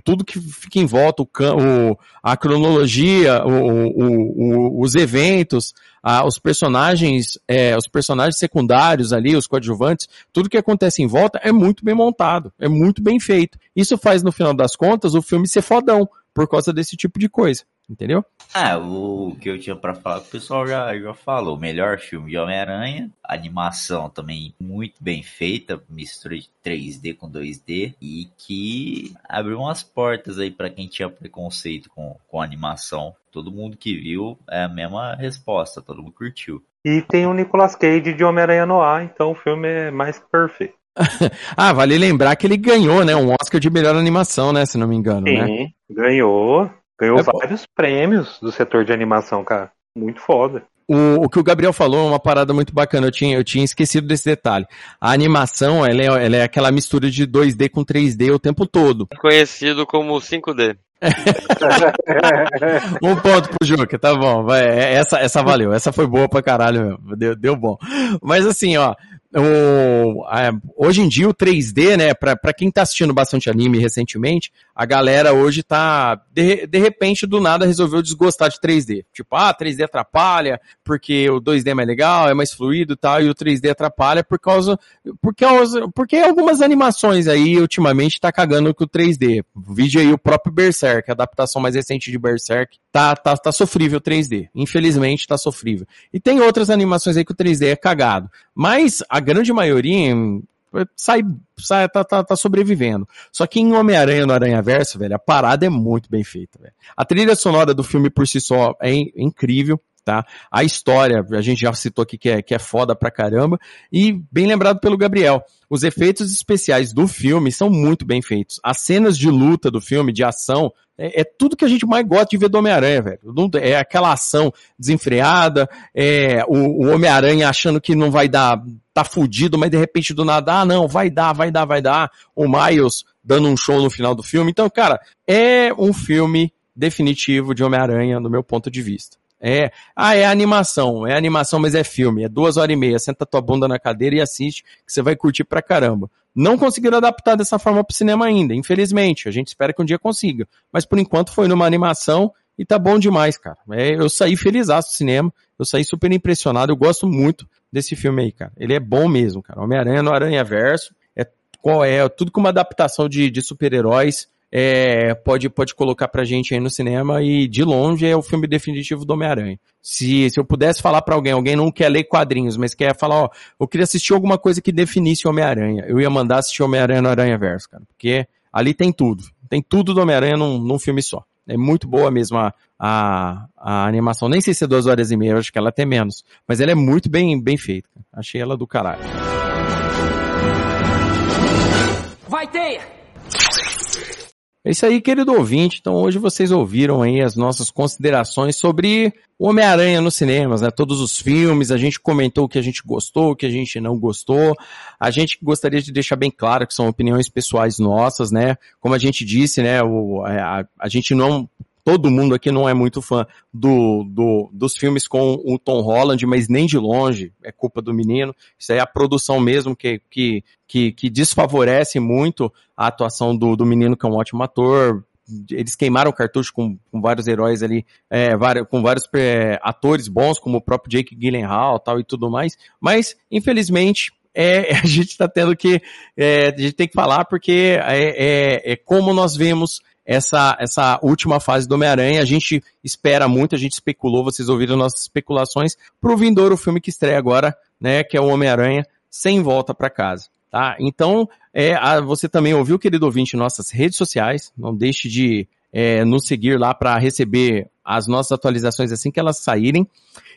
tudo que fica em volta, o, a cronologia, o, o, os eventos, a, os personagens, é, os personagens secundários ali, os coadjuvantes, tudo que acontece em volta é muito bem montado, é muito bem feito. Isso faz, no final das contas, o filme ser fodão, por causa desse tipo de coisa entendeu? Ah, o que eu tinha para falar, o pessoal já, já falou. Melhor filme de Homem-Aranha, animação também muito bem feita, mistura de 3D com 2D e que abriu umas portas aí para quem tinha preconceito com, com animação. Todo mundo que viu é a mesma resposta, todo mundo curtiu. E tem o Nicolas Cage de Homem-Aranha no ar, então o filme é mais perfeito. ah, vale lembrar que ele ganhou, né, um Oscar de melhor animação, né, se não me engano, Sim, né? ganhou. Ganhou é vários bom. prêmios do setor de animação, cara. Muito foda. o, o, que o Gabriel falou é uma parada muito bacana. Eu tinha, eu tinha esquecido desse detalhe. A animação, ela é, ela é aquela mistura de 2D com 3D o tempo todo. Conhecido como 5D. um ponto pro Juca, tá bom. Vai, é, essa, essa valeu. Essa foi boa pra caralho mesmo. Deu, deu bom. Mas assim, ó, o, a, hoje em dia o 3D, né, pra, pra quem tá assistindo bastante anime recentemente, a galera hoje tá, de, de repente, do nada resolveu desgostar de 3D. Tipo, ah, 3D atrapalha, porque o 2D é mais legal, é mais fluido e tal, e o 3D atrapalha por causa, por causa, porque algumas animações aí, ultimamente, tá cagando com o 3D. O vídeo aí, o próprio Berserk, a adaptação mais recente de Berserk, tá, tá, tá sofrível 3D. Infelizmente, tá sofrível. E tem outras animações aí que o 3D é cagado. Mas, a grande maioria sai, sai tá, tá, tá, sobrevivendo. Só que em Homem-Aranha no Aranha Verso, velho, a parada é muito bem feita, velho. A trilha sonora do filme por si só é incrível, tá? A história, a gente já citou aqui que é, que é foda pra caramba, e bem lembrado pelo Gabriel. Os efeitos especiais do filme são muito bem feitos. As cenas de luta do filme, de ação, é, é tudo que a gente mais gosta de ver do Homem-Aranha, velho. É aquela ação desenfreada, é o, o Homem-Aranha achando que não vai dar, tá fudido, mas de repente do nada, ah não, vai dar, vai dar, vai dar. O Miles dando um show no final do filme. Então, cara, é um filme definitivo de Homem-Aranha, no meu ponto de vista. É, ah, é animação, é animação, mas é filme, é duas horas e meia, senta tua bunda na cadeira e assiste, que você vai curtir pra caramba. Não conseguiram adaptar dessa forma pro cinema ainda, infelizmente, a gente espera que um dia consiga, mas por enquanto foi numa animação e tá bom demais, cara. É, eu saí feliz do cinema, eu saí super impressionado, eu gosto muito desse filme aí, cara. Ele é bom mesmo, cara. Homem-Aranha no Aranha Verso, é, qual é, tudo com uma adaptação de, de super-heróis, é, pode, pode colocar pra gente aí no cinema e de longe é o filme definitivo do Homem-Aranha. Se, se eu pudesse falar para alguém, alguém não quer ler quadrinhos, mas quer falar, ó, eu queria assistir alguma coisa que definisse Homem-Aranha, eu ia mandar assistir Homem-Aranha no Aranha Verso, cara, porque ali tem tudo. Tem tudo do Homem-Aranha num, num filme só. É muito boa mesmo a, a, a, animação. Nem sei se é duas horas e meia, acho que ela até menos. Mas ela é muito bem, bem feita. Achei ela do caralho. Vai, Teia! É isso aí, querido ouvinte. Então hoje vocês ouviram aí as nossas considerações sobre Homem-Aranha nos cinemas, né? Todos os filmes, a gente comentou o que a gente gostou, o que a gente não gostou. A gente gostaria de deixar bem claro que são opiniões pessoais nossas, né? Como a gente disse, né? O, a, a gente não todo mundo aqui não é muito fã do, do, dos filmes com o Tom Holland, mas nem de longe é culpa do menino. Isso aí é a produção mesmo que, que, que, que desfavorece muito a atuação do, do menino, que é um ótimo ator. Eles queimaram o cartucho com, com vários heróis ali, é, com vários é, atores bons, como o próprio Jake Gyllenhaal tal e tudo mais. Mas, infelizmente, é, a gente está tendo que, é, a gente tem que falar porque é, é, é como nós vemos essa, essa última fase do Homem-Aranha. A gente espera muito, a gente especulou, vocês ouviram nossas especulações, pro vindouro filme que estreia agora, né, que é o Homem-Aranha sem volta para casa. Tá? Então, é, a, você também ouviu, querido ouvinte, nossas redes sociais. Não deixe de é, nos seguir lá para receber as nossas atualizações assim que elas saírem.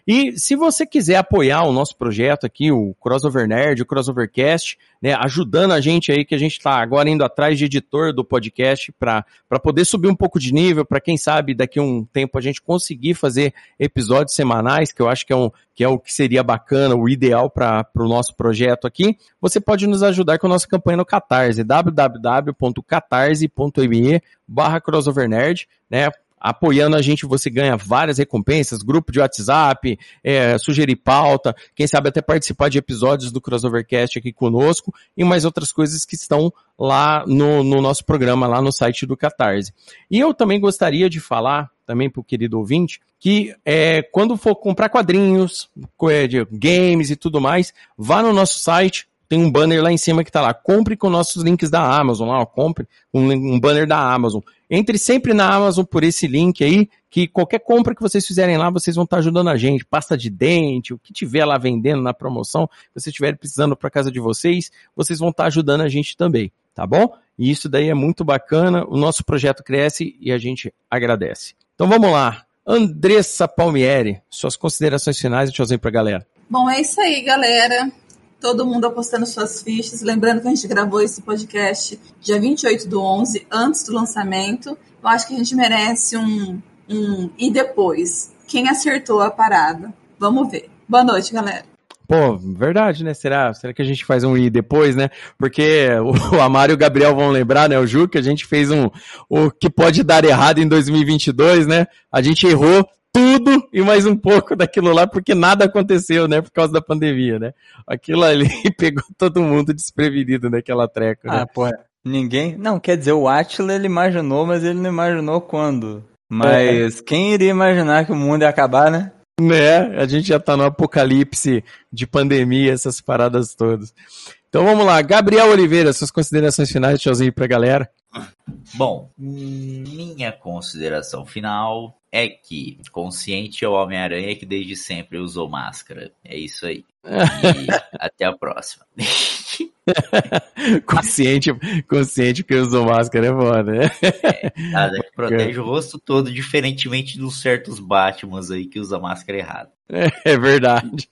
E se você quiser apoiar o nosso projeto aqui, o Crossover Nerd, o Crossovercast, né, ajudando a gente aí, que a gente está agora indo atrás de editor do podcast para poder subir um pouco de nível, para quem sabe daqui a um tempo a gente conseguir fazer episódios semanais, que eu acho que é, um, que, é o que seria bacana, o ideal para o nosso projeto aqui, você pode nos ajudar com a nossa campanha no Catarse, www.catarse.me barra crossovernerd, né? Apoiando a gente, você ganha várias recompensas, grupo de WhatsApp, é, sugerir pauta, quem sabe até participar de episódios do Crossovercast aqui conosco e mais outras coisas que estão lá no, no nosso programa, lá no site do Catarse. E eu também gostaria de falar, também para o querido ouvinte, que é, quando for comprar quadrinhos, é, games e tudo mais, vá no nosso site, tem um banner lá em cima que tá lá, compre com nossos links da Amazon lá, ó, compre um, um banner da Amazon. Entre sempre na Amazon por esse link aí, que qualquer compra que vocês fizerem lá, vocês vão estar tá ajudando a gente. Pasta de dente, o que tiver lá vendendo na promoção, se vocês estiverem precisando para casa de vocês, vocês vão estar tá ajudando a gente também, tá bom? E isso daí é muito bacana, o nosso projeto cresce e a gente agradece. Então vamos lá. Andressa Palmieri, suas considerações finais e tchauzinho pra galera. Bom, é isso aí, galera todo mundo apostando suas fichas. Lembrando que a gente gravou esse podcast dia 28 do 11, antes do lançamento. Eu acho que a gente merece um, um e depois. Quem acertou a parada? Vamos ver. Boa noite, galera. Pô, verdade, né? Será, será que a gente faz um i depois, né? Porque o, o Amaro e o Gabriel vão lembrar, né? O Ju, que a gente fez um o que pode dar errado em 2022, né? A gente errou tudo e mais um pouco daquilo lá, porque nada aconteceu, né? Por causa da pandemia, né? Aquilo ali pegou todo mundo desprevenido naquela treca. Né? Ah, porra. Ninguém. Não, quer dizer, o Atila ele imaginou, mas ele não imaginou quando. Mas é. quem iria imaginar que o mundo ia acabar, né? Né? A gente já tá no apocalipse de pandemia, essas paradas todas. Então vamos lá, Gabriel Oliveira, suas considerações finais, tchauzinho pra galera. Bom, minha consideração final é que consciente é o Homem-Aranha que desde sempre usou máscara. É isso aí. E até a próxima. consciente, consciente que usou máscara é foda, né? É, nada que protege o rosto todo, diferentemente dos certos Batmans aí que usa máscara errada. É, é verdade.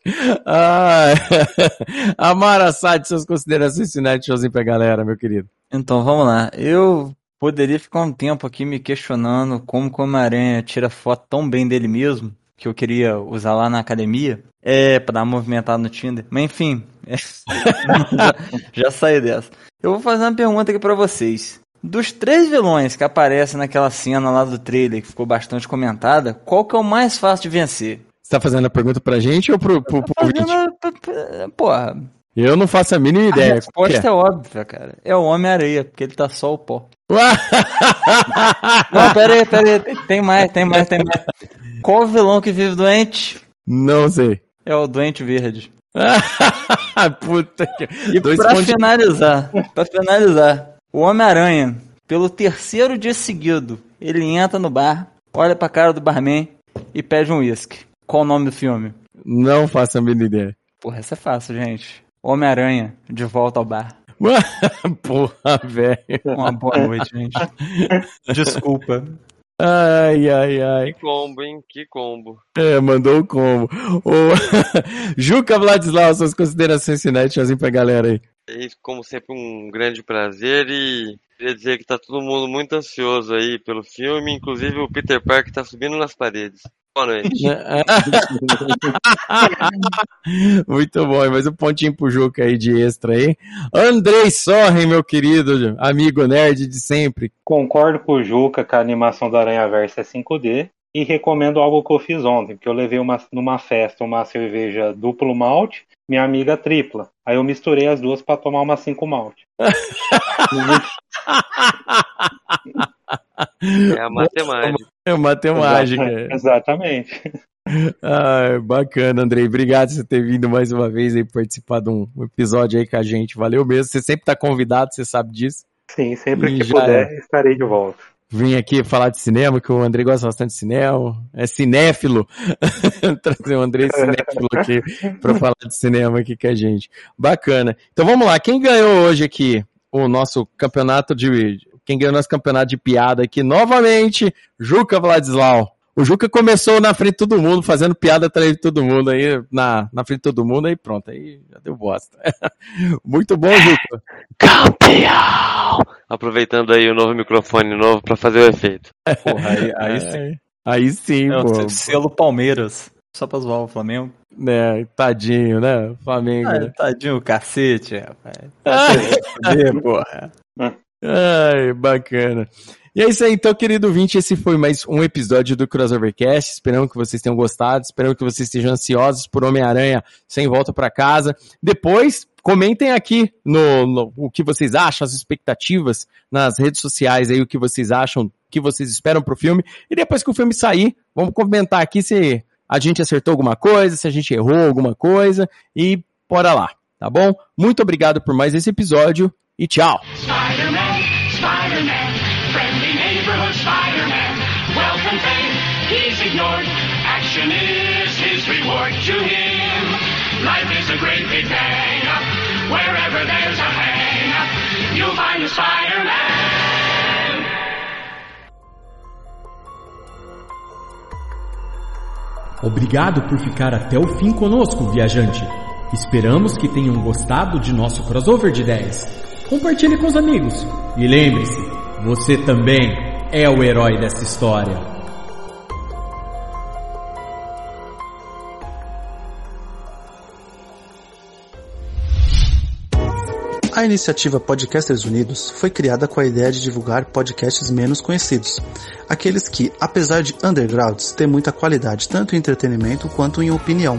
Ah, Amara Sade, suas considerações finais de showzinho pra galera, meu querido. Então, vamos lá. Eu poderia ficar um tempo aqui me questionando como o Homem-Aranha tira foto tão bem dele mesmo, que eu queria usar lá na academia, é, pra dar uma movimentada no Tinder. Mas enfim, é, já, já saí dessa. Eu vou fazer uma pergunta aqui para vocês. Dos três vilões que aparecem naquela cena lá do trailer, que ficou bastante comentada, qual que é o mais fácil de vencer? Você tá fazendo a pergunta pra gente ou pro, pro, pro fazendo, Porra. Eu não faço a mínima ideia. A resposta é? é óbvia, cara. É o Homem-Areia, porque ele tá só o pó. não, pera aí, pera aí. Tem mais, tem mais, tem mais. Qual o vilão que vive doente? Não sei. É o doente verde. Puta que... E Dois pra pontos... finalizar, pra finalizar, o Homem-Aranha, pelo terceiro dia seguido, ele entra no bar, olha pra cara do barman e pede um uísque. Qual o nome do filme? Não faço a mínima ideia. Porra, essa é fácil, gente. Homem-Aranha, de volta ao bar. Porra, velho. Uma boa noite, gente. Desculpa. Ai, ai, ai. Que combo, hein? Que combo. É, mandou o combo. O... Juca Vladislau, suas considerações finais, tchauzinho pra galera aí. É como sempre, um grande prazer e queria dizer que tá todo mundo muito ansioso aí pelo filme, inclusive o Peter Parker tá subindo nas paredes. Boa noite. Muito bom, mais um pontinho pro Juca aí de extra aí. Andrei Sorren, meu querido amigo nerd de sempre. Concordo com o Juca que a animação do Aranha Verso é 5D e recomendo algo que eu fiz ontem, porque eu levei uma, numa festa uma cerveja duplo malte, minha amiga tripla. Aí eu misturei as duas para tomar uma cinco malte. É a matemática. É matemática. Exatamente. Ah, bacana, Andrei. Obrigado por você ter vindo mais uma vez e participar de um episódio aí com a gente. Valeu mesmo. Você sempre está convidado, você sabe disso. Sim, sempre e que puder, é. estarei de volta. Vim aqui falar de cinema, que o Andrei gosta bastante de cinema. É cinéfilo. Trazer o Andrei cinéfilo aqui para falar de cinema aqui com a gente. Bacana. Então vamos lá. Quem ganhou hoje aqui o nosso campeonato de quem ganhou nosso campeonato de piada aqui novamente, Juca Vladislau. O Juca começou na frente de todo mundo, fazendo piada atrás de todo mundo aí, na, na frente de todo mundo, aí pronto, aí já deu bosta. Muito bom, Juca. Campeão! Aproveitando aí o novo microfone novo para fazer o efeito. Porra, aí, aí é. sim. Aí sim, Não, pô. Selo Palmeiras. Só pra zoar o Flamengo. É, tadinho, né? Flamengo. Ah, né? Tadinho, cacete, rapaz. Cacete, porra. Ai, bacana. E é isso aí, então, querido ouvinte, esse foi mais um episódio do Crossovercast. Esperamos que vocês tenham gostado, esperamos que vocês estejam ansiosos por Homem-Aranha sem volta para casa. Depois, comentem aqui no, no, o que vocês acham, as expectativas nas redes sociais aí, o que vocês acham, o que vocês esperam pro filme. E depois que o filme sair, vamos comentar aqui se a gente acertou alguma coisa, se a gente errou alguma coisa e bora lá, tá bom? Muito obrigado por mais esse episódio e tchau! Spider-Man, fame, he's ignored. Action is his reward to him. Life is a great big bang. Wherever there's a hang you'll find a Spider-Man. Obrigado por ficar até o fim conosco, viajante. Esperamos que tenham gostado de nosso crossover de 10 compartilhe com os amigos. E lembre-se, você também é o herói dessa história. A iniciativa Podcasters Unidos foi criada com a ideia de divulgar podcasts menos conhecidos, aqueles que, apesar de undergrounds, têm muita qualidade tanto em entretenimento quanto em opinião.